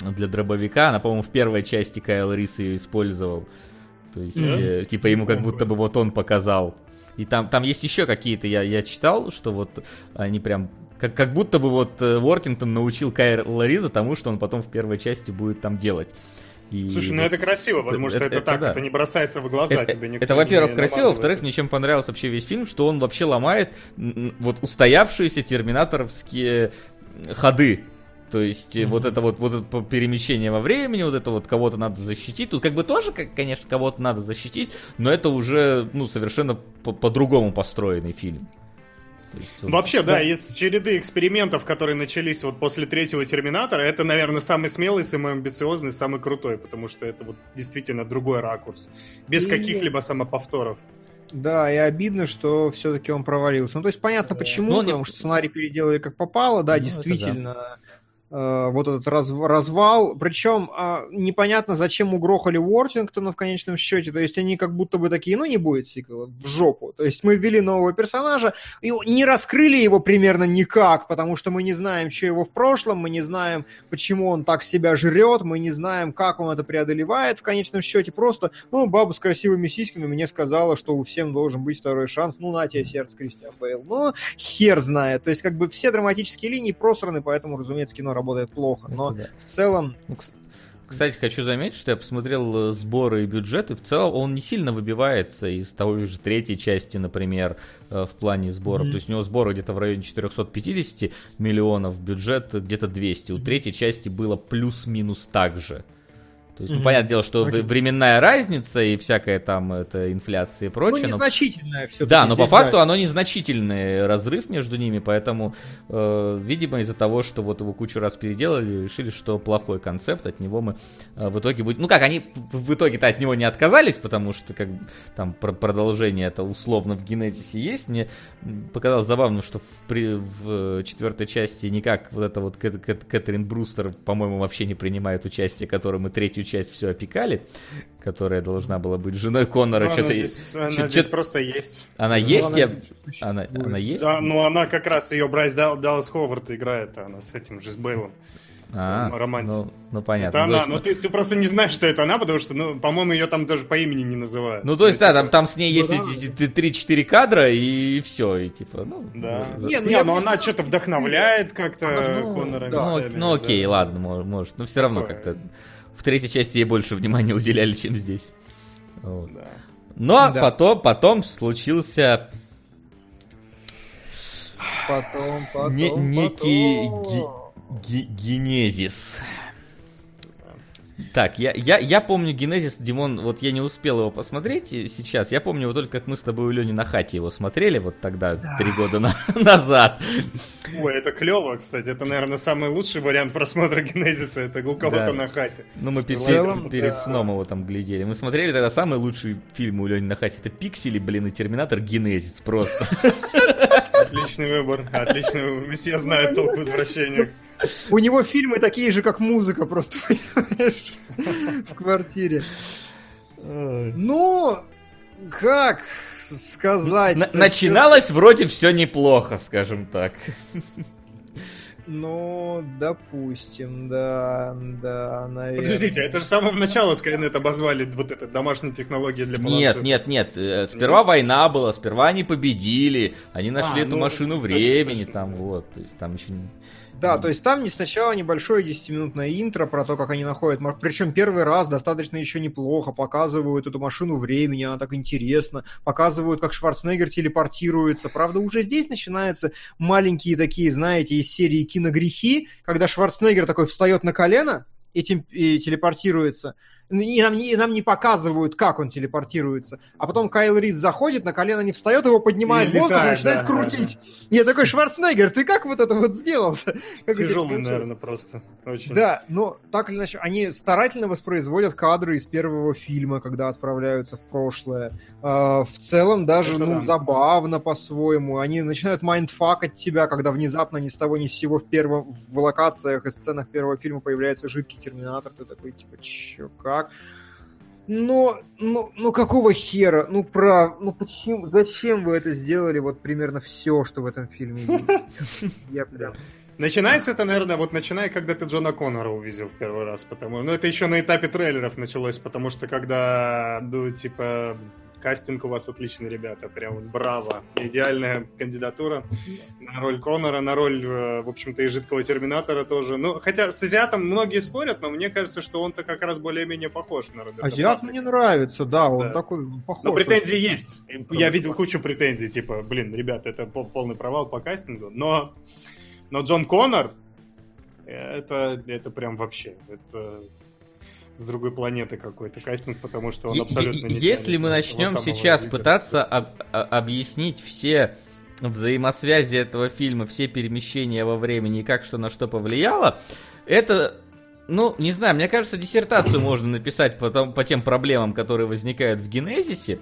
для дробовика, она, по-моему, в первой части Кайл Рис ее использовал. То есть, mm-hmm. э, типа, ему как будто бы вот он показал. И там, там есть еще какие-то, я, я читал, что вот они прям как, как будто бы вот э, Уортингтон научил Кайла Риза тому, что он потом в первой части будет там делать. И... Слушай, ну это красиво, потому это, что это, это так, да. это не бросается в глаза это, тебе никто Это, во-первых, красиво, во-вторых, мне чем понравился вообще весь фильм, что он вообще ломает вот устоявшиеся терминаторовские ходы. То есть mm-hmm. вот это вот, вот это перемещение во времени, вот это вот кого-то надо защитить. Тут как бы тоже, конечно, кого-то надо защитить, но это уже, ну, совершенно по- по-другому построенный фильм. Есть, он... Вообще, да, да, из череды экспериментов, которые начались вот после третьего Терминатора, это, наверное, самый смелый, самый амбициозный, самый крутой, потому что это вот действительно другой ракурс, без и... каких-либо самоповторов. Да, и обидно, что все-таки он провалился. Ну, то есть понятно почему, ну, потому не... что сценарий переделали как попало, да, ну, действительно. Да вот этот раз, развал. Причем э, непонятно, зачем угрохали Уортингтона в конечном счете. То есть они как будто бы такие, ну не будет сиквела, в жопу. То есть мы ввели нового персонажа и не раскрыли его примерно никак, потому что мы не знаем, что его в прошлом, мы не знаем, почему он так себя жрет, мы не знаем, как он это преодолевает в конечном счете. Просто, ну, баба с красивыми сиськами мне сказала, что у всем должен быть второй шанс. Ну, на тебе сердце, Кристиан Бейл. Ну, хер знает. То есть как бы все драматические линии просраны, поэтому, разумеется, кино работает плохо. Но да. в целом... Ну, кстати, хочу заметить, что я посмотрел э, сборы и бюджет, и в целом он не сильно выбивается из того же третьей части, например, э, в плане сборов. Mm-hmm. То есть у него сборы где-то в районе 450 миллионов, бюджет где-то 200. У третьей части было плюс-минус так же. То есть, ну, понятное дело, что okay. временная разница и всякая там это инфляция и прочее. Ну, незначительная но... все Да, но по факту да. оно незначительный разрыв между ними, поэтому, э, видимо, из-за того, что вот его кучу раз переделали, решили, что плохой концепт, от него мы э, в итоге будем... Ну как, они в итоге-то от него не отказались, потому что как там продолжение это условно в генезисе есть. Мне показалось забавно, что в, при, в четвертой части никак вот это вот Кэт, Кэт, Кэтрин Брустер, по-моему, вообще не принимает участие, которую мы третью часть все опекали, которая должна была быть женой Коннора. Ну, что-то... здесь, она что здесь просто есть. Она ну, есть? Она, я... она, она есть? Да, ну она как раз, ее Брайс Дал, Даллас Ховард играет, она с этим же, с Бейлом. А, романсе. Ну, ну понятно. Это она, но ты, ты просто не знаешь, что это она, потому что, ну, по-моему, ее там даже по имени не называют. Ну, то есть, да, там, там с ней есть ну, да. 3-4 кадра, и все, и типа, ну... Да. Не, ну, не, но она что-то вдохновляет как-то ну, Конора. Да. Ну, ну, окей, да. ладно, может, но все равно как-то в третьей части ей больше внимания уделяли, чем здесь. Вот. Да. Но да. потом, потом случился потом, потом, не, некий потом. Ге, генезис. Так, я, я, я помню Генезис, Димон, вот я не успел его посмотреть сейчас. Я помню вот только, как мы с тобой у Лени на хате его смотрели вот тогда, да. три года на, назад. Ой, это клево, кстати. Это, наверное, самый лучший вариант просмотра Генезиса. Это у кого-то да. на хате. Ну, мы перед, целом, перед да. сном его там глядели. Мы смотрели тогда самый лучший фильм у Лени на хате. Это Пиксели, блин, и Терминатор Генезис просто. Отличный выбор, отличный выбор. Месье знает толк в возвращениях. У него фильмы такие же, как музыка, просто, понимаешь, в квартире. Ну, как сказать? начиналось вроде все неплохо, скажем так. Ну, допустим, да, да, наверное. Подождите, это же с самого начала Skynet обозвали вот это домашние технологии для Нет, нет, нет, э, сперва война была, сперва они победили, они нашли а, эту ну, машину времени, там вот, то есть там еще... Да, то есть там не сначала небольшое 10-минутное интро про то, как они находят, причем первый раз достаточно еще неплохо, показывают эту машину времени, она так интересно, показывают, как Шварценеггер телепортируется. Правда, уже здесь начинаются маленькие такие, знаете, из серии киногрехи, когда Шварценеггер такой встает на колено и, тем, и телепортируется, И нам, не, и нам не показывают, как он телепортируется. А потом Кайл Рис заходит, на колено не встает, его поднимает И в воздух и начинает да, крутить. Я такой, Шварценеггер, ты как вот это вот сделал-то? Как Тяжелый, наверное, просто. Очень. Да, но так или иначе, они старательно воспроизводят кадры из первого фильма, когда отправляются в прошлое. А, в целом даже, Это ну, да. забавно по-своему. Они начинают майндфакать тебя, когда внезапно ни с того ни с сего в первом в локациях и сценах первого фильма появляется жидкий терминатор. Ты такой, типа, чё, как? Но, ну, ну какого хера? Ну, прав, ну почему, зачем вы это сделали? Вот примерно все, что в этом фильме есть. Я прям... Начинается это, наверное, вот начиная, когда ты Джона Коннора увидел в первый раз, потому ну это еще на этапе трейлеров началось, потому что когда, ну, типа, кастинг у вас отличный, ребята, прям вот браво, идеальная кандидатура на роль Коннора, на роль, э, в общем-то, и жидкого Терминатора тоже. Ну, хотя с азиатом многие спорят, но мне кажется, что он-то как раз более-менее похож на Роберта Азиат Патрика. мне нравится, да, он Да. такой похож. Но претензии очень. есть. Я видел кучу претензий, типа, блин, ребята, это пол- полный провал по кастингу, но, но Джон Коннор, это, это прям вообще, это с другой планеты какой-то кастинг, потому что он Е- абсолютно не Если мы на начнем сейчас пытаться об- объяснить все взаимосвязи этого фильма, все перемещения во времени и как что на что повлияло, это, ну, не знаю, мне кажется, диссертацию можно написать по, том- по тем проблемам, которые возникают в генезисе.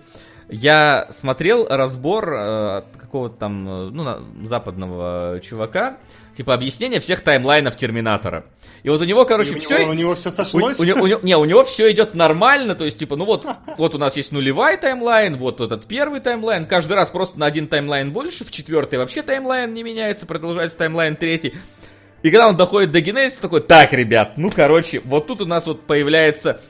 Я смотрел разбор э, от какого-то там, э, ну, западного чувака, типа объяснение всех таймлайнов Терминатора. И вот у него, короче, И у, все... у него все У, сошлось. у у него- не, у него все идет нормально, то есть, типа, ну вот, вот у нас есть нулевой таймлайн, вот этот первый таймлайн, каждый раз просто на один таймлайн больше, в четвертый вообще таймлайн не меняется, продолжается таймлайн третий. И когда он доходит до генезиса, такой, так, ребят, ну, короче, вот тут у нас вот появляется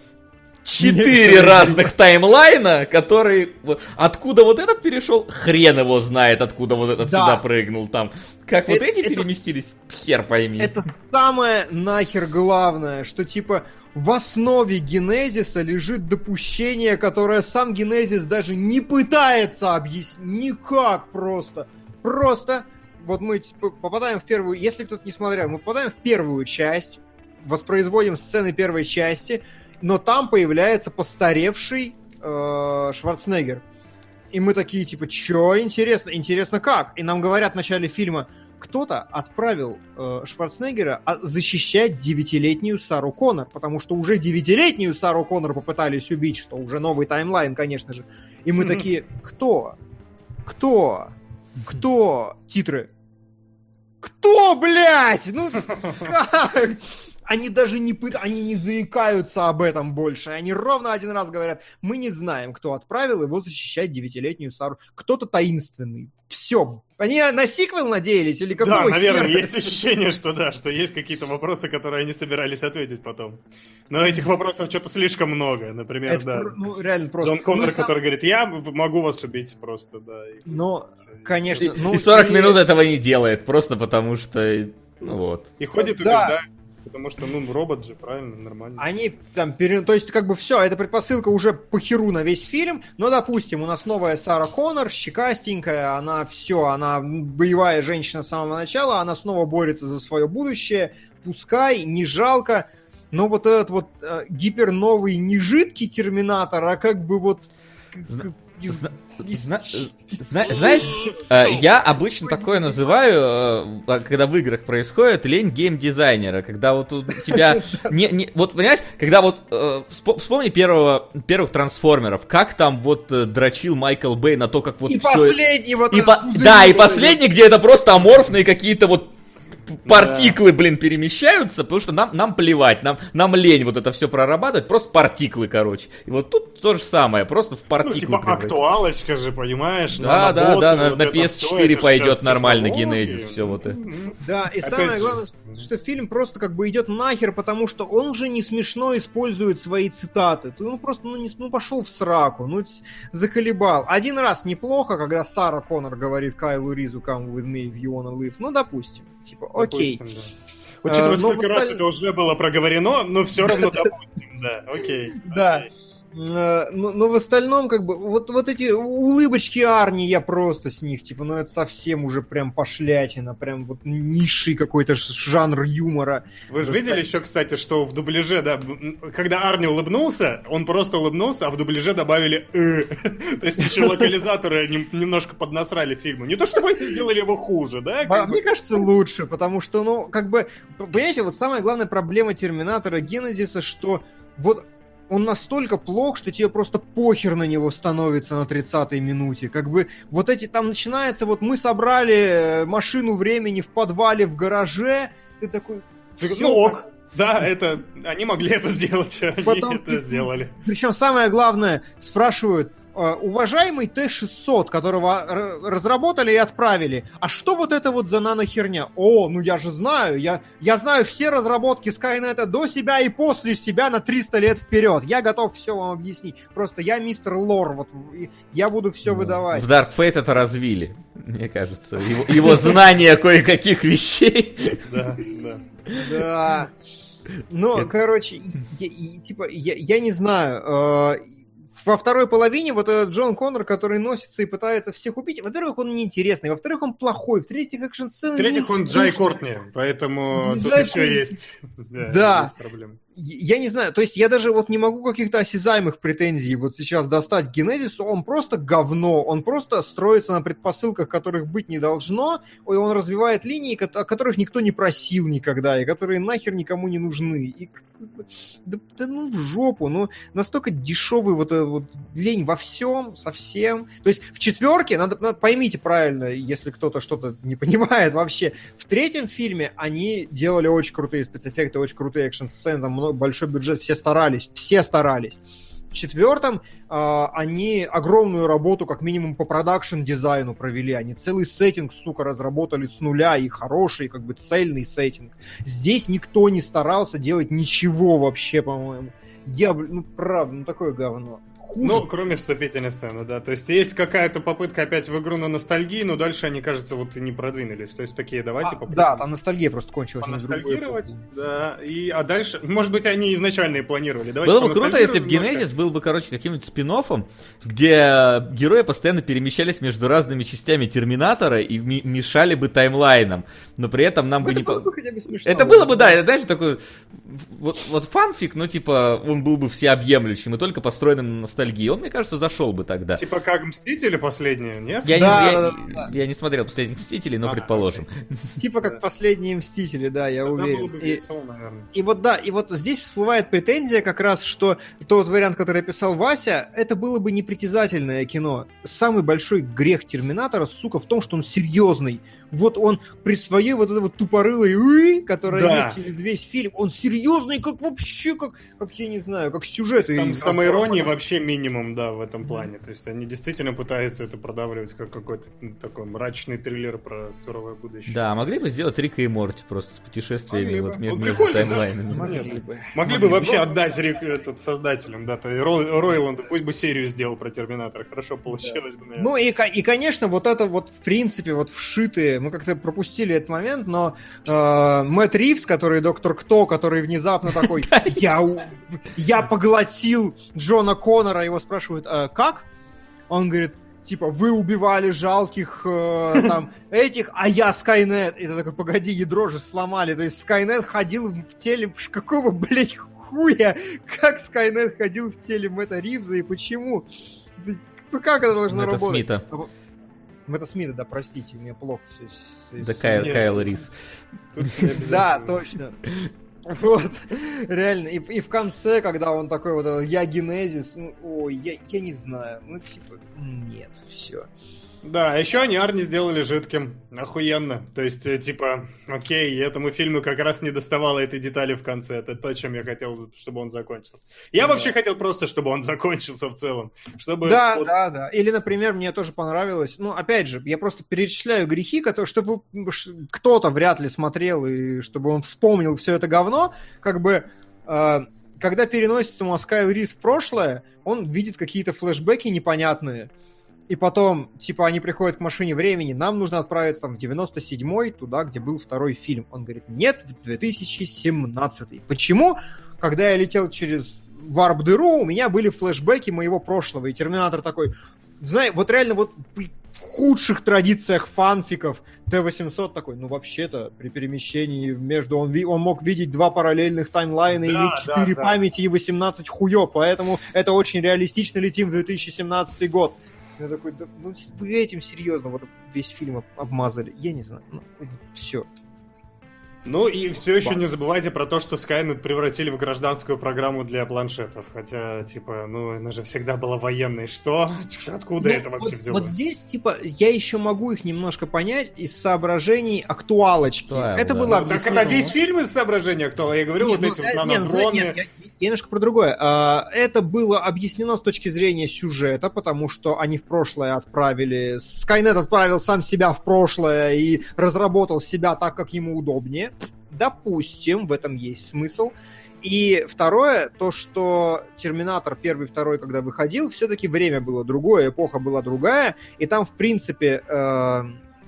четыре разных таймлайна, которые... вот Откуда вот этот перешел, хрен его знает, откуда вот этот Да. сюда прыгнул там. Как вот Это- эти это- переместились, хер пойми. Это самое нахер главное, что типа в основе генезиса лежит допущение, которое сам генезис даже не пытается объяснить никак просто. Просто вот мы типа, попадаем в первую, если кто-то не смотрел, мы попадаем в первую часть, воспроизводим сцены первой части, но там появляется постаревший э, Шварценеггер. И мы такие, типа, чё, интересно, интересно как? И нам говорят в начале фильма, кто-то отправил э, Шварценеггера а, защищать девятилетнюю Сару Коннор, потому что уже девятилетнюю Сару Коннор попытались убить, что уже новый таймлайн, конечно же. И мы такие, кто? Кто? Кто? Титры. Кто, блядь? Ну, как? Они даже не пыт... они не заикаются об этом больше. Они ровно один раз говорят, мы не знаем, кто отправил его защищать девятилетнюю Сару. Кто-то таинственный. Все. Они на сиквел надеялись или какого Да, наверное, хера? есть ощущение, что да, что есть какие-то вопросы, которые они собирались ответить потом. Но этих вопросов что-то слишком много, например, Это да. про- ну, реально просто. Джон Коннор, Ну, сам- который говорит, я могу вас убить просто, да. И- Но, конечно, И, ну, и 40 и- минут этого не делает, просто потому что, ну вот. И ходит Да. Потому что, ну, робот же, правильно, нормально. Они там, пере- то есть, как бы все, эта предпосылка уже по херу на весь фильм, но, допустим, у нас новая Сара Коннор, щекастенькая, она все, она боевая женщина с самого начала, она снова борется за свое будущее, пускай, не жалко, но вот этот вот э, гиперновый, не жидкий Терминатор, а как бы вот... к- Зна- Зна- зна- знаешь, э, я обычно такое называю, э, когда в играх происходит, лень геймдизайнера, когда вот у тебя не, не вот понимаешь, когда вот э, вспо- вспомни первого первых трансформеров, как там вот э, дрочил Майкл Бэй на то, как вот И последний вот... и по- да, и последний, где это просто аморфные какие-то вот партиклы, блин, перемещаются, потому что нам, нам плевать, нам, нам лень вот это все прорабатывать, просто партиклы, короче. И вот тут то же самое, просто в Ну, партиклы типа, превратить. актуалочка же, понимаешь? Да, да, да, на, вот на это PS4 всё, это пойдет технологии. генезис, все вот это. Да, и Опять самое же. главное, что, фильм просто как бы идет нахер, потому что он уже не смешно использует свои цитаты. То Он просто ну, не, ну, пошел в сраку, ну заколебал. Один раз неплохо, когда Сара Коннор говорит Кайлу Ризу come with me if you wanna live. Ну, допустим. Типа, окей. Допустим, да. Учитывая, сколько раз это уже было проговорено, но все равно допустим, да, окей. Да. Э, Но, но в остальном, как бы, вот, вот эти улыбочки Арни, я просто с них, типа, ну это совсем уже прям пошлятина, прям вот низший какой-то жанр юмора. Вы же видели еще, кстати, что в дубляже, да, когда Арни улыбнулся, он просто улыбнулся, а в дубляже добавили «э». То есть еще локализаторы нем- немножко поднасрали фильму. Не то чтобы они сделали его хуже, да? А. Мне кажется, лучше, потому что, ну, как бы, понимаете, вот самая главная проблема Терминатора Генезиса, что вот он настолько плох, что тебе просто похер на него становится на 30-й минуте. Как бы вот эти там начинается, вот мы собрали э, машину времени в подвале, в гараже, ты такой... Ну «Всё, ок. Да, это они могли это сделать, они Потом это ты- сделали. Причем самое главное, спрашивают, «Э, уважаемый Т-600, которого разработали и отправили, а что вот это вот за нанохерня? О, ну я же знаю, я, я знаю все разработки Скайнета до себя и после себя на 300 лет вперед. Я готов все вам объяснить. Просто я мистер Лор, вот я буду все выдавать. В Dark Fate это развили, мне кажется. Его, его знание кое-каких вещей. Да, да. Да. Ну, короче, типа, я, я не знаю. Во второй половине вот этот Джон Коннор, который носится и пытается всех убить, во-первых, он неинтересный, во-вторых, он плохой, в-третьих, экшн-сцены... В-третьих, он Джай Кортни, поэтому тут Джай еще Кортни. есть. Да. есть проблемы. Я не знаю, то есть я даже вот не могу каких-то осязаемых претензий вот сейчас достать к Генезису, он просто говно, он просто строится на предпосылках, которых быть не должно, и он развивает линии, о которых никто не просил никогда, и которые нахер никому не нужны. И да, да ну в жопу, ну настолько дешевый вот этот вот лень во всем, совсем. То есть в четверке, надо, надо- поймите правильно, если кто-то что-то не понимает вообще, в третьем фильме они делали очень крутые спецэффекты, очень крутые экшн-сцены, там много, большой бюджет, все старались, все старались. В четвертом а, они огромную работу, как минимум, по продакшн-дизайну провели. Они целый сеттинг, сука, разработали с нуля, и хороший, как бы цельный сеттинг. Здесь никто не старался делать ничего вообще, по-моему. Я, ну правда, ну такое говно. Хуже. Ну, кроме вступительной сцены, да. То есть есть какая-то попытка опять в игру на ностальгии, но дальше они, кажется, вот и не продвинулись. То есть такие, давайте А, попробуем. да, там ностальгия просто кончилась. эпоху. да, и, а дальше, может быть, они изначально и планировали. Давайте Было бы круто, если бы. Генезис был бы, короче, каким-нибудь спин где герои постоянно перемещались между разными частями Терминатора и ми- мешали бы таймлайнам. Но при этом нам Ну, бы это не... было по- бы хотя бы смешно. Это было бы, да, это, знаешь, такой вот, вот фанфик, но типа он был бы всеобъемлющим и только построенным на ностальгии. Он, мне кажется, зашел бы тогда. Типа как Мстители последние, нет? Я, Да, не, я, да, да, я не смотрел последних Мстителей, но А, предположим. Типа как последние Мстители, да, я Тогда было уверен. бы И- весело, наверное. И вот да, и вот здесь всплывает претензия как раз, что тот вариант, который описал Вася, это было бы непритязательное кино. Самый большой грех Терминатора, сука, в том, что он серьезный. Вот он при своей вот этой вот тупорылой которая Да. есть через весь фильм, он серьезный, как вообще, как, как я не знаю, как сюжет. Там и- самоиронии вообще минимум, да, в этом плане. То есть они действительно пытаются это продавливать как какой-то ну, такой мрачный триллер про суровое будущее. Да, могли бы сделать Рика и Морти просто с путешествиями Могли вот бы. ме- Ну, между прикольно, да. таймлайнами. Могли бы. Могли бы вообще отдать Рик этот создателям, да, то и Ро- Ройланду, пусть бы серию сделал про Терминатора, хорошо получилось бы, наверное. Ну и, и, конечно, вот это вот, в принципе, вот вшитые, мы как-то пропустили этот момент, но э, Мэтт Ривз, который доктор Кто, который внезапно такой, я, я поглотил Джона Коннора, его спрашивают, «Э, как? Он говорит, типа, вы убивали жалких э, там этих, а я Скайнет. И ты такой, погоди, ядро же сломали. То есть Скайнет ходил в теле, какого, блядь, хуя? Как Скайнет ходил в теле Мэтта Ривза и почему? То есть, Как это должно Это работать? Смита. Мэтта Смита, да, простите, у меня плохо все. Да Кайл. Кайл Рис. Да, точно. Вот, реально. И, и в конце, когда он такой вот, я генезис, ну, ой, я, я не знаю, ну, типа, нет, все. Да, а еще они Арни сделали жидким. Охуенно. То есть, э, типа, окей, этому фильму как раз не доставало этой детали в конце. Это то, чем я хотел, чтобы он закончился. Я Да. вообще хотел просто, чтобы он закончился в целом. Чтобы Да, вот- да, да. Или, например, мне тоже понравилось, ну, опять же, я просто перечисляю грехи, которые, чтобы кто-то вряд ли смотрел, и чтобы он вспомнил все это говно, как бы, э, когда переносится Маскайл Рис в прошлое, он видит какие-то флешбеки непонятные, и потом, типа, они приходят к машине времени, нам нужно отправиться там в 97-й, туда, где был второй фильм. Он говорит, нет, в 2017 Почему? Когда я летел через варп-дыру, у меня были флешбеки моего прошлого, и Терминатор такой, знаешь, вот реально вот в худших традициях фанфиков Т-800 такой, ну вообще-то при перемещении между... Он, он мог видеть два параллельных таймлайна, да, иметь 4 да, памяти да. и 18 хуев, поэтому это очень реалистично летим в 2017 год. Я такой, да, ну вы этим серьезно вот весь фильм обмазали. Я не знаю. Ну, все. Ну и все еще не забывайте про то, что Skynet превратили в гражданскую программу для планшетов. Хотя, типа, ну, она же всегда была военной. Что? Откуда ну, это вообще вот, взялось? Вот здесь, типа, я еще могу их немножко понять из соображений актуалочки. Да, это да. было ну, Так это весь фильм из соображений актуала. Я говорю, не, вот ну, эти вот э, нанодроны. Нет, я, я немножко про другое. А, это было объяснено с точки зрения сюжета, потому что они в прошлое отправили... Skynet отправил сам себя в прошлое и разработал себя так, как ему удобнее. Допустим, в этом есть смысл. И второе, то, что Терминатор первый, второй, когда выходил, все-таки время было другое, эпоха была другая, и там, в принципе, э,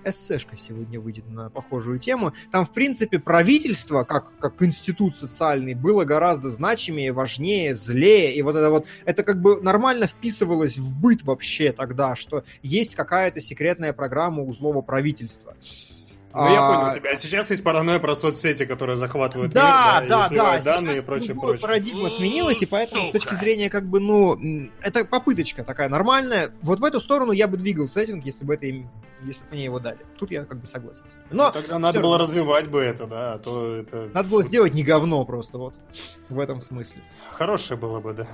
эссешка сегодня выйдет на похожую тему. Там, в принципе, правительство, как, как институт социальный, было гораздо значимее, важнее, злее. И вот это вот, это как бы нормально вписывалось в быт вообще тогда, что есть какая-то секретная программа у злого правительства. Ну, а... я понял тебя. Сейчас есть паранойя про соцсети, которые захватывают да, мир, да, да, да. данные Сейчас и прочее, прочее. парадигма сменилась, и поэтому Сука. с точки зрения, как бы, ну, это попыточка такая нормальная. Вот в эту сторону я бы двигал сеттинг, если бы это им, если бы мне его дали. Тут я как бы согласен. Но ну, тогда надо было развивать бы это, да, а то это... Надо было сделать не говно просто, вот, в этом смысле. Хорошее было бы, да.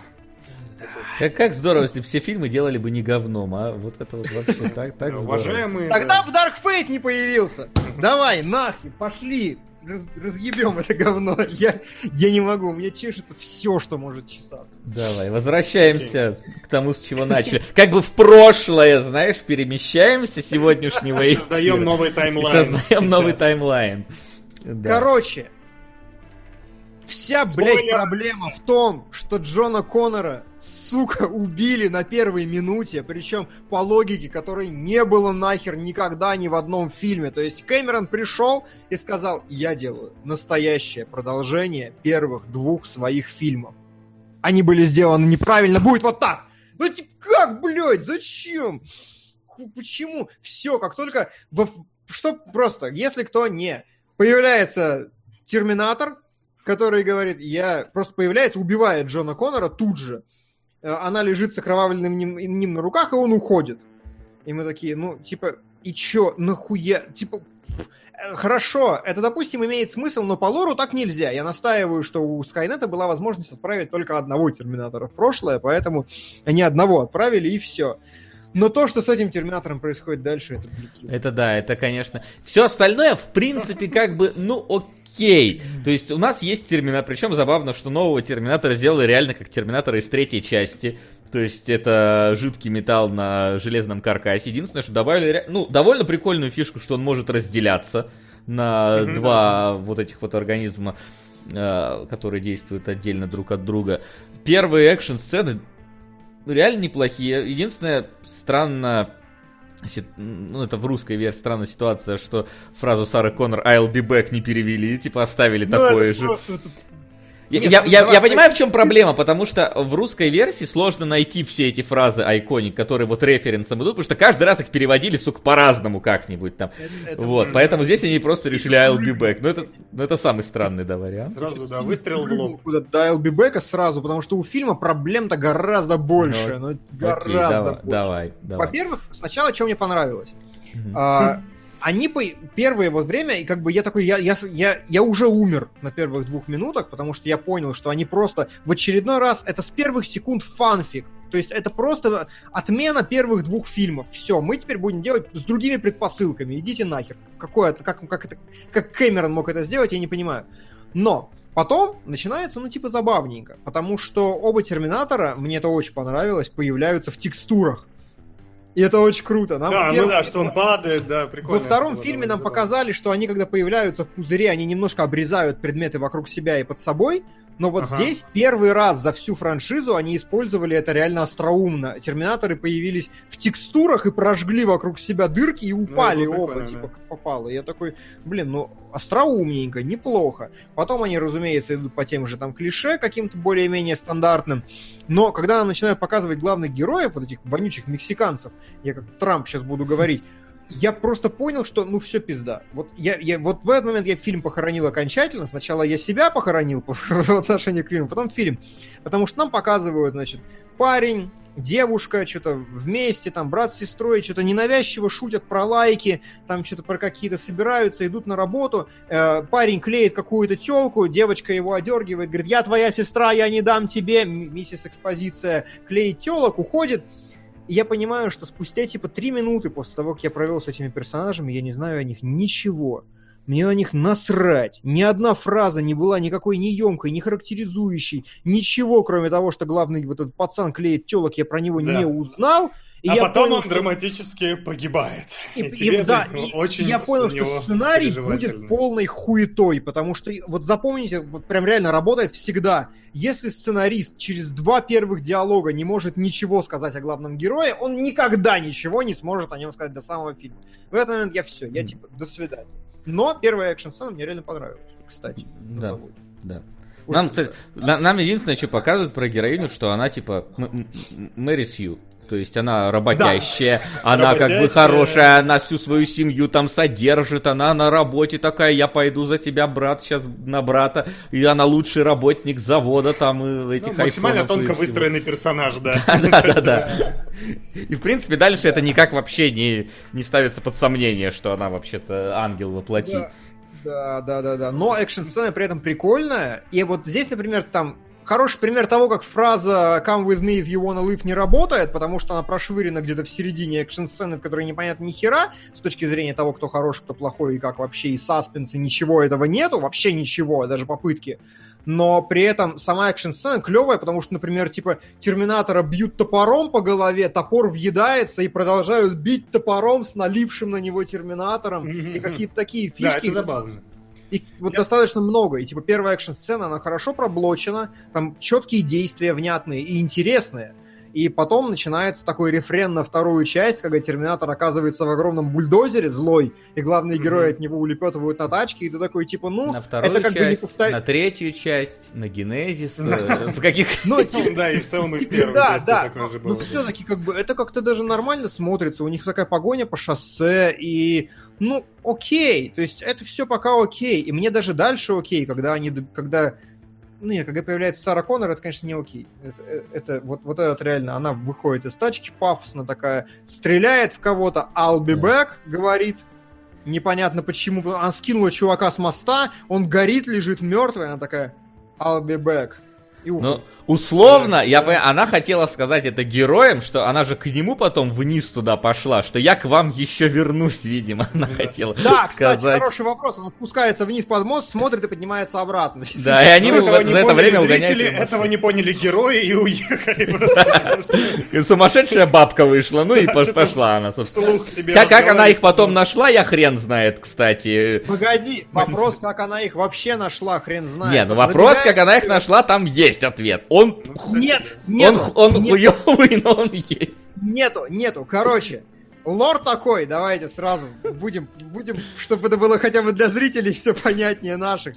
Как, как здорово, если бы все фильмы делали бы не говном, а вот это вот вообще так, так Уважаемые... Тогда бы Dark Fate не появился. Давай, нахер, пошли. Раз, разъебем это говно. Я, я не могу, у меня чешется все, что может чесаться. Давай, возвращаемся okay. к тому, с чего начали. Как бы в прошлое, знаешь, перемещаемся сегодняшнего эфира. Создаем новый таймлайн. Создаем новый таймлайн. Короче, Вся, блядь, проблема в том, что Джона Коннора, сука, убили на первой минуте, причем по логике, которой не было нахер никогда ни в одном фильме. То есть Кэмерон пришел и сказал, я делаю настоящее продолжение первых двух своих фильмов. Они были сделаны неправильно, будет вот так. Ну, типа, как, блядь, зачем? Почему? Все, как только... В... Что просто, если кто не... Появляется Терминатор, который говорит, я просто появляется, убивает Джона Коннора тут же. Э, она лежит с окровавленным ним, ним на руках, и он уходит. И мы такие, ну, типа, и чё, нахуя? Типа, э, хорошо, это, допустим, имеет смысл, но по лору так нельзя. Я настаиваю, что у Скайнета была возможность отправить только одного Терминатора в прошлое, поэтому они одного отправили, и все. Но то, что с этим Терминатором происходит дальше, это. Это да, это, конечно. Все остальное, в принципе, как бы, ну, окей окей. То есть у нас есть Терминатор, причем забавно, что нового Терминатора сделали реально как Терминатора из третьей части. То есть это жидкий металл на железном каркасе. Единственное, что добавили, ну, довольно прикольную фишку, что он может разделяться на mm-hmm. два вот этих вот организма, э, которые действуют отдельно друг от друга. Первые экшн-сцены реально неплохие. Единственное, странно ну, это в русской версии странная ситуация, что фразу Сары Коннор I'll be back не перевели, типа оставили ну, такое же. Просто, это Нет, я, ну, я, давай, я понимаю, в чем проблема, потому что в русской версии сложно найти все эти фразы айконик, которые вот референсом идут, потому что каждый раз их переводили, сука, по-разному как-нибудь там. Это, это вот, поэтому здесь они просто решили I'll be back. Ну это, ну, это самый странный, да, вариант. Сразу, да, выстрел в лоб. До I'll be back сразу, потому что у фильма проблем-то гораздо больше. Ну, гораздо окей, давай, больше. Давай, давай. Во-первых, сначала, что мне понравилось. А, они по первое вот время, и как бы я такой, я, я, я, я уже умер на первых двух минутах, потому что я понял, что они просто в очередной раз, это с первых секунд фанфик. То есть это просто отмена первых двух фильмов. Все, мы теперь будем делать с другими предпосылками. Идите нахер. Какое, как, как, это, как Кэмерон мог это сделать, я не понимаю. Но Потом начинается, ну, типа, забавненько, потому что оба Терминатора, мне это очень понравилось, появляются в текстурах. И это очень круто. Нам Да, ну да, что он падает, да, прикольно. Во втором фильме нам показали, что они, когда появляются в пузыре, они немножко обрезают предметы вокруг себя и под собой. Но вот Ага. здесь первый раз за всю франшизу они использовали это реально остроумно. Терминаторы появились в текстурах и прожгли вокруг себя дырки и упали было оба, типа, да. как попало. Я такой, блин, ну, остроумненько, неплохо. Потом они, разумеется, идут по тем же там клише, каким-то более-менее стандартным. Но когда нам начинают показывать главных героев, вот этих вонючих мексиканцев, я как Трамп сейчас буду говорить, я просто понял, что ну все пизда. Вот я, я вот в этот момент я фильм похоронил окончательно. Сначала я себя похоронил по- в отношении к фильму, потом фильм. Потому что нам показывают, значит, парень, девушка, что-то вместе, там, брат с сестрой, что-то ненавязчиво шутят про лайки, там что-то про какие-то собираются, идут на работу, э, парень клеит какую-то телку, девочка его одергивает, говорит, я твоя сестра, я не дам тебе, миссис Экспозиция клеит телок, уходит, и я понимаю, что спустя типа три минуты после того, как я провел с этими персонажами, я не знаю о них ничего. Мне на них насрать. Ни одна фраза не была никакой ни емкой, ни характеризующей. Ничего, кроме того, что главный вот этот пацан клеит телок, я про него Да. не узнал. И а я потом понял, он что- драматически погибает. и, И и- да, и- очень я понял, что сценарий будет полной хуетой, потому что, вот запомните, вот прям реально работает всегда. Если сценарист через два первых диалога не может ничего сказать о главном герое, он никогда ничего не сможет о нем сказать до самого фильма. В этот момент я все, я типа, до свидания. Но первая экшн-сцена мне реально понравилась, кстати. Да. заводе. Да. Нам, кстати, нам единственное, что показывают про героиню, что она типа Мэри Сью. То есть она работящая, она как бы Работящая. хорошая, она всю свою семью там содержит, она на работе такая, я пойду за тебя, брат, сейчас на брата, и она лучший работник завода там и Ну, этих максимально айфонов и тонко выстроенный персонаж, да. Да, да, да. И в принципе дальше это никак вообще не, не ставится под сомнение, что она вообще-то ангел воплоти. Да, да, да, да, да. Но экшн-сцена при этом прикольная. И вот здесь, например, там хороший пример того, как фраза «Come with me if you wanna live» не работает, потому что она прошвырена где-то в середине экшн-сцены, в которой непонятно ни хера, с точки зрения того, кто хороший, кто плохой, и как вообще и саспенса, ничего этого нету, вообще ничего, даже попытки. Но при этом сама экшн-сцена клевая, потому что, например, типа Терминатора бьют топором по голове, топор въедается и продолжают бить топором с налившим на него Терминатором, и Мгм. какие-то такие Да, фишки. это забавно. И вот Я- достаточно много. И типа первая экшн-сцена, она хорошо проблочена, там четкие действия, внятные и интересные. И потом начинается такой рефрен на вторую часть, когда Терминатор оказывается в огромном бульдозере злой, и главные Мгм. герои от него улепетывают на тачке, и ты такой, типа, ну, На вторую это как бы не часть, повтор- на третью часть, на Генезис, э, в каких... ну, типа, Да, и в целом и в да, части да, же но было. все-таки как бы это как-то даже нормально смотрится. У них такая погоня по шоссе и ну окей, то есть это все пока окей, и мне даже дальше окей, когда они, когда ну нет, когда появляется Сара Коннор, это, конечно, не окей. Это, э, это вот, вот этот реально, она выходит из тачки пафосно такая, стреляет в кого-то, I'll be back, говорит, непонятно почему, она скинула чувака с моста, он горит, лежит мертвый, она такая, I'll be back. И уходит. Ну, условно, я понимаю, она хотела сказать это героям, что она же к нему потом вниз туда пошла, что я к вам еще вернусь, видимо, она хотела Да, кстати, сказать. хороший вопрос. Он спускается вниз под мост, смотрит и поднимается обратно. Да, и они Ну, этого за это время угоняют. Этого не поняли герои и уехали Сумасшедшая бабка вышла, ну и пошла она, собственно. Как, она их потом нашла, я хрен знает, кстати. Погоди, вопрос, как она их вообще нашла, хрен знает. Не, ну вопрос, как она их нашла, там есть ответ. Он, Нет, он, нет, он нет, хуёвый, но он есть. нету, нету. Короче, лор такой, давайте сразу будем, будем, чтобы это было хотя бы для зрителей все понятнее наших.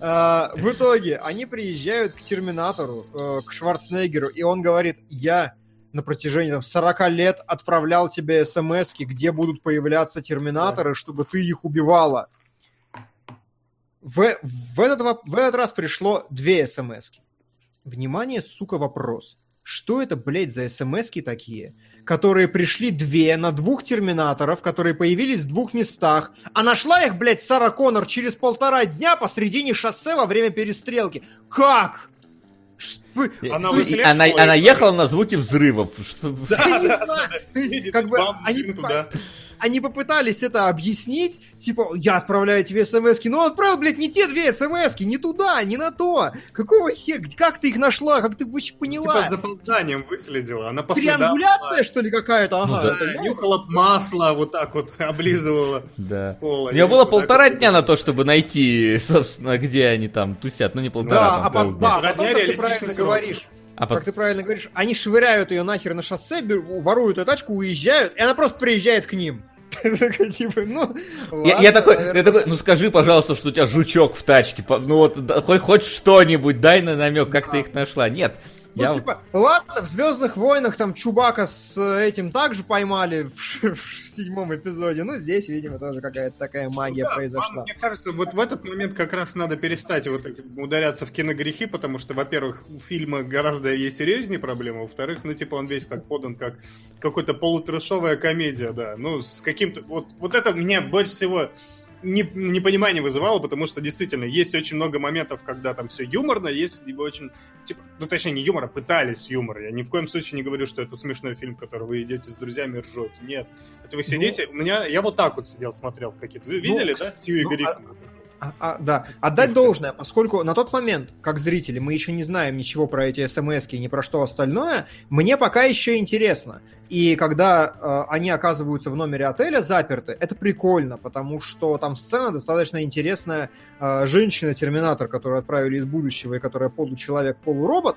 А, в итоге они приезжают к Терминатору, э, к Шварценеггеру, и он говорит, я на протяжении там, 40 лет отправлял тебе смс где будут появляться Терминаторы, чтобы ты их убивала. В, в, этот, в этот раз пришло две смс Внимание, сука, вопрос. Что это, блядь, за смс такие, которые пришли две на двух терминаторов, которые появились в двух местах, а нашла их, блядь, Сара Коннор через полтора дня посредине шоссе во время перестрелки? Как? Вы- Она вы- И она, она ехала на звуки взрывов. Что- Я не знаю. То есть, Едет как бы, они, туда. Они попытались это объяснить, типа, я отправляю тебе смс но он отправил, блядь, не те две смс не туда, не на то. Какого хера, как ты их нашла, как ты вообще поняла? Типа с заползанием выследила. Она по следам Триангуляция, что ли, какая-то? Ага, Ну да. это я. нюхала масло, вот так вот облизывала Да. с пола. У меня И было так полтора дня на то, чтобы найти, собственно, где они там тусят. Ну, не полтора, Да, там а потом, полдня. да, потом, Родня как ты правильно срок. говоришь, А как ты правильно говоришь, они швыряют ее нахер на шоссе, беру- воруют эту тачку, уезжают, и она просто приезжает к ним. Такой, типа, ну, Я, ладно, я такой, наверное. я такой, ну скажи, пожалуйста, что у тебя жучок в тачке. Ну вот, хоть, хоть что-нибудь, дай на намек, как ты их нашла. Нет. Ну, я... типа, ладно, в Звездных войнах там Чубака с этим также поймали в, в седьмом эпизоде. Ну, здесь, видимо, тоже какая-то такая магия Да, произошла. вам, Мне кажется, вот в этот момент как раз надо перестать вот эти, ударяться в киногрехи, потому что, во-первых, у фильма гораздо есть серьезнее проблемы, во-вторых, ну, типа, он весь так подан, как какой-то полутрешовая комедия, да. Ну, с каким-то... Вот, вот это меня больше всего не, непонимание вызывало, потому что действительно есть очень много моментов, когда там все юморно, есть либо очень, типа, ну точнее не юмора, пытались юмор. Я ни в коем случае не говорю, что это смешной фильм, который вы идете с друзьями и ржете. Нет. Это вы сидите, у меня, я вот так вот сидел, смотрел какие-то. Вы видели, да, Стью и ну, Гриффин? А- а, да, отдать должное, поскольку на тот момент, как зрители, мы еще не знаем ничего про эти смс и ни про что остальное, мне пока еще интересно. И когда э, они оказываются в номере отеля заперты, это прикольно, потому что там сцена достаточно интересная. Э, Женщина-терминатор, которую отправили из будущего и которая получеловек-полуробот.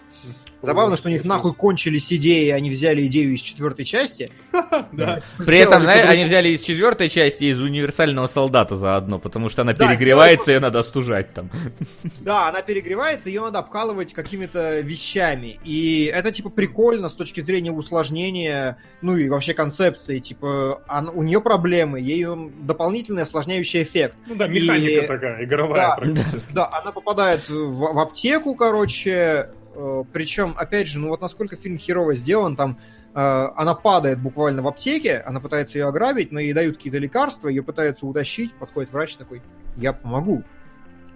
Забавно, что у них нахуй кончились идеи, они взяли идею из четвертой части. Да. При этом, они взяли из четвертой части из универсального солдата заодно, потому что она перегревается, ее надо остужать там. Да, она перегревается, ее надо обкалывать какими-то вещами. И это, типа, прикольно с точки зрения усложнения, ну и вообще концепции. Типа, она- у нее проблемы, ей он дополнительный осложняющий эффект. Ну да, механика И- такая, игровая Да, практически. Да, она попадает в, в аптеку, короче. э, Причем, опять же, ну вот насколько фильм херово сделан, там э, она падает буквально в аптеке, она пытается ее ограбить, но ей дают какие-то лекарства, ее пытаются утащить, подходит врач такой, я помогу.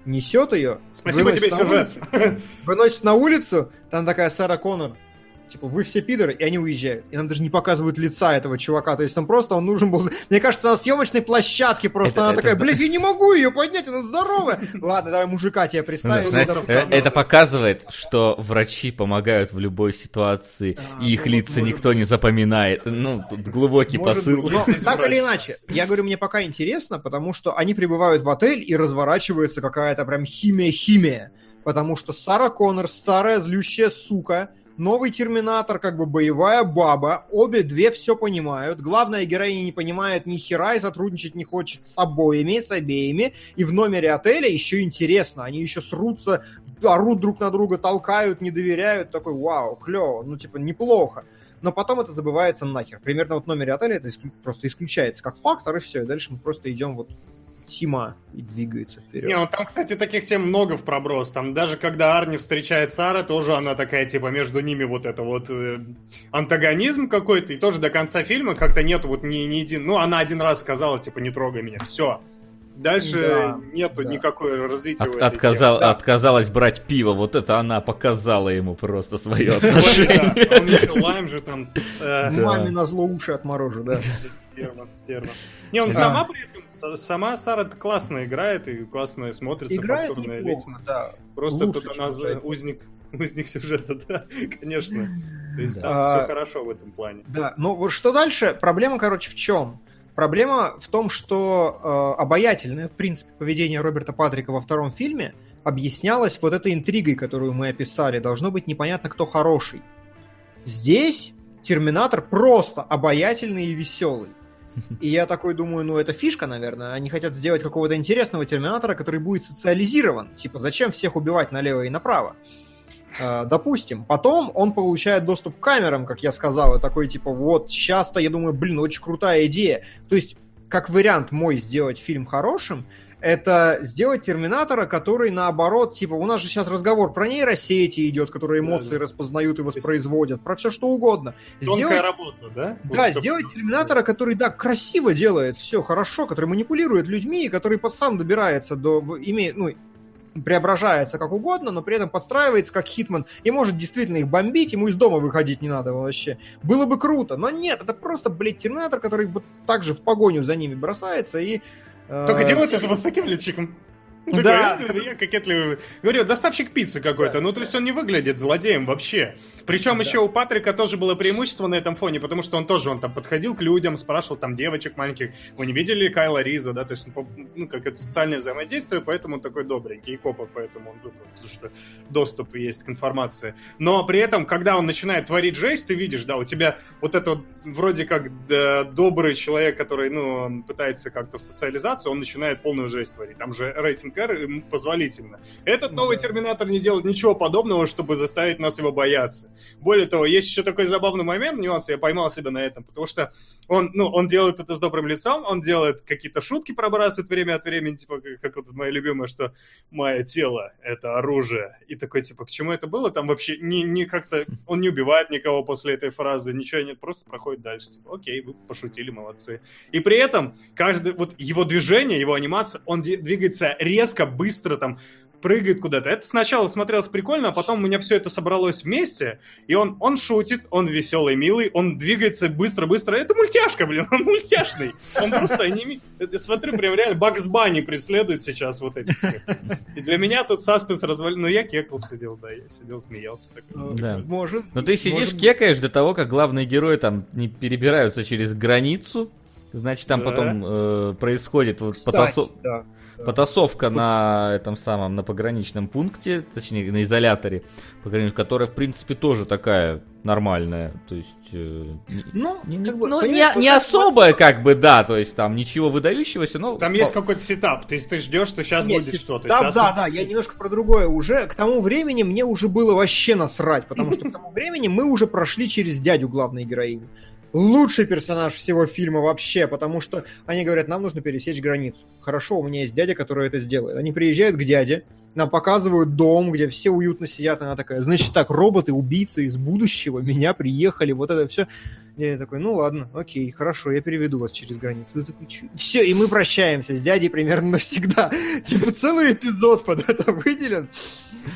Несет ее, Спасибо тебе, сюжет. улицу, выносит на улицу, там такая Сара Коннор, типа, вы все пидоры, и они уезжают. И нам даже не показывают лица этого чувака, то есть там просто он нужен был... Мне кажется, на съемочной площадке просто Это- она это такая, блядь, я не могу ее поднять, она здоровая. Ладно, давай мужика тебе представим. Ну, это показывает, что врачи помогают в любой ситуации, и их ну, лица никто не запоминает. Ну, тут глубокий посыл. Есть так или иначе, я говорю, мне пока интересно, потому что они прибывают в отель и разворачивается какая-то прям химия-химия. Потому что Сара Коннор, старая злющая сука, новый Терминатор, как бы боевая баба, обе две все понимают. Главная героиня не понимает ни хера и сотрудничать не хочет с обоими, с обеими. И в номере отеля еще интересно, они еще срутся, орут друг на друга, толкают, не доверяют. Такой, вау, клево, ну типа неплохо но потом это забывается нахер. Примерно вот в номере отеля это просто исключается как фактор, и все. И дальше мы просто идем вот Тима и двигается вперед. Не, ну там, кстати, таких тем много в проброс. Там даже когда Арни встречает Сара, тоже она такая, типа, между ними вот это вот э, антагонизм какой-то, и тоже до конца фильма как-то нет вот ни, ни один... Ну, она один раз сказала, типа, не трогай меня, все. Дальше Да, нету да. никакой развития От- отказал- Да. Отказалась брать пиво, вот это она показала ему просто свое темы. отношение. Он еще лайм же там... э, Маме на зло уши отморожу, да. Стерва, стерва. Не, он сама при этом, сама Сара классно играет и классно смотрится, Играет неплохо, да. Просто тут она узник, узник сюжета, да, конечно. То есть там А, все хорошо в этом плане. Да, ну вот что дальше? Проблема, короче, в чем? Проблема в том, что э, обаятельное, в принципе, поведение Роберта Патрика во втором фильме объяснялось вот этой интригой, которую мы описали. Должно быть непонятно, кто хороший. Здесь Терминатор просто обаятельный и веселый. И я такой думаю, ну это фишка, наверное. Они хотят сделать какого-то интересного Терминатора, который будет социализирован. Типа, зачем всех убивать налево и направо? Э, Допустим, потом он получает доступ к камерам, как я сказал, и такой типа, вот, сейчас-то я думаю, блин, очень крутая идея. То есть, как вариант мой сделать фильм хорошим, это сделать Терминатора, который наоборот, типа, у нас же сейчас разговор про нейросети идет, которые Да, эмоции да. распознают и воспроизводят, про все что угодно. Тонкая Сделать работа, да? Вот да, чтоб- сделать Терминатора, который, да, красиво делает все хорошо, который манипулирует людьми, который под сам добирается до... Имеет, ну, преображается как угодно, но при этом подстраивается как Хитман и может действительно их бомбить, ему из дома выходить не надо вообще. Было бы круто, но нет, это просто, блядь, Терминатор, который вот так же в погоню за ними бросается и... э, Только делает это вот с таким личиком. Такой, Да. «Э, Я кокетливый. Говорю, доставщик пиццы какой-то. Ну, то есть он не выглядит злодеем вообще. Причем еще у Патрика тоже было преимущество на этом фоне, потому что он тоже, он там подходил к людям, спрашивал там девочек маленьких. Вы не видели Кайла Риза, да? То есть, ну, как это социальное взаимодействие, поэтому он такой добренький. И копа, поэтому он думает, что доступ есть к информации. Но при этом, когда он начинает творить жесть, ты видишь, да, у тебя вот это вот вроде как добрый человек, который, ну, пытается как-то в социализацию, он начинает полную жесть творить. Там же рейтинг Ему позволительно. Этот Ну новый да. Терминатор не делает ничего подобного, чтобы заставить нас его бояться. Более того, есть еще такой забавный момент, нюанс, я поймал себя на этом, потому что он, ну, он делает это с добрым лицом, он делает какие-то шутки пробрасывает время от времени, типа, как, как вот моя любимая, что «мое тело — это оружие». И такой, типа, к чему это было? Там вообще не, не как-то... Он не убивает никого после этой фразы, ничего нет, просто проходит дальше. Типа, окей, вы пошутили, молодцы. И при этом каждый, вот его движение, его анимация, он двигается резко, быстро, там, прыгает куда-то. Это сначала смотрелось прикольно, а потом у меня все это собралось вместе, и он, он шутит, он веселый, милый, он двигается быстро-быстро. Это мультяшка, блин, он мультяшный. Он просто аними... Смотрю, прям реально Бакс Банни преследует сейчас вот этих всех. И для меня тут саспенс развалил. Ну, я кекал сидел, да, я сидел, смеялся. такой. Да. Может. Но ты сидишь, может кекаешь до того, как главные герои там не перебираются через границу. Значит, там Да. потом э, происходит вот Кстати, потасо- да. Потасовка на этом самом, на пограничном пункте, точнее, на изоляторе, которая, в принципе, тоже такая нормальная. То есть... э, Ну, не, как бы, ну, не- не вот особая, как бы, да, то есть там ничего выдающегося, но... Там есть какой-то сетап, ты, ты ждешь, что сейчас Нет, будет что-то. Да, да, да, я немножко про другое уже. К тому времени мне уже было вообще насрать, потому что к тому времени мы уже прошли через дядю главной героини. Лучший персонаж всего фильма вообще, потому что они говорят, нам нужно пересечь границу. Хорошо, у меня есть дядя, который это сделает. Они приезжают к дяде, нам показывают дом, где все уютно сидят, она такая, значит так, роботы, убийцы из будущего, меня приехали, вот это все. Я такой, ну ладно, окей, хорошо, я переведу вас через границу. Такой, все, и мы прощаемся с дядей примерно навсегда. Типа целый эпизод под это выделен.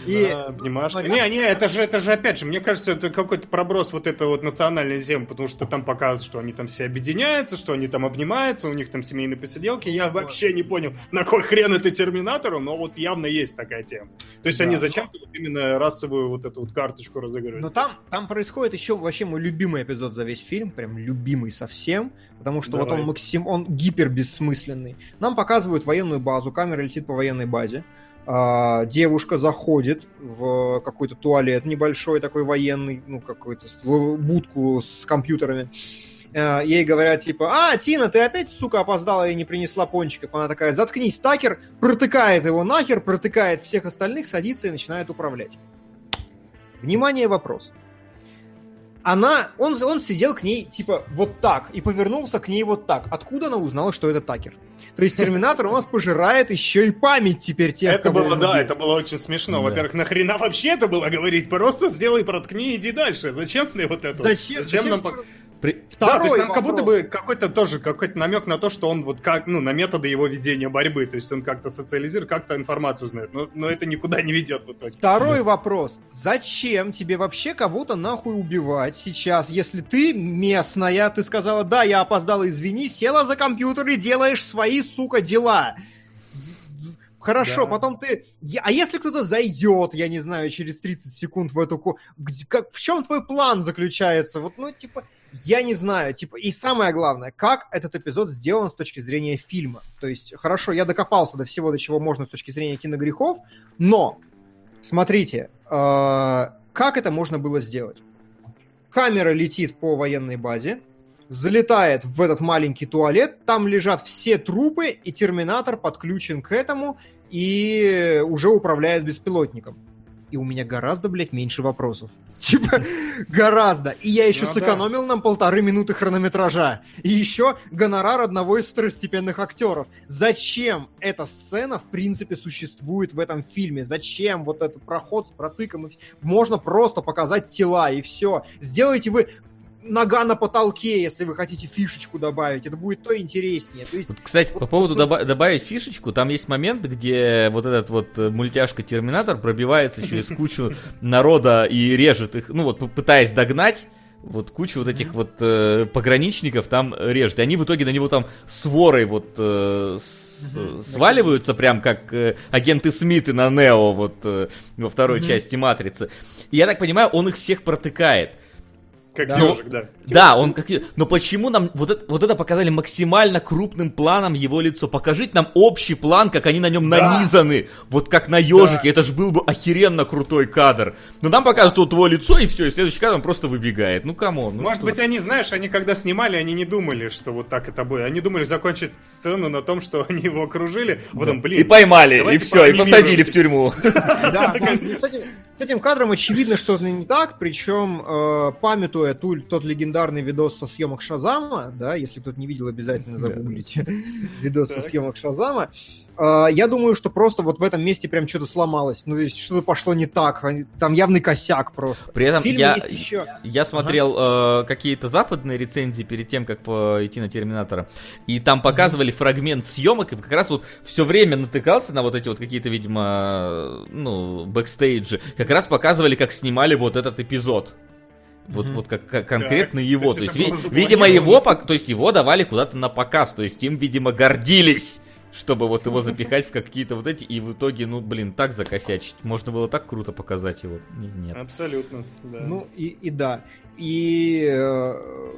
И обнимашка. Ну, Не, не, это же, это же опять же, мне кажется, это какой-то проброс вот этой вот национальной темы, потому что там показывают, что они там все объединяются, что они там обнимаются, у них там семейные посиделки. Я вообще не понял, на кой хрен это Терминатору, но вот явно есть такая тема. То есть Да. они зачем-то вот именно расовую вот эту вот карточку разыгрывают. Но там, там происходит еще вообще мой любимый эпизод за весь фильм, прям любимый совсем, потому что вот Давай. он максим, он гипер бессмысленный. Нам показывают военную базу, камера летит по военной базе. А, девушка заходит в какой-то туалет небольшой такой военный, ну какой-то с- будку с компьютерами. А, Ей говорят типа, а, Тина, ты опять, сука, опоздала и не принесла пончиков. Она такая, заткнись, Такер, протыкает его нахер, протыкает всех остальных, садится и начинает управлять. Внимание, вопрос. Она, он, он сидел к ней типа вот так и повернулся к ней вот так. Откуда она узнала, что это Такер? То есть Терминатор у нас пожирает еще и память теперь тех, Это кого было, он да, убил. это было очень смешно. Да. Во-первых, нахрена вообще это было говорить? Просто сделай, проткни, иди дальше. Зачем ты вот это? вот? Зачем? Зачем нам... скоро- При- Да, Второй то есть как вопрос. будто бы какой-то тоже какой-то намек на то, что он вот как, ну, на методы его ведения борьбы, то есть он как-то социализирует, как-то информацию знает, но, но это никуда не ведет в итоге. Второй вопрос. Зачем тебе вообще кого-то нахуй убивать сейчас, если ты местная, ты сказала, да, я опоздала, извини, села за компьютер и делаешь свои, сука, дела. Хорошо, Да. потом ты... А если кто-то зайдет, я не знаю, через 30 секунд в эту... где- как... В чем твой план заключается? Вот, ну, типа, я не знаю, типа, и самое главное, как этот эпизод сделан с точки зрения фильма. То есть, хорошо, я докопался до всего, до чего можно с точки зрения киногрехов, но, смотрите, э, как это можно было сделать? Камера летит по военной базе, залетает в этот маленький туалет, там лежат все трупы, и терминатор подключен к этому и уже управляет беспилотником. И у меня гораздо, блядь, меньше вопросов. Типа, гораздо. И я еще Ну да. сэкономил нам полторы минуты хронометража. И еще гонорар одного из второстепенных актеров. Зачем эта сцена, в принципе, существует в этом фильме? Зачем вот этот проход с протыком? Можно просто показать тела, и все. Сделайте вы нога на потолке, если вы хотите фишечку добавить. Это будет то интереснее. То есть, Вот, кстати, Вот по поводу такой- доба- добавить фишечку, там есть момент, где вот этот вот э, мультяшка Терминатор пробивается через кучу народа и режет их, ну вот пытаясь догнать. Вот кучу вот этих вот э, пограничников там режет. И они в итоге на него там сворой вот э, с- Мгм. сваливаются, прям как э, агенты Смиты на Нео вот э, во второй части Матрицы. И я так понимаю, он их всех протыкает. Как Да. ежик, да. Да, он как... Но почему нам вот это, вот это показали максимально крупным планом его лицо? Покажите нам общий план, как они на нем Да. нанизаны. Вот как на ежике. Это же был бы охеренно крутой кадр. Но нам показывают вот его лицо, и все, и следующий кадр он просто выбегает. Ну, come on. Ну, Может что? быть, они, знаешь, они когда снимали, они не думали, что вот так это будет. Они думали закончить сцену на том, что они его окружили, а потом, блин, И поймали, и все, и посадили в тюрьму. Да, да. С этим, кадром очевидно что-то не так, причем, э, памятуя ту- тот легендарный видос со съемок Шазама, да, если кто-то не видел, обязательно загуглите видос со съемок Шазама, я думаю, что просто вот в этом месте прям что-то сломалось, ну, то есть что-то пошло не так, там явный косяк просто. При этом я, есть еще... я смотрел э, какие-то западные рецензии перед тем, как пойти на Терминатора, и там показывали фрагмент съемок, и как раз вот все время натыкался на вот эти вот какие-то, видимо, ну, бэкстейджи. Как раз показывали, как снимали вот этот эпизод. Вот, Мгм. вот как, как конкретно его. то То есть ви- видимо, его, то есть его давали куда-то на показ. То есть им, видимо, гордились чтобы вот его запихать в какие-то вот эти, и в итоге, ну, блин, так закосячить. Можно было так круто показать его. Не- Нет. Абсолютно, да. Ну и, и да. И э,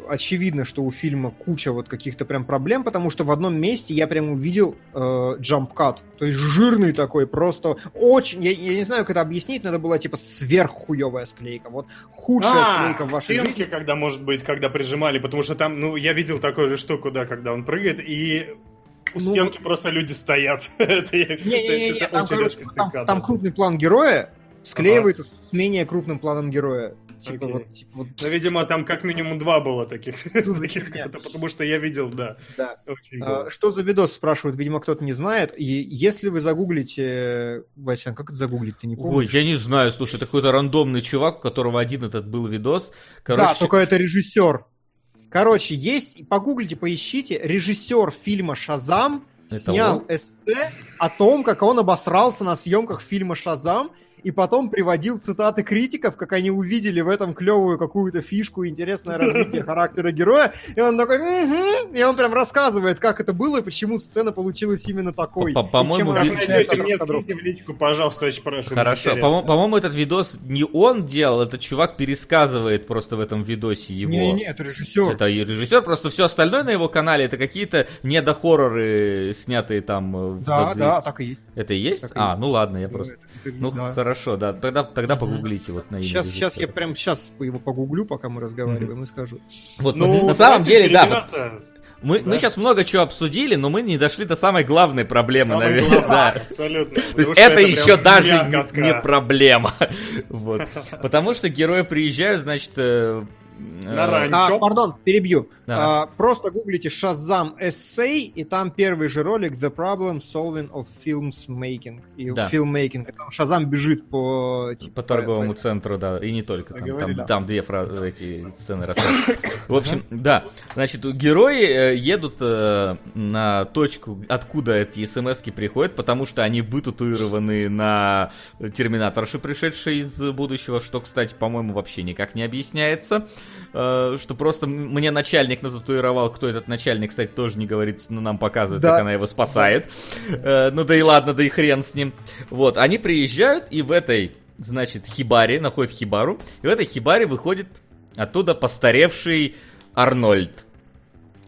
очевидно, что у фильма куча вот каких-то прям проблем, потому что в одном месте я прям увидел э, джампкат. То есть жирный такой, просто очень... Я, я не знаю, как это объяснить, но это была типа сверххуевая склейка. Вот худшая А, склейка в вашей стенке, жизни. когда, может быть, когда прижимали, потому что там, ну, я видел такую же штуку, да, когда он прыгает, и у Ну, стенки просто люди стоят. Это есть Не-не-не, это там, короче, крупный план героя склеивается с менее крупным планом героя. Типа вот, типа вот, Ну, видимо, там как минимум два было таких. За таких потому что я видел, да. да. А. Что за видос, спрашивают, видимо, кто-то не знает. И если вы загуглите... Вася, как это загуглить, ты не помнишь? Ой, я не знаю, слушай, это какой-то рандомный чувак, у которого один этот был видос. Да, Короче, только это режиссер. Короче, есть, погуглите, поищите, режиссер фильма «Шазам» Это снял он? эссе о том, как он обосрался на съемках фильма «Шазам», и потом приводил цитаты критиков, как они увидели в этом клевую какую-то фишку, интересное развитие характера героя, и он такой, «Мгм», и он прям рассказывает, как это было и почему сцена получилась именно такой. По-моему, личку, пожалуйста, очень прошу. Хорошо, по-моему, этот видос не он делал, этот чувак пересказывает просто в этом видосе его. Не-не, это режиссер. Это режиссер, просто все остальное на его канале это какие-то недохорроры, снятые там э, в Да, да, 200. так и есть. Это и есть? Так и а, есть. ну ладно, я Да, просто. это- это- Ну да. Хорошо, да. Тогда, тогда погуглите вот на имя Сейчас, сейчас я режиссера. прям сейчас его погуглю, пока мы разговариваем, и скажу. Вот, Ну, на самом деле, да. Мы, да. мы сейчас много чего обсудили, но мы не дошли до самой главной проблемы, Самое наверное. главное, Да. Абсолютно. То есть это, еще даже не, не проблема. Вот. Потому что герои приезжают, значит... На э, ранчо. А, пардон, перебью. Да. А, просто гуглите Shazam Essay, и там первый же ролик The Problem Solving of Films Making. И Да. Filmmaking. И там Shazam бежит по... типа, По торговому по- центру, да, и не только. Там, Говори, там, да. там две фразы, эти сцены рассказывают. В общем, да. Значит, герои э, едут э, на точку, откуда эти смс приходят, потому что они вытатуированы на терминаторши, пришедшей из будущего, что, кстати, по-моему, вообще никак не объясняется. Э, Что просто мне начальник нататуировал, кто этот начальник, кстати, тоже не говорит, но нам показывает, Да. как она его спасает. Э, Ну да и ладно, да и хрен с ним. Вот, они приезжают, и в этой, значит, хибаре, находят хибару, и в этой хибаре выходит оттуда постаревший Арнольд.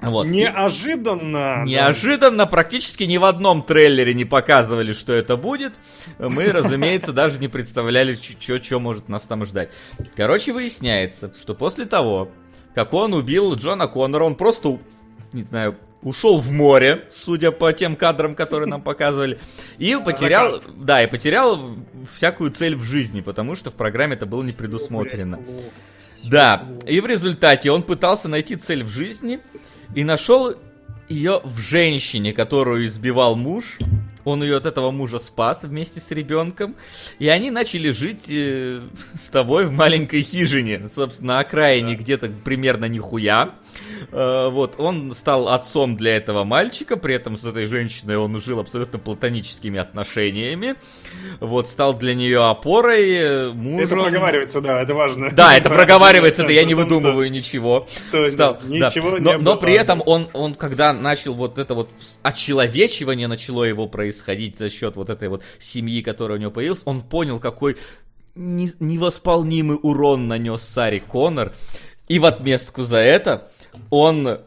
Вот. и Неожиданно. Неожиданно, практически ни в одном трейлере не показывали, что это будет. Мы, разумеется, даже не представляли, что может нас там ждать. Короче, выясняется, что после того, как он убил Джона Коннора, он просто, не знаю, ушел в море, судя по тем кадрам, которые нам показывали, и потерял, да, и потерял всякую цель в жизни, потому что в программе это было не предусмотрено. Да, и в результате он пытался найти цель в жизни и нашел ее в женщине, которую избивал муж, Он ее от этого мужа спас вместе с ребенком. И они начали жить э, с тобой в маленькой хижине. Собственно, на окраине где-то примерно нихуя. Э, вот, он стал отцом для этого мальчика, при этом с этой женщиной он жил абсолютно платоническими отношениями. Вот, стал для нее опорой, э, мужем. Это проговаривается, да, это важно. Да, это проговаривается, это я не выдумываю ничего. Что, Стал, да. ничего не но, но при этом он, он, когда начал вот это вот очеловечивание начало его происходить за счет вот этой вот семьи, которая у него появилась, он понял, какой не- невосполнимый урон нанес Саре Коннор. И в отместку за это он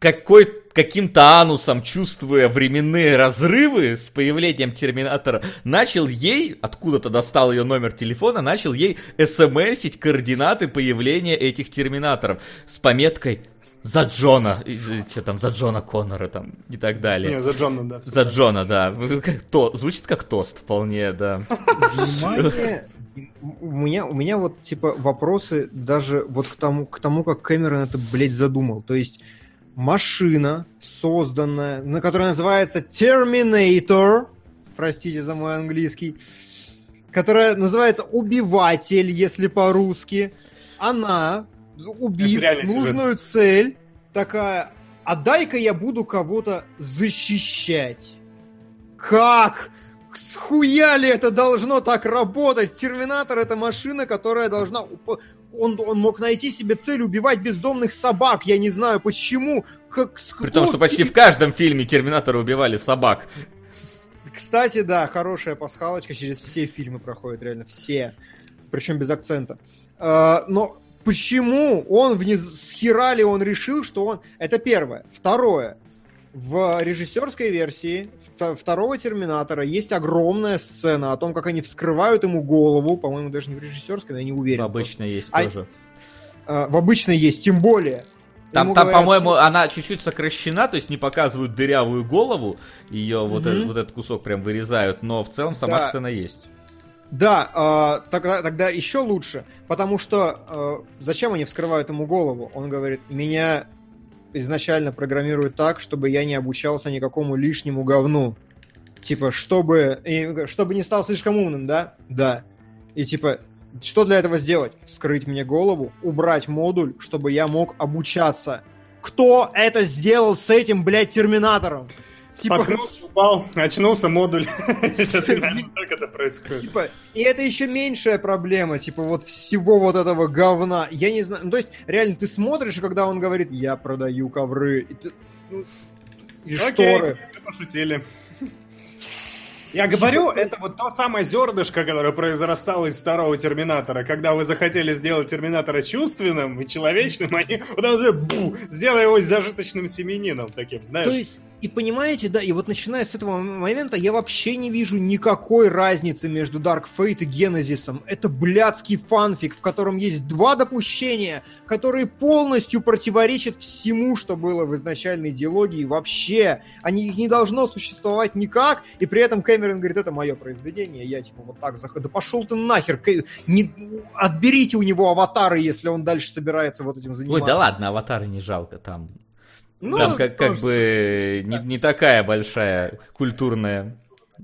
какой, каким-то анусом, чувствуя временные разрывы с появлением Терминатора, начал ей, откуда-то достал ее номер телефона, начал ей смсить координаты появления этих Терминаторов с пометкой «За Джона», что там, «За Джона Коннора» там и так далее. Не, за Джона, да. За Джона, да. Как то, звучит как тост вполне, да. Внимание, у меня, у меня вот, типа, вопросы даже вот к тому, к тому, как Кэмерон это, блядь, задумал. То есть, машина, созданная, на которая называется Terminator, простите за мой английский, которая называется Убиватель, если по-русски, она, убив реальный сюжет. нужную цель, такая, а дай-ка я буду кого-то защищать. Как? Схуя ли это должно так работать? Терминатор это машина, которая должна... Он, он мог найти себе цель убивать бездомных собак. Я не знаю почему. Как, При том, что почти в каждом фильме Терминаторы убивали собак. Кстати, да, хорошая пасхалочка. Через все фильмы проходит, реально все. Причем без акцента. А, но почему он вниз... с хера ли он решил, что он... Это первое. Второе. В режиссерской версии вто- второго Терминатора есть огромная сцена о том, как они вскрывают ему голову. По-моему, даже не в режиссерской, но я не уверен. Обычно есть А- тоже. А, в обычной есть, тем более. Там, Ему там говорят, по-моему, она чуть-чуть сокращена, то есть не показывают дырявую голову, ее вот, Мгм. этот, вот этот кусок прям вырезают, но в целом сама Да. сцена есть. Да, а, тогда, тогда еще лучше, потому что а, зачем они вскрывают ему голову? Он говорит, меня изначально программируют так, чтобы я не обучался никакому лишнему говну. Типа, чтобы, и, чтобы не стал слишком умным, да? Да. И типа, что для этого сделать? Скрыть мне голову, убрать модуль, чтобы я мог обучаться. Кто это сделал с этим, блядь, терминатором? Типа, Споткнулся, упал, очнулся модуль. Как это происходит. Типа, и это еще меньшая проблема, типа, вот всего вот этого говна. Я не знаю, ну, то есть, реально, ты смотришь, и когда он говорит, я продаю ковры, и, ты, ну, и Окей, шторы. пошутили. Я говорю, это вот то самое зернышко, которое произрастало из второго Терминатора. Когда вы захотели сделать Терминатора чувственным и человечным, они вот бу, сделай его зажиточным семенином таким, знаешь. То есть, и понимаете, да, и вот начиная с этого момента я вообще не вижу никакой разницы между Dark Fate и Генезисом. Это блядский фанфик, в котором есть два допущения, которые полностью противоречат всему, что было в изначальной диалогии вообще. Они их не должно существовать никак, и при этом Кэмерон говорит, это мое произведение, я типа вот так захожу. Да пошел ты нахер, Кэ- не... отберите у него аватары, если он дальше собирается вот этим Ой, заниматься. да ладно, аватары не жалко, там, Ну, там как, как тоже бы не, не такая большая культурная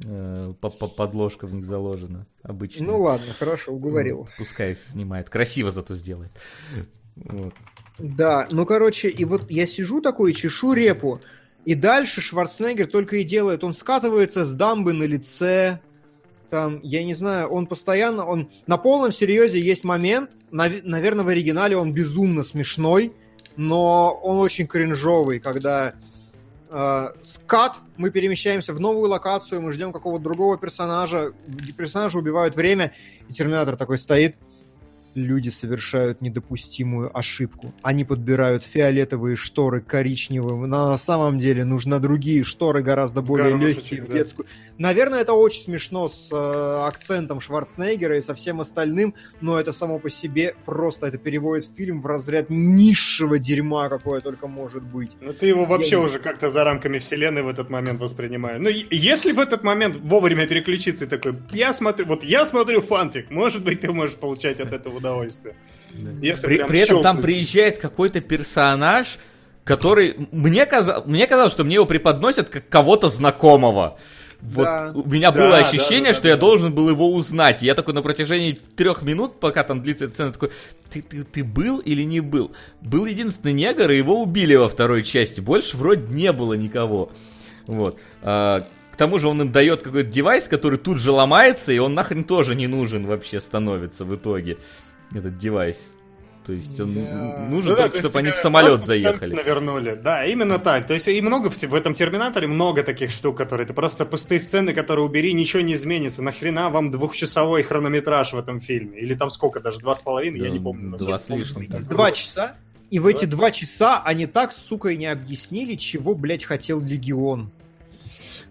э, по- по- подложка в них заложена обычно. Ну ладно, хорошо, уговорил. Пускай снимает, красиво зато сделает. Вот. Да, ну короче, и вот я сижу такой, чешу репу, и дальше Шварценеггер только и делает, он скатывается с дамбы на лице, там, я не знаю, он постоянно, он на полном серьезе есть момент, нав- наверное, в оригинале он безумно смешной, но он очень кринжовый, когда э, скат, мы перемещаемся в новую локацию, мы ждем какого-то другого персонажа, персонажа убивают время, и Терминатор такой стоит, люди совершают недопустимую ошибку. Они подбирают фиолетовые шторы коричневым. Но на самом деле нужны другие шторы, гораздо более Горошечек, легкие, в да. детскую. Наверное, это очень смешно с э, акцентом Шварценеггера и со всем остальным, но это само по себе просто это переводит фильм в разряд низшего дерьма, какое только может быть. Ну ты его вообще Я уже как-то за рамками вселенной в этот момент воспринимаешь. Ну, если в этот момент вовремя переключиться и такой, я смотрю, вот я смотрю фанфик, может быть, ты можешь получать от этого удовольствие. Если При, при этом там приезжает какой-то персонаж, который... Мне, казалось, мне казалось, что мне его преподносят как кого-то знакомого. Вот Да. у меня Да, было да, ощущение, да, что да, я да. должен был его узнать. Я такой на протяжении трех минут, пока там длится эта сцена, такой, ты, ты, ты был или не был? Был единственный негр, и его убили во второй части. Больше вроде не было никого. Вот. А, к тому же он им дает какой-то девайс, который тут же ломается, и он нахрен тоже не нужен вообще становится в итоге. Этот девайс. То есть он Да. нужен Ну да, только, то есть чтобы они в самолет заехали. Навернули. Да, именно так. То есть и много в, в этом Терминаторе много таких штук, которые... Это просто пустые сцены, которые убери, ничего не изменится. Нахрена вам двухчасовой хронометраж в этом фильме? Или там сколько даже? Два с половиной? Я Да, не помню. два с лишним. Два часа. И в эти два часа они так, сука, и не объяснили, чего, блядь, хотел Легион.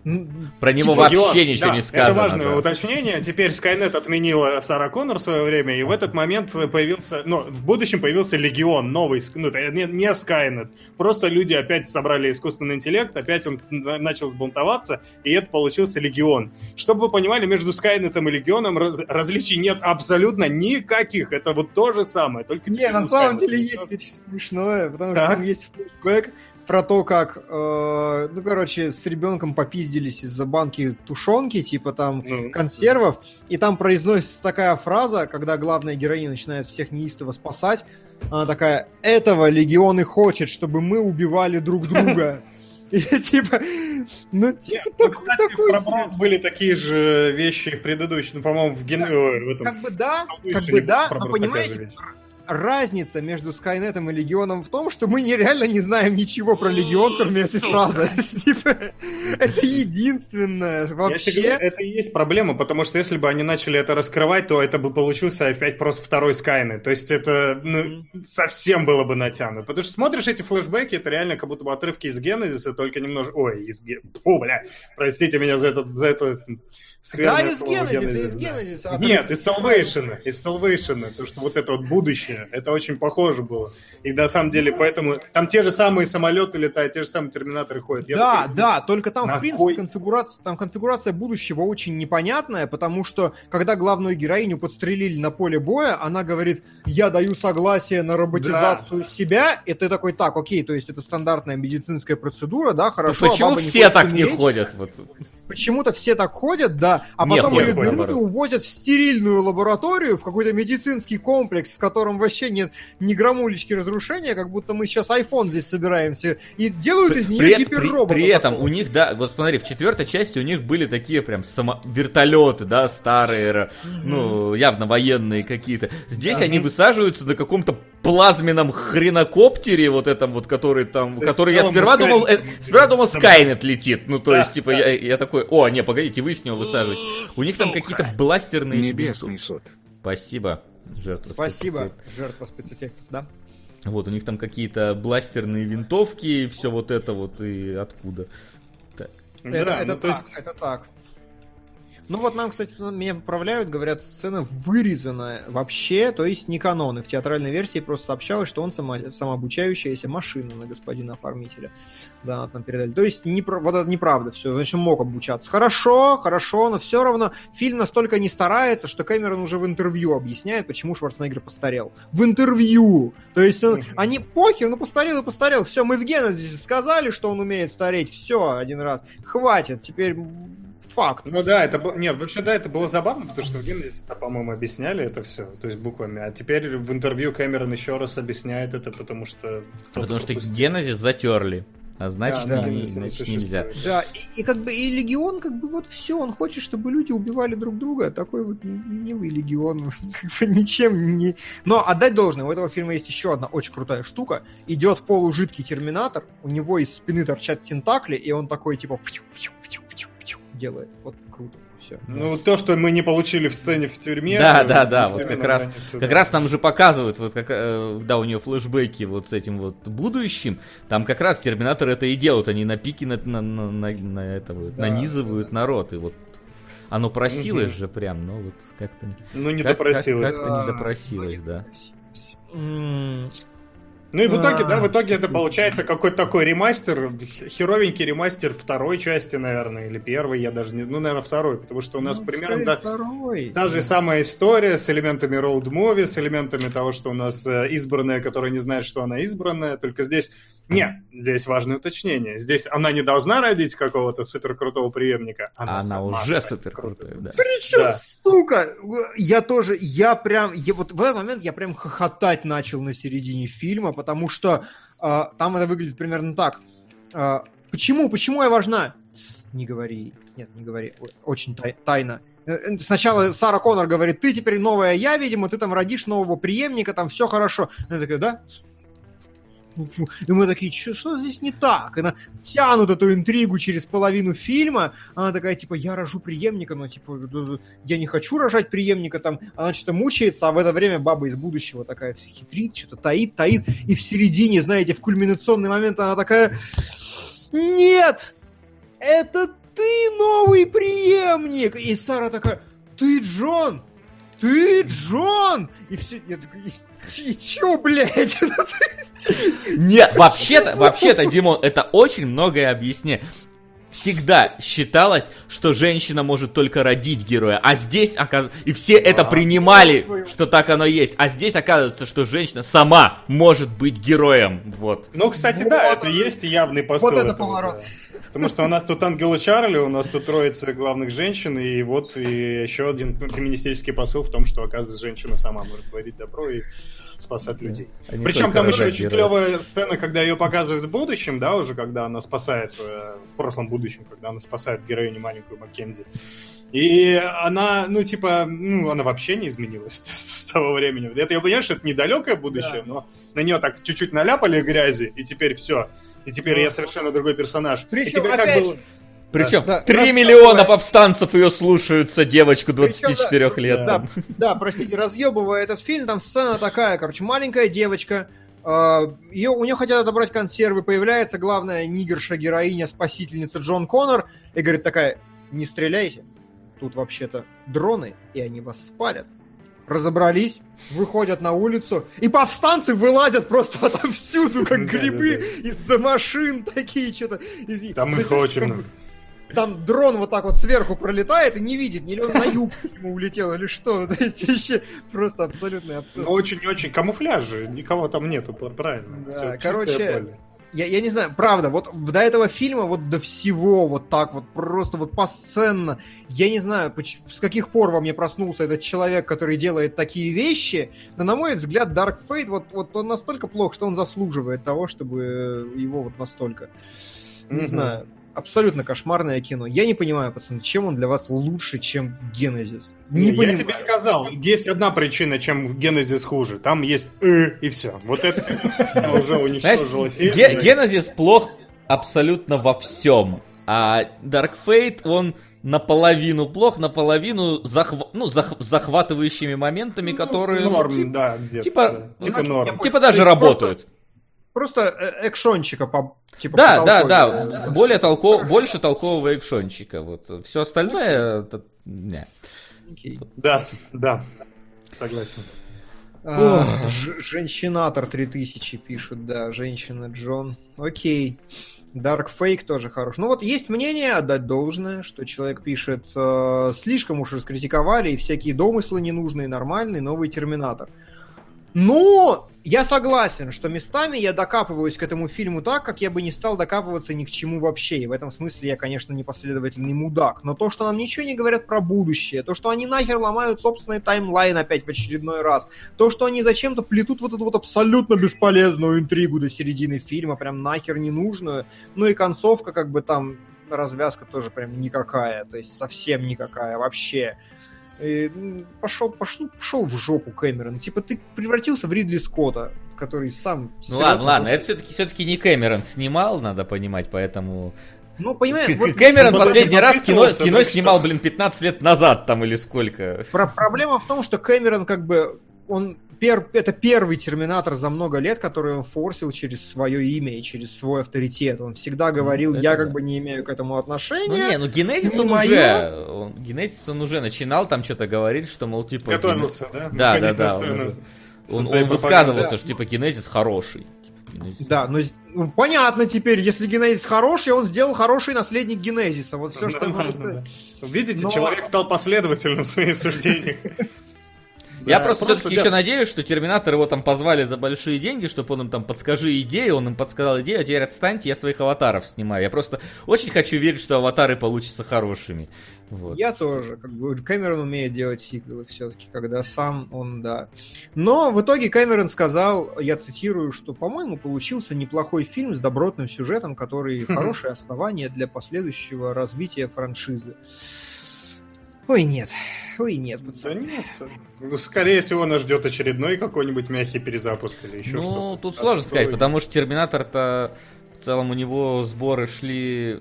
Ну, Про него Типа, вообще Георг, ничего да, не сказано. Это важное да. уточнение. Теперь Skynet отменила Сара Коннор в свое время, и в этот момент появился, ну, в будущем появился Легион, новый, ну, это не, не Skynet. Просто люди опять собрали искусственный интеллект, опять он на- начал сбунтоваться, и это получился Легион. Чтобы вы понимали, между Скайнетом и Легионом раз- различий нет абсолютно никаких. Это вот то же самое, только Не, на самом Skynet. деле есть очень смешное, потому что Так. там есть флешбэк про то, как, э, ну, короче, с ребенком попиздились из-за банки тушенки, типа там Ну, консервов, и там произносится такая фраза, когда главная героиня начинает всех неистово спасать, она такая, этого Легион и хочет, чтобы мы убивали друг друга. И типа, ну, типа, Ну, так- кстати, такой про себе. Брос были такие же вещи в предыдущем, ну, по-моему, в, ген... ой, в этом... Как бы да, как бы да, но же понимаете. Разница между Скайнетом и Легионом в том, что мы нереально не знаем ничего про Легион, кроме этой фразы. Типа, это единственное вообще. это и есть проблема, потому что если бы они начали это раскрывать, то это бы получился опять просто второй Скайнет. То есть это ну, совсем было бы натянуто. Потому что смотришь эти флешбеки, это реально как будто бы отрывки из Генезиса, только немножко... Ой, из Фу, бля, простите меня за это, за это Да, из Генезиса, из да. Генезиса. Нет, из Salvation, из Salvation, потому что вот это вот будущее, это очень похоже было. И на самом деле, поэтому там те же самые самолеты летают, те же самые терминаторы ходят. Я Да, такой, да, только там, в принципе, конфигурация, там конфигурация будущего очень непонятная, потому что, когда главную героиню подстрелили на поле боя, она говорит, я даю согласие на роботизацию себя, и ты такой, так, окей, то есть это стандартная медицинская процедура, да, хорошо. а Почему баба не все так не ходят? Вот. Почему-то все так ходят, да, а потом ходят, ее берут и увозят в стерильную лабораторию, в какой-то медицинский комплекс, в котором вообще нет ни грамулечки разрушения, как будто мы сейчас iPhone здесь собираемся, и делают из нее При, при- гиперробота. при этом такого. у них, да, вот смотри, в четвертой части у них были такие прям само... вертолеты, да, старые, ра- ну, явно военные какие-то. Здесь Да. они высаживаются на каком-то плазменном хренокоптере, вот этом вот, который там, То который я целом, сперва думал, э, Skynet- сперва думал, Скайнет летит, ну, то Да, есть, типа, да. я, я такой, о, не, погодите, вы с него высаживаете. У них там какие-то бластерные... Небесный суд. Спасибо. Жертва Спасибо, жертва спецэффектов, да? Вот, у них там какие-то бластерные винтовки, и все вот это вот, и откуда. Так. Да, это, ну, это то так, есть- это так. Ну вот нам, кстати, меня поправляют, говорят, сцена вырезана вообще, то есть не канон. И в театральной версии просто сообщалось, что он само, самообучающаяся машина на господина оформителя. Да, там передали. То есть не, вот это неправда все, значит, мог обучаться. Хорошо, хорошо, но все равно фильм настолько не старается, что Кэмерон уже в интервью объясняет, почему Шварценеггер постарел. В интервью! То есть он, они похер, ну постарел и постарел. Все, мы в Генезисе сказали, что он умеет стареть. Все, один раз. Хватит, теперь факт. Ну да, это было... Нет, вообще да, это было забавно, потому что в Генезисе, по-моему, объясняли это все, то есть буквами. А теперь в интервью Кэмерон еще раз объясняет это, потому что... Потому что пропустил. Генезис затерли. А значит, Да, да, не- значит не нельзя. Да, и, и как бы и легион, как бы вот все, он хочет, чтобы люди убивали друг друга. Такой вот милый легион, как бы ничем не. Но отдать должное, у этого фильма есть еще одна очень крутая штука. Идет полужидкий терминатор, у него из спины торчат тентакли, и он такой типа пью-пью-пью-пью-пью делает. Вот круто, все. Ну, то, что мы не получили в сцене в тюрьме... Да, э, да, да, вот как раз- границе, Как да. раз нам же показывают, вот как, э, да, у нее флешбеки вот с этим вот будущим. Там как раз терминаторы это и делают, они на пике на, на, на, на- на это вот, Да, нанизывают да. народ. И вот оно просилось Мгм. же прям, но вот как-то... Ну, не как- допросилось. как- как-то не допросилось, да. М, Ну и в итоге, А. да, в итоге это получается какой-то такой ремастер, херовенький ремастер второй части, наверное, или первой, я даже не... Ну, наверное, второй, потому что у нас ну, примерно... да, второй. Та же самая история с элементами road movie, с элементами того, что у нас э, избранная, которая не знает, что она избранная. Только здесь Нет, здесь важное уточнение. Здесь она не должна родить какого-то суперкрутого преемника. Она, Она сама уже суперкрутая, да. Причем, Да. сука, я тоже, я прям, я, вот в этот момент я прям хохотать начал на середине фильма, потому что а, там это выглядит примерно так. А, почему, почему я важна? Тс, не говори, нет, не говори, очень тай- тайно. Э, э, Сначала Сара Коннор говорит, ты теперь новая я, видимо, ты там родишь нового преемника, там все хорошо. Она такая, да? И мы такие, что, здесь не так? Она тянут эту интригу через половину фильма. Она такая, типа, я рожу преемника, но, типа, я не хочу рожать преемника. Там, она что-то мучается, а в это время баба из будущего такая все хитрит, что-то таит, таит. И в середине, знаете, в кульминационный момент она такая, нет, это ты новый преемник. И Сара такая, ты Джон, ты Джон. И все, я такой, чё, блядь? Ну, Нет, вообще-то, вообще-то, Димон, это очень многое объясняет. Всегда считалось, что женщина может только родить героя, а здесь оказ- и все это Да. принимали, что так оно есть, а здесь оказывается, что женщина сама может быть героем, вот. Ну, кстати, да, Вот это это- есть явный посыл. вот это этого, поворот. да. Потому что у нас тут Ангела Чарли, у нас тут троица главных женщин, и вот и еще один феминистический посыл в том, что, оказывается, женщина сама может творить добро и спасать людей. Не Причем там еще очень клевая сцена, когда ее показывают в будущем, да, уже когда она спасает, э, в прошлом будущем, когда она спасает героиню маленькую Маккензи. И она, ну, типа, ну, она вообще не изменилась с, с того времени. Это я понимаю, что это недалекое будущее, но на нее так чуть-чуть наляпали грязи, и теперь все. И теперь я совершенно другой персонаж. и Причем, тебе опять бы- же, Причем Да, 3 рассказывая- миллиона повстанцев ее слушаются, девочку Причем, 24 лет. да. Да, да, простите, разъебывая этот фильм, там сцена такая, короче, маленькая девочка, ее, у нее хотят отобрать консервы, появляется главная нигерша, героиня, спасительница Джон Коннор, и говорит такая, не стреляйте, тут вообще-то дроны, и они вас спалят. Разобрались, выходят на улицу, и повстанцы вылазят просто отовсюду, как Да-да-да. грибы, из-за машин такие, что-то. из- Там их очень много. Там дрон вот так вот сверху пролетает и не видит, или он на юг ему улетел, или что. То есть вообще просто абсолютный Ну, абсурд. очень-очень камуфляж же, никого там нету, правильно. Да, короче. Я, я не знаю, правда, вот до этого фильма, вот до всего, вот так вот, просто вот посценно, я не знаю, с каких пор во мне проснулся этот человек, который делает такие вещи, но, на мой взгляд, Dark Fate, вот, вот он настолько плох, что он заслуживает того, чтобы его вот настолько, не Мгм. знаю, абсолютно кошмарное кино. Я не понимаю, пацаны, чем он для вас лучше, чем Генезис? Не я понимаю. тебе сказал, есть одна причина, чем Генезис хуже. Там есть «э» и все. Вот это уже уничтожило фильм. Ге- Генезис плох абсолютно во всем. А Dark Fate, он наполовину плох, наполовину захва- ну, зах- захватывающими моментами, которые... ну, Норм, тип- да, где-то. типа- да. Типа Ну, норм. я типа даже есть просто- работают. Просто э, экшончика по типа Да, да, потолковый. да, более толков... больше толкового экшончика. Вот. Все остальное... это- не. Окей. Да, да. Согласен. А, Женщинатор 3000 пишут, да, женщина Джон. Окей. Dark Fake тоже хорош. Ну вот есть мнение, отдать должное, что человек пишет, э, слишком уж раскритиковали, и всякие домыслы ненужные, нормальный, новый Терминатор. Но я согласен, что местами я докапываюсь к этому фильму так, как я бы не стал докапываться ни к чему вообще. И в этом смысле я, конечно, непоследовательный мудак. Но то, что нам ничего не говорят про будущее, то, что они нахер ломают собственный таймлайн опять в очередной раз, то, что они зачем-то плетут вот эту вот абсолютно бесполезную интригу до середины фильма, прям нахер ненужную. Ну и концовка, как бы там, развязка тоже прям никакая, то есть совсем никакая вообще. М, пошел, пошел, пошел в жопу Кэмерон. Типа ты превратился в Ридли Скотта, который сам... Ну ладно, ладно, то, это все-таки все-таки не Кэмерон снимал, надо понимать, поэтому... Ну, понимаешь, вот Кэмерон он последний раз кино, кино снимал, блин, 15 лет назад там или сколько. Про- проблема в том, что Кэмерон как бы он пер- это первый терминатор за много лет, который он форсил через свое имя и через свой авторитет. Он всегда говорил, это я да. как бы не имею к этому отношения. Ну не, ну Генезис Не он моё. уже, он, Генезис он уже начинал там что-то говорить, что, мол, типа... Готовился, да? Да, да, на да. Он, уже- он- он высказывался, Да. что типа Генезис хороший. Типа, Генезис- Да, но ну, понятно теперь, если Генезис хороший, он сделал хороший наследник Генезиса. Вот все, что Нормально, сказать. да. Видите, Но- человек стал последовательным в своих суждениях. Я Да, просто, просто все-таки для- еще надеюсь, что Терминатор его там позвали за большие деньги, чтобы он им там подскажи идею, он им подсказал идею, а теперь отстаньте, я своих аватаров снимаю. Я просто очень хочу верить, что аватары получатся хорошими. Вот. Я тоже, как бы Кэмерон умеет делать сиквелы все-таки, когда сам он, да. Но в итоге Кэмерон сказал, я цитирую, что, по-моему, получился неплохой фильм с добротным сюжетом, который хорошее основание для последующего развития франшизы. Ой, нет. Ой, нет, Да пацаны. нет, ну, скорее всего, нас ждет очередной какой-нибудь мягкий перезапуск или еще ну, что-то. тут А сложно сказать, и- потому что Терминатор-то в целом у него сборы шли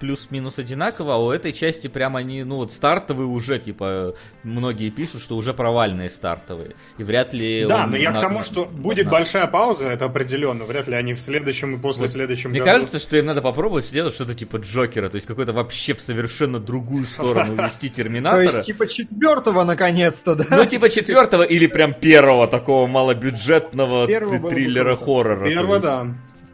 плюс-минус одинаково, а у этой части прям они, ну вот стартовые уже, типа, многие пишут, что уже провальные стартовые. И вряд ли... Да, он но я на- к тому, что будет на- большая пауза, это определенно. Вряд ли они в следующем и после Вот следующем Мне году. кажется, что им надо попробовать сделать что-то типа Джокера, то есть какой-то вообще в совершенно другую сторону вести То Терминатора. есть, типа, четвертого, наконец-то, да? Ну, типа четвертого или прям первого такого малобюджетного Первого было бы триллера круто. хоррора. Первое, да.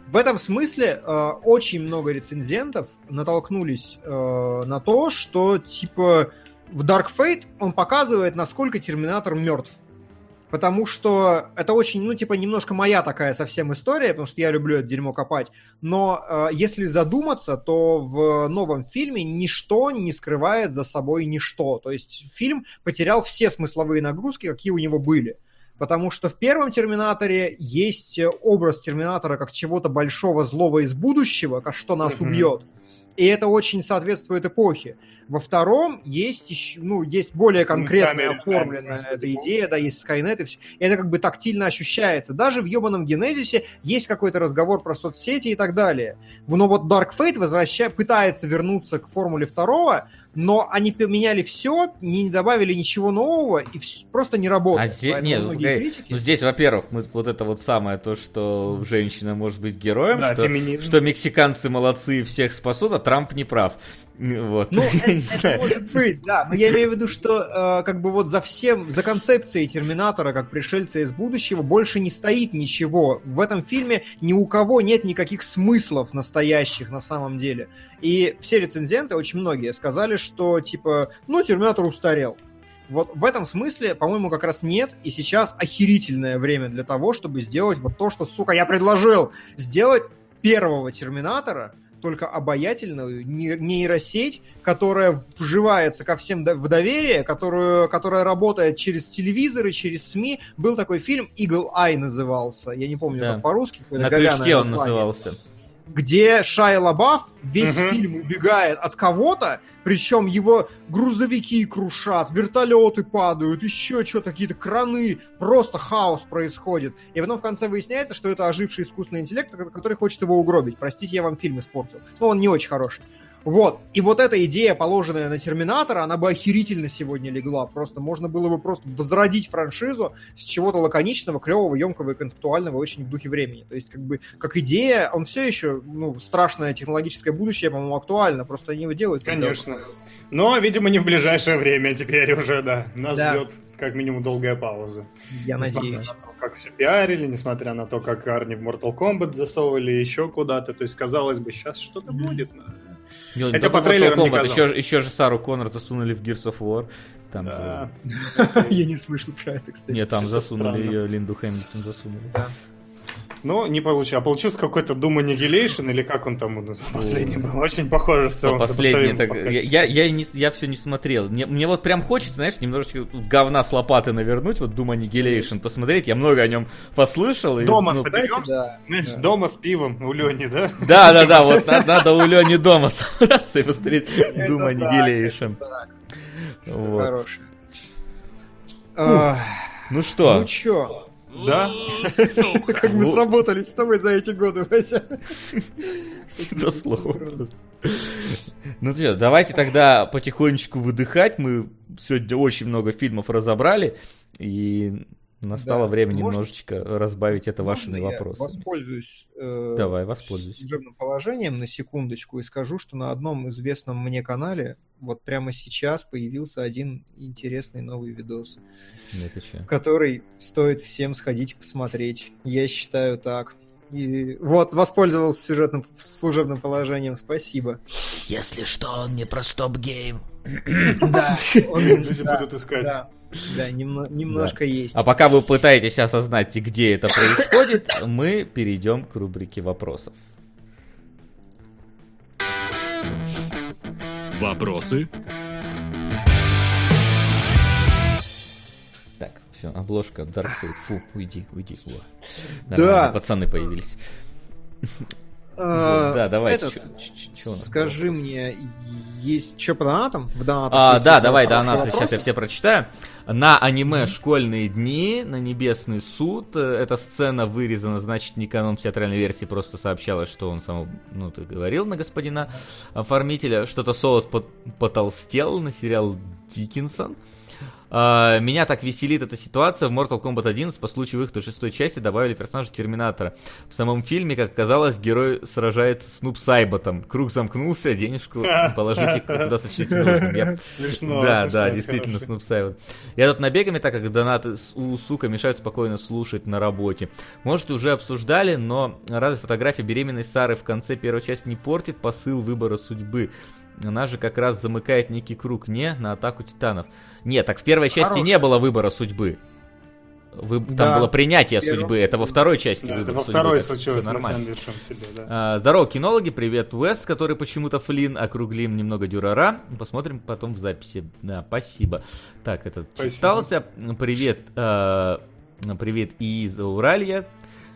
В этом смысле э, очень много рецензентов натолкнулись э, на то, что типа в Dark Fate он показывает, насколько Терминатор мертв. Потому что это очень, ну, типа, немножко моя такая совсем история, потому что я люблю это дерьмо копать. Но э, если задуматься, то в новом фильме ничто не скрывает за собой ничто. То есть фильм потерял все смысловые нагрузки, какие у него были. Потому что в первом Терминаторе есть образ Терминатора как чего-то большого злого из будущего, как что нас убьет. И это очень соответствует эпохе. Во втором есть еще, ну, есть более конкретная Местами оформленная реально эта идея, да, есть Skynet и все. Это как бы тактильно ощущается. Даже в ебаном Генезисе есть какой-то разговор про соцсети и так далее. Но вот Dark Fate возвраща... пытается вернуться к формуле второго, но они поменяли все, не добавили ничего нового и просто не работает. А здесь, нет, многие погоди, критики- ну здесь, во-первых, мы, вот это вот самое, то, что женщина может быть героем, Да, что, феминизм. что мексиканцы молодцы и всех спасут, а Трамп не прав. Вот. Ну, это, может быть, да. Но я имею в виду, что э, как бы вот за всем, за концепцией Терминатора как пришельца из будущего больше не стоит ничего. В этом фильме ни у кого нет никаких смыслов настоящих на самом деле. И все рецензенты, очень многие, сказали, что типа, ну, Терминатор устарел. Вот в этом смысле, по-моему, как раз нет, и сейчас охерительное время для того, чтобы сделать вот то, что, сука, я предложил. Сделать первого Терминатора, только обаятельную не- нейросеть, которая вживается ко всем в доверие, которую, которая работает через телевизоры, через СМИ. Был такой фильм Eagle Eye назывался, я не помню, Да. как по-русски. На крючке он название назывался. где Шайа Лабаф весь Мгм. фильм убегает от кого-то, причем его грузовики крушат, вертолеты падают, еще что-то, какие-то краны, просто хаос происходит. И потом в конце выясняется, что это оживший искусственный интеллект, ко- который хочет его угробить. Простите, я вам фильм испортил. Но он не очень хороший. Вот. И вот эта идея, положенная на Терминатора, она бы охерительно сегодня легла. Просто можно было бы просто возродить франшизу с чего-то лаконичного, клевого, емкого и концептуального очень в духе времени. То есть, как бы, как идея, он все еще, ну, страшное технологическое будущее, по-моему, актуально. Просто они его делают. Конечно. Но, видимо, не в ближайшее время теперь уже, да. Нас Да. ждет как минимум долгая пауза. Я Несмотря надеюсь. на то, как все пиарили, несмотря на то, как Арни в Mortal Kombat засовывали еще куда-то. То есть, казалось бы, сейчас что-то Мгм. будет. Не, не Хотя по трейлерам не еще, еще же Сару Коннор засунули в Gears of War. Там Да. же... Я не слышал про это, кстати. Не, там засунули ее, Линду Хэмилтон засунули. Но не получилось. А получился какой-то Doom Annihilation, или как он там последний был. Очень похоже в целом. Ну, последний, так, по я, я, не, я все не смотрел. Мне, мне вот прям хочется, знаешь, немножечко в говна с лопаты навернуть, вот Doom Annihilation посмотреть. Я много о нем послышал. и, Дома ну, соберемся? Да. Знаешь, да. дома с пивом у Лени, да? Да, да, да, вот надо, у Лени дома собраться и посмотреть Doom Annihilation. Хороший. Ну что, Ну чё, Да? как мы сработались с тобой за эти годы, Вася. это слово. Ну что, давайте тогда потихонечку выдыхать. Мы сегодня очень много фильмов разобрали, и настало Да, время можно- немножечко разбавить это вашими Можно я вопросами. воспользуюсь э, Давай, воспользуйся. служебным положением на секундочку и скажу, что на одном известном мне канале вот прямо сейчас появился один интересный новый видос, Ну, который стоит всем сходить посмотреть. Я считаю так. И вот, воспользовался сюжетным, служебным положением, спасибо. Если что, он не про стоп-гейм. Да, он- Люди будут искать. Да, да, немно- немножко есть. А пока вы пытаетесь осознать, где это происходит, мы перейдем к рубрике вопросов. Вопросы? Так, все, обложка Dark Side. Фу, уйди, уйди. Во. Да. Пацаны появились. А, Да, давай. Скажи мне, есть что по донатам? В донатах А, да, давай, донаты, сейчас я все прочитаю. На аниме «Школьные дни» на Небесный суд. э, Эта сцена вырезана, значит, не канон в театральной версии, просто сообщалось, что он сам, ну, ты говорил на господина оформителя. Что-то Солод пот- потолстел на сериал Диккенсон. А, Меня так веселит эта ситуация. В Mortal Kombat 11 по случаю выхода шестой части добавили персонажа Терминатора. В самом фильме, как оказалось, герой сражается с Нуб Сайботом. Круг замкнулся, денежку положите куда сочтете нужным. Я Смешно. да, смешно, да, действительно. Снуп Сайвен. Я тут набегами, так как донаты у сука мешают спокойно слушать на работе. Может, уже обсуждали, но разве фотография беременной Сары в конце первой части не портит посыл выбора судьбы? Она же как раз замыкает некий круг, не? На атаку титанов. Нет, так в первой части Хорош. не было выбора судьбы. Вы- Там Да, было принятие первом- судьбы, это во второй части Да, это выбор во судьбы, второй так случилось нормально. себе, да. А, Здорово, кинологи, привет, Уэст, который почему-то Флин, округлим немного дюрара. Посмотрим потом в записи. Да, спасибо. Так, этот Спасибо. читался. Привет, э, привет из Уралья.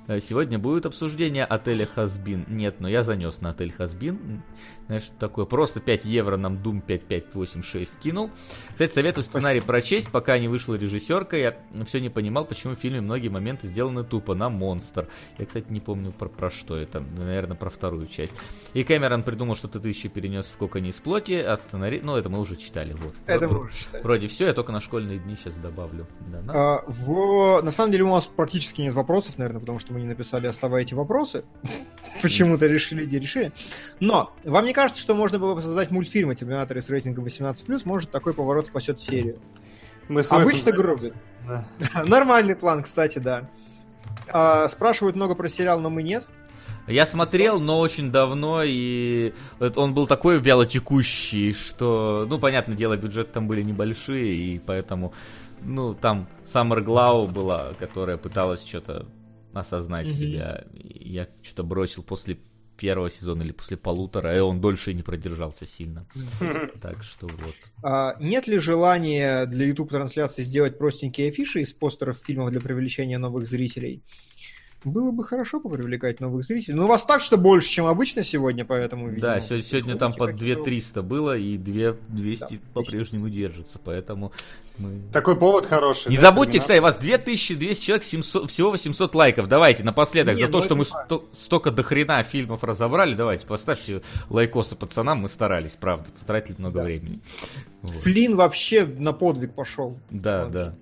Э, Сегодня будет обсуждение отеля Хазбин. Нет, но я занес на отель Хазбин. Знаешь, что такое? Просто 5 евро нам Doom 5586 скинул. Кстати, советую сценарий прочесть, пока не вышла режиссерка. Я все не понимал, почему в фильме многие моменты сделаны тупо на монстр. Я, кстати, не помню про, про что это. Наверное, про вторую часть. И Кэмерон придумал, что ты еще перенес в коконе из плоти, а сценарий... Ну, это мы уже читали. Вот. Это мы уже читали. Вроде все, я только на школьные дни сейчас добавлю. Да, на- А, в... На самом деле у нас практически нет вопросов, наверное, потому что мы не написали «оставайте вопросы». Почему-то решили, где решили. Но вам не кажется, что можно было бы создать мультфильм о Терминаторе с рейтингом 18+, может, такой поворот спасет серию? Мы Обычно грубит. Да. Нормальный план, кстати, да. А, спрашивают много про сериал, но мы нет. Я смотрел, но очень давно, и он был такой вялотекущий, что, ну, понятное дело, бюджеты там были небольшие, и поэтому, ну, там Саммер Глау была, которая пыталась что-то осознать Мгм. себя. Я что-то бросил после первого сезона или после полутора, и он дольше и не продержался сильно. Так что вот. А, нет ли желания для YouTube-трансляции сделать простенькие афиши из постеров фильмов для привлечения новых зрителей? Было бы хорошо попривлекать новых зрителей. Но у вас так, что больше, чем обычно сегодня, поэтому, видимо... Да, се- сегодня там какие-то- 2300 было, и 2200 Да, по-прежнему держится, поэтому мы... Такой повод хороший. Не да, забудьте, Терминатор? кстати, у вас 2200 человек, 700, всего 800 лайков. Давайте, напоследок, Не, за то, ну что мы сто- столько дохрена фильмов разобрали, давайте, поставьте лайкосы пацанам, мы старались, правда, потратили много Да. времени. Вот. Флин вообще на подвиг пошел. Да, Вот. да.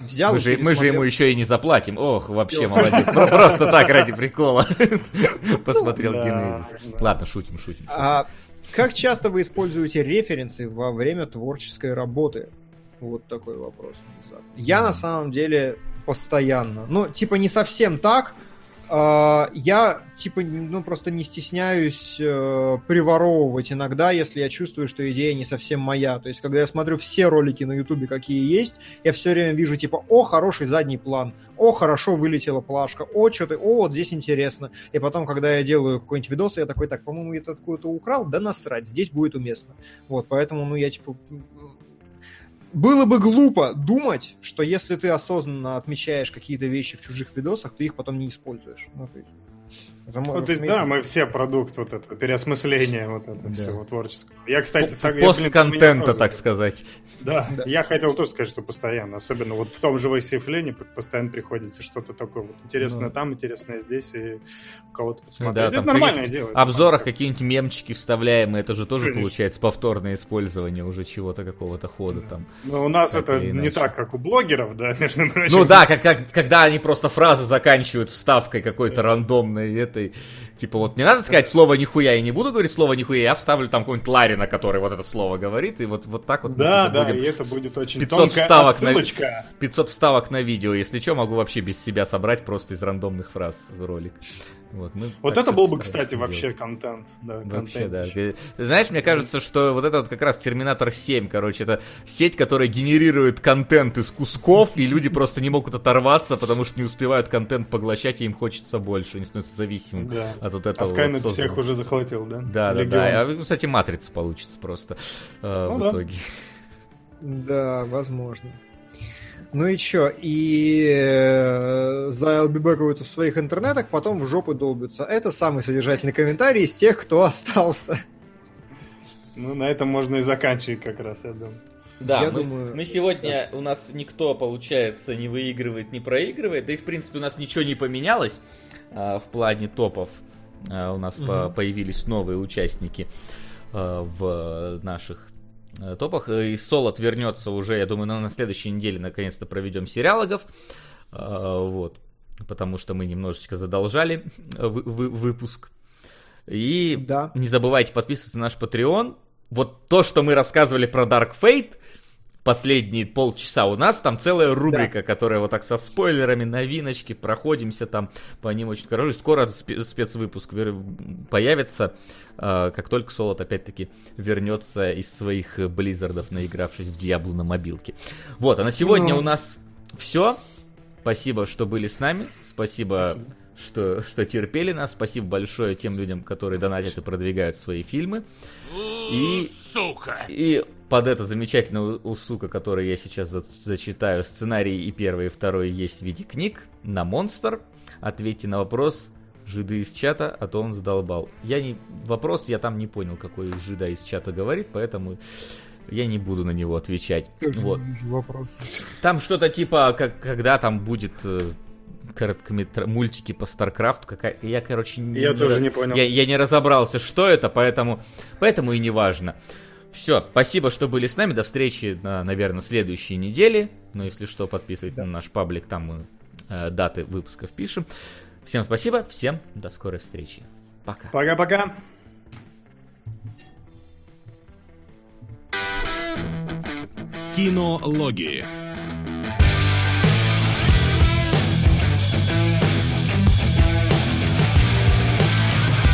Взял Мы же, мы же ему еще и не заплатим. Ох, вообще молодец. Про- Просто так, ради прикола. Посмотрел Генезис. Ладно, шутим, шутим. А как часто вы используете референсы во время творческой работы? Вот такой вопрос. Я на самом деле постоянно. Ну, типа не совсем так. А, Я, типа, ну, просто не стесняюсь э, приворовывать иногда, если я чувствую, что идея не совсем моя. То есть, когда я смотрю все ролики на Ютубе, какие есть, я все время вижу, типа, о, хороший задний план, о, хорошо вылетела плашка, о, что-то, о, вот здесь интересно. И потом, когда я делаю какой-нибудь видос, я такой, так, по-моему, я это какое-то украл, да насрать, здесь будет уместно. Вот, поэтому, ну, я, типа, было бы глупо думать, что если ты осознанно отмечаешь какие-то вещи в чужих видосах, ты их потом не используешь. Ну, то есть, за- Ну, то есть, да, мы все продукт вот этого переосмысления вот этого Да. всего творческого. Я, кстати, блин, Пост-контента, так сказать. Да, Да. я хотел тоже сказать, что постоянно, особенно вот в том же Вейсейфлене постоянно приходится что-то такое вот интересное Ну. там, интересное здесь, и у кого-то посмотреть. Да, это там нормальное дело. обзорах какие-нибудь мемчики вставляем, и это же тоже Конечно. получается повторное использование уже чего-то, какого-то хода там. Но у нас так это не так, как у блогеров, да, между прочим. Ну да, как, как- когда они просто фразы заканчивают вставкой какой-то рандомной, это этой... Типа вот не надо сказать слово нихуя, я не буду говорить слово нихуя, я вставлю там какой-нибудь Ларина, который вот это слово говорит, и вот, вот так вот... Да, да, будем- и это будет очень 500 тонкая вставок на- отсылочка. 500 вставок на видео, если что, могу вообще без себя собрать просто из рандомных фраз ролик. Вот, мы Вот это был бы, кстати, делать. вообще контент. Да, Вообще, да. контентище. Знаешь, мне кажется, что вот это вот как раз Терминатор 7, короче, это сеть, которая генерирует контент из кусков, и люди просто не могут оторваться, потому что не успевают контент поглощать, и им хочется больше, они становятся зависимым Да. от вот А этого. Скайнет вот всех созданного. уже захватил, да? Да, да, Легион. да. А, кстати, Матрица получится просто э, Ну в да. итоге. Да, возможно. Ну и чё, и э, заэлбибэкаются в своих интернетах, потом в жопу долбятся. Это самый содержательный комментарий из тех, кто остался. Ну, на этом можно и заканчивать как раз, я думаю. Да, Я мы, думаю, мы сегодня, у нас никто, получается, не выигрывает, не проигрывает, да и, в принципе, у нас ничего не поменялось а, в плане топов. А, у нас по- Мгм. появились новые участники а, в наших топах. И Солод вернется уже, я думаю, на, на следующей неделе наконец-то проведем сериалогов. А, вот. Потому что мы немножечко задолжали вы- вы- выпуск. И Да. не забывайте подписываться на наш Patreon. Вот то, что мы рассказывали про Dark Fate последние полчаса, у нас там целая рубрика, которая вот так со спойлерами, новиночки, проходимся там по ним очень короче. Скоро спе- спецвыпуск появится, э, как только Солод опять-таки вернется из своих э, близзардов, наигравшись в Диаблу на мобилке. Вот, а на сегодня Ну. у нас все. Спасибо, что были с нами. Спасибо, что, что терпели нас. Спасибо большое тем людям, которые донатят и продвигают свои фильмы. И, и под это замечательное у, у сука, который я сейчас за- зачитаю, сценарий и первый, и второй есть в виде книг на Монстр. Ответьте на вопрос жиды из чата, а то он задолбал. Я не... Вопрос я там не понял, какой жида из чата говорит, поэтому я не буду на него отвечать. Вот. Вопрос. Там что-то типа, как, когда там будет э, короткометр... мультики по Старкрафту. Какая... Я, короче, не, Я тоже не понял. Я, я не разобрался, что это, поэтому, поэтому и не важно. Все, спасибо, что были с нами. До встречи, на, наверное, следующей неделе. Но если что, подписывайтесь на наш паблик, там мы э, даты выпусков пишем. Всем спасибо, всем до скорой встречи. Пока. Пока-пока. Кинологии.